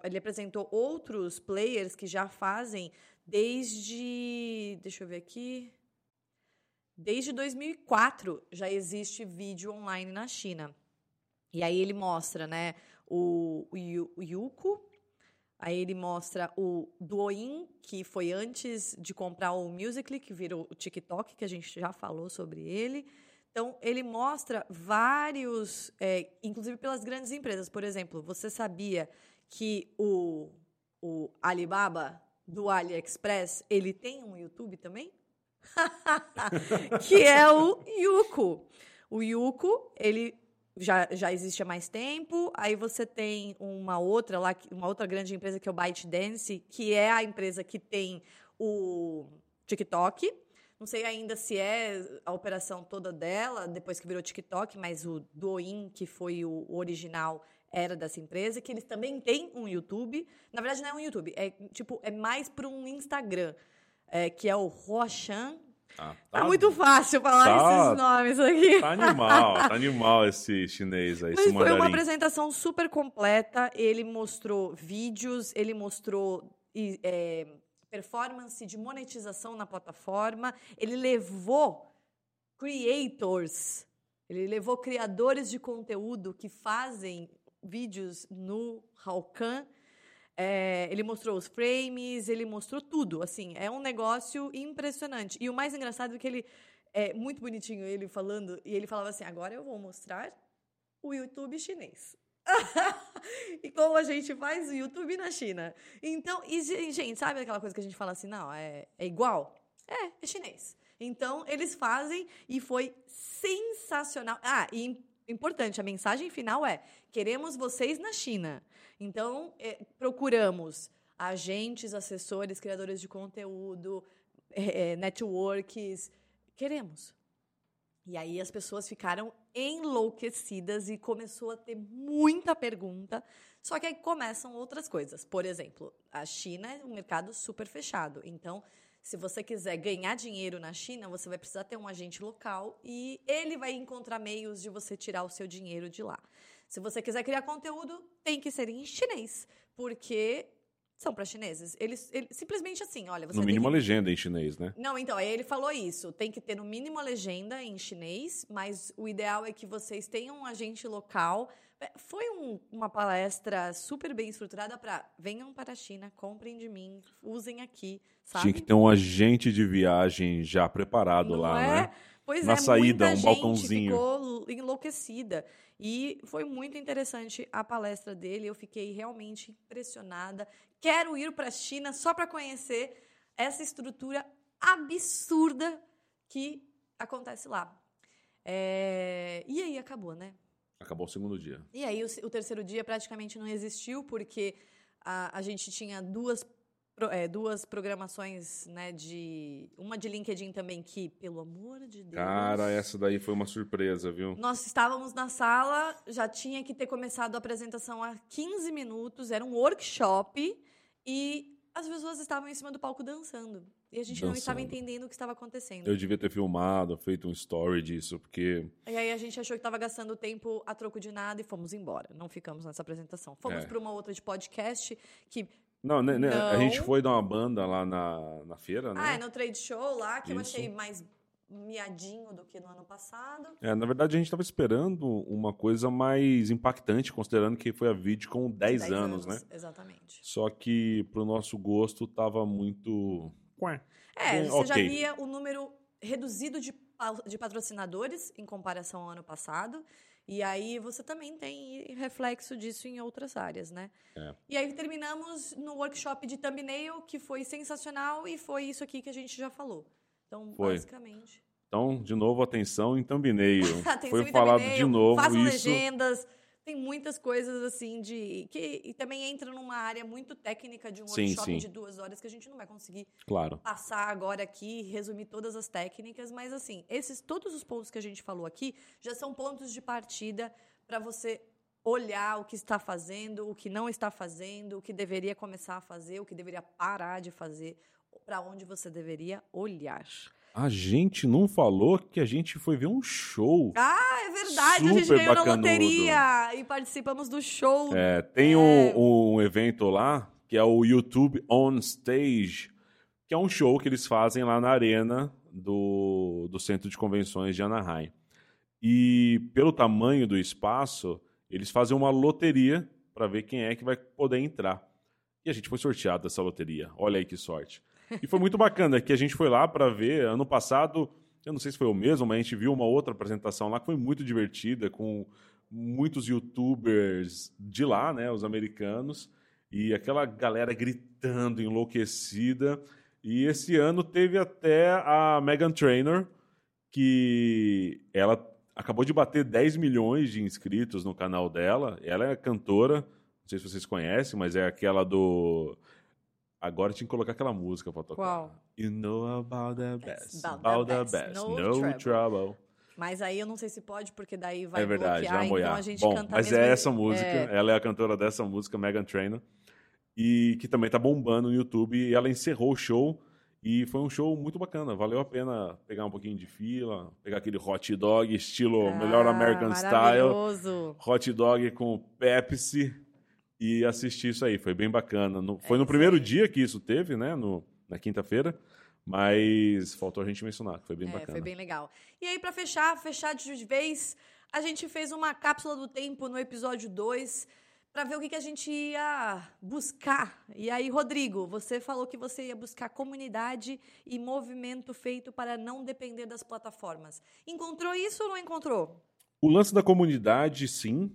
ele apresentou outros players que já fazem desde, deixa eu ver aqui, Desde 2004 já existe vídeo online na China. E aí ele mostra, né, o, o, o Yuko, aí ele mostra o Douyin, que foi antes de comprar o Musical.ly, que virou o TikTok, que a gente já falou sobre ele. Então, ele mostra vários, é, inclusive pelas grandes empresas. Por exemplo, você sabia que o, o Alibaba do AliExpress, ele tem um YouTube também? [LAUGHS] que é o Yuko. O Yuko, ele já, já existe há mais tempo. Aí você tem uma outra lá, uma outra grande empresa que é o ByteDance, que é a empresa que tem o TikTok. Não sei ainda se é a operação toda dela, depois que virou TikTok, mas o Douyin, que foi o original, era dessa empresa, que eles também têm um YouTube. Na verdade, não é um YouTube, é tipo, é mais para um Instagram é, que é o Roshan. Ah, tá, tá, muito fácil falar tá, esses nomes aqui. Tá animal, tá animal esse chinês aí, Mas foi uma apresentação super completa. Ele mostrou vídeos, ele mostrou é, performance de monetização na plataforma. Ele levou creators, ele levou criadores de conteúdo que fazem vídeos no Halkan é, ele mostrou os frames, ele mostrou tudo. Assim, é um negócio impressionante. E o mais engraçado é que ele é muito bonitinho ele falando e ele falava assim: agora eu vou mostrar o YouTube chinês. [LAUGHS] e como a gente faz o YouTube na China. Então, e, gente, sabe aquela coisa que a gente fala assim, não, é, é igual? É, é chinês. Então, eles fazem e foi sensacional. Ah, e importante, a mensagem final é: queremos vocês na China. Então, é, procuramos agentes, assessores, criadores de conteúdo, é, é, networks. Queremos. E aí as pessoas ficaram enlouquecidas e começou a ter muita pergunta. Só que aí começam outras coisas. Por exemplo, a China é um mercado super fechado. Então, se você quiser ganhar dinheiro na China, você vai precisar ter um agente local e ele vai encontrar meios de você tirar o seu dinheiro de lá. Se você quiser criar conteúdo, tem que ser em chinês, porque são para chineses. Eles, simplesmente assim, olha, no mínimo que... legenda em chinês, né? Não, então aí ele falou isso. Tem que ter no mínimo a legenda em chinês, mas o ideal é que vocês tenham um agente local. É, foi um, uma palestra super bem estruturada para venham para a China, comprem de mim, usem aqui, sabe? Tinha que ter um agente de viagem já preparado Não lá, é? né? Pois Na é, saída, um balcãozinho. ficou enlouquecida. E foi muito interessante a palestra dele. Eu fiquei realmente impressionada. Quero ir para a China só para conhecer essa estrutura absurda que acontece lá. É... E aí acabou, né? Acabou o segundo dia. E aí o, o terceiro dia praticamente não existiu, porque a, a gente tinha duas é, duas programações, né, de... Uma de LinkedIn também, que, pelo amor de Deus... Cara, essa daí foi uma surpresa, viu? Nós estávamos na sala, já tinha que ter começado a apresentação há 15 minutos, era um workshop, e as pessoas estavam em cima do palco dançando. E a gente dançando. não estava entendendo o que estava acontecendo. Eu devia ter filmado, feito um story disso, porque... E aí a gente achou que estava gastando tempo a troco de nada e fomos embora. Não ficamos nessa apresentação. Fomos é. para uma outra de podcast que não, né, né, a gente foi dar uma banda lá na, na feira, né? Ah, é no trade show lá, que Isso. eu achei mais miadinho do que no ano passado. É, na verdade a gente estava esperando uma coisa mais impactante, considerando que foi a vídeo com 10, 10 anos, anos, né? Exatamente. Só que pro nosso gosto tava muito... É, você okay. já via o número reduzido de, de patrocinadores em comparação ao ano passado. E aí você também tem reflexo disso em outras áreas, né? É. E aí terminamos no workshop de thumbnail, que foi sensacional e foi isso aqui que a gente já falou. Então, Foi. basicamente. Então, de novo, atenção em thumbnail. [LAUGHS] Atenção Foi em falado thumbnail, de novo Façam isso. legendas. Tem muitas coisas assim de. que e também entra numa área muito técnica de um Sim, workshop sim. de duas horas que a gente não vai conseguir Claro. passar agora aqui, resumir todas as técnicas, mas assim, esses todos os pontos que a gente falou aqui já são pontos de partida para você olhar o que está fazendo, o que não está fazendo, o que deveria começar a fazer, o que deveria parar de fazer, para onde você deveria olhar. A gente não falou que a gente foi ver um show. Ah, é verdade, a gente ganhou na loteria e participamos do show. É, tem Um, um evento lá que é o YouTube On Stage, que é um show que eles fazem lá na arena do, do Centro de Convenções de Anaheim. E pelo tamanho do espaço, eles fazem uma loteria para ver quem é que vai poder entrar. E a gente foi sorteado dessa loteria. Olha aí que sorte. E foi muito bacana que a gente foi lá para ver. Ano passado, eu não sei se foi o mesmo, mas a gente viu uma outra apresentação lá que foi muito divertida, com muitos youtubers de lá, né, os americanos, e aquela galera gritando, enlouquecida. E esse ano teve até a Megan Trainor, que ela acabou de bater 10 milhões de inscritos no canal dela. Ela é cantora, não sei se vocês conhecem, mas é aquela do. Agora tinha que colocar aquela música pra tocar. Qual? You know about the best. about About, the the best. best. No No, trouble. trouble. Mas aí eu não sei se pode, porque daí vai é verdade, bloquear, vai moiar. então a gente Bom, canta mas é essa música. É, Ela é a cantora dessa música, Megan Trainor. E que também tá bombando no YouTube. E ela encerrou o show. E foi um show muito bacana. Valeu a pena pegar um pouquinho de fila, pegar aquele hot dog, estilo ah, melhor American Style. Hot dog com Pepsi. E assistir isso aí. Foi bem bacana. No- foi É no primeiro dia que isso teve, né? No, na quinta-feira. Mas faltou a gente mencionar, que foi bem É, bacana. foi bem legal. E aí, pra fechar, fechar de vez, a gente fez uma cápsula do tempo no episódio 2 pra ver o que, que a gente ia buscar. E aí, Rodrigo, você falou que você ia buscar comunidade e movimento feito para não depender das plataformas. Encontrou isso ou não encontrou? O lance da comunidade, sim.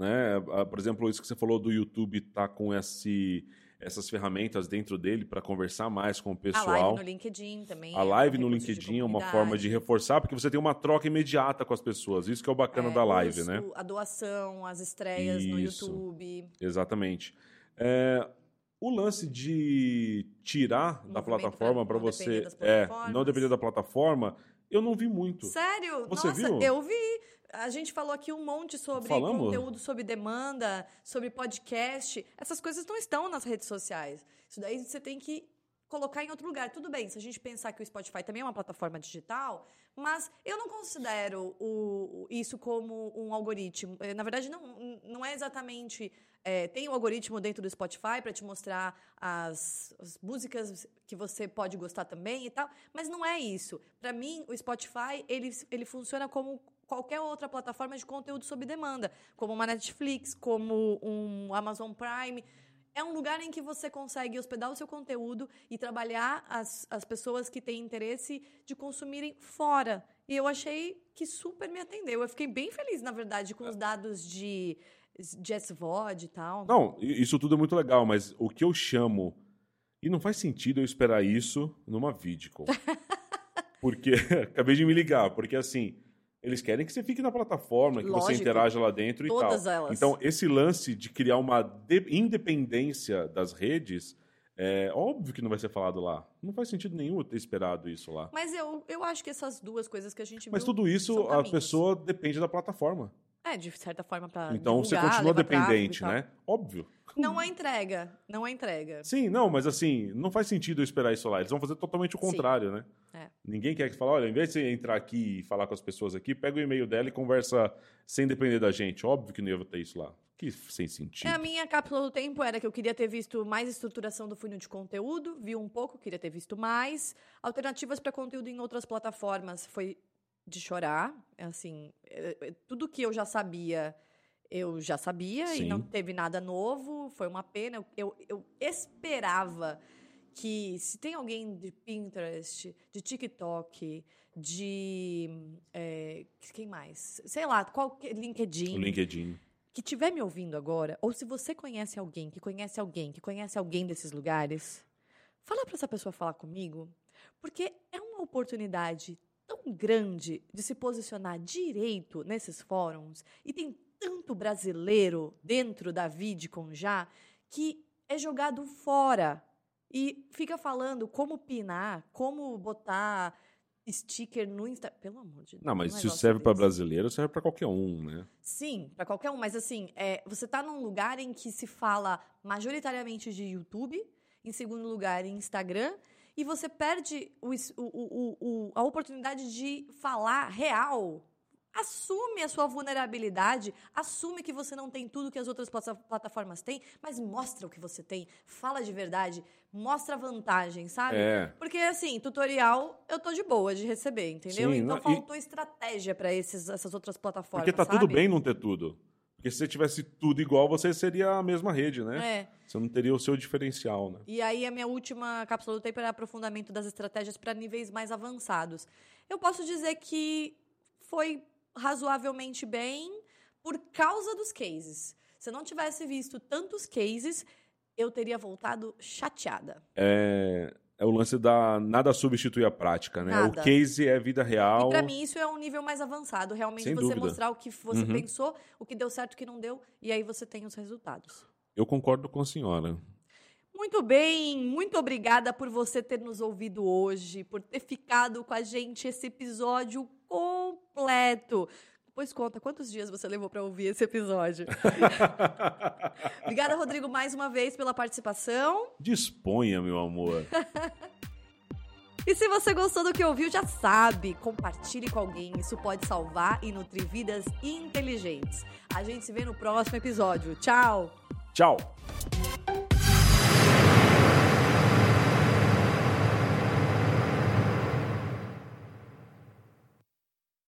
Né? Ah, Por exemplo, isso que você falou do YouTube tá com esse, essas ferramentas dentro dele para conversar mais com o A pessoal. live no LinkedIn também. A é um live no recurso de LinkedIn é uma forma de reforçar, porque você tem uma troca imediata com as pessoas. Isso que é o bacana É, da live, os- né? A doação, as estreias no Isso. YouTube. Exatamente. É, o lance de tirar da plataforma para você é, não depender da plataforma, eu não vi muito. Sério? Você Nossa, viu? eu vi. A gente falou aqui um monte sobre Falamos? conteúdo sobre demanda, sobre podcast. Essas coisas não estão nas redes sociais. Isso daí você tem que colocar em outro lugar. Tudo bem, se a gente pensar que o Spotify também é uma plataforma digital, mas eu não considero o, isso como um algoritmo. Eh, Na verdade, não, não é exatamente. eh, tem o algoritmo dentro do Spotify para te mostrar as, as músicas que você pode gostar também e tal, mas não é isso. Para mim, o Spotify ele, ele funciona como qualquer outra plataforma de conteúdo sob demanda, como uma Netflix, como um Amazon Prime. É um lugar em que você consegue hospedar o seu conteúdo e trabalhar as, as pessoas que têm interesse de consumirem fora. E eu achei que super me atendeu. Eu fiquei bem feliz, na verdade, com os dados de, de SVOD e tal. Não, isso tudo é muito legal, mas o que eu chamo. E não faz sentido eu esperar isso numa Vidcom. [LAUGHS] porque. [LAUGHS] Acabei de me ligar, porque assim. Eles querem que você fique na plataforma, que você Lógico. interaja lá dentro e Todas tal. elas. Então, esse lance de criar uma de- independência das redes, é óbvio que não vai ser falado lá. Não faz sentido nenhum ter esperado isso lá. Mas eu, eu acho que essas duas coisas que a gente Mas tudo isso, a pessoa depende da plataforma. É, de certa forma, para Então, você continua dependente, né? Óbvio. Não é entrega. Não é entrega. Sim, não, mas assim, não faz sentido eu esperar isso lá. Eles vão fazer totalmente o Sim. contrário, né? É. Ninguém quer que fale, olha, em vez de você entrar aqui e falar com as pessoas aqui, pega o e-mail dela e conversa sem depender da gente. Óbvio que não ia ter isso lá. Que sem sentido. É, a minha cápsula do tempo era que eu queria ter visto mais estruturação do funil de conteúdo, vi um pouco, queria ter visto mais. Alternativas para conteúdo em outras plataformas foi de chorar. Assim, é, é, tudo que eu já sabia, eu já sabia Sim. e não teve nada novo. Foi uma pena. Eu, eu, eu esperava que se tem alguém de Pinterest, de TikTok, de. é, que quem mais? Sei lá, qual LinkedIn. LinkedIn. Que estiver me ouvindo agora, ou se você conhece alguém que conhece alguém que conhece alguém desses lugares, fala para essa pessoa falar comigo, porque é uma oportunidade tão grande de se posicionar direito nesses fóruns e tem tanto brasileiro dentro da Vidcon já que é jogado fora e fica falando como pinar, como botar sticker no Instagram. Pelo amor de Deus. Não, mas se serve para brasileiro, serve para qualquer um, né? Sim, para qualquer um, mas assim, é, você tá num lugar em que se fala majoritariamente de YouTube, em segundo lugar em Instagram, e você perde o- o- o- a oportunidade de falar real. Assume a sua vulnerabilidade, assume que você não tem tudo que as outras plata- plataformas têm, mas mostra o que você tem, fala de verdade, mostra vantagem, sabe? É. Porque, assim, tutorial eu tô de boa de receber, entendeu? Sim, então não, e- faltou estratégia para essas outras plataformas. Porque tá tudo sabe? bem não ter tudo. Porque se você tivesse tudo igual, você seria a mesma rede, né? É. Você não teria o seu diferencial, né? E aí a minha última cápsula do tempo era aprofundamento das estratégias para níveis mais avançados. Eu posso dizer que foi razoavelmente bem por causa dos cases. Se eu não tivesse visto tantos cases, eu teria voltado chateada. É, é o lance da nada substitui a prática, né? Nada. O case é vida real. E para mim isso é um nível mais avançado, realmente Sem você dúvida. mostrar o que você Uhum. pensou, o que deu certo, o que não deu, e aí você tem os resultados. Eu concordo com a senhora. Muito bem, muito obrigada por você ter nos ouvido hoje, por ter ficado com a gente esse episódio completo. Depois conta quantos dias você levou para ouvir esse episódio. [LAUGHS] obrigada, Rodrigo, mais uma vez pela participação. Disponha, meu amor. [LAUGHS] E se você gostou do que ouviu, já sabe, compartilhe com alguém. Isso pode salvar e nutrir vidas inteligentes. A gente se vê no próximo episódio. Tchau! Tchau.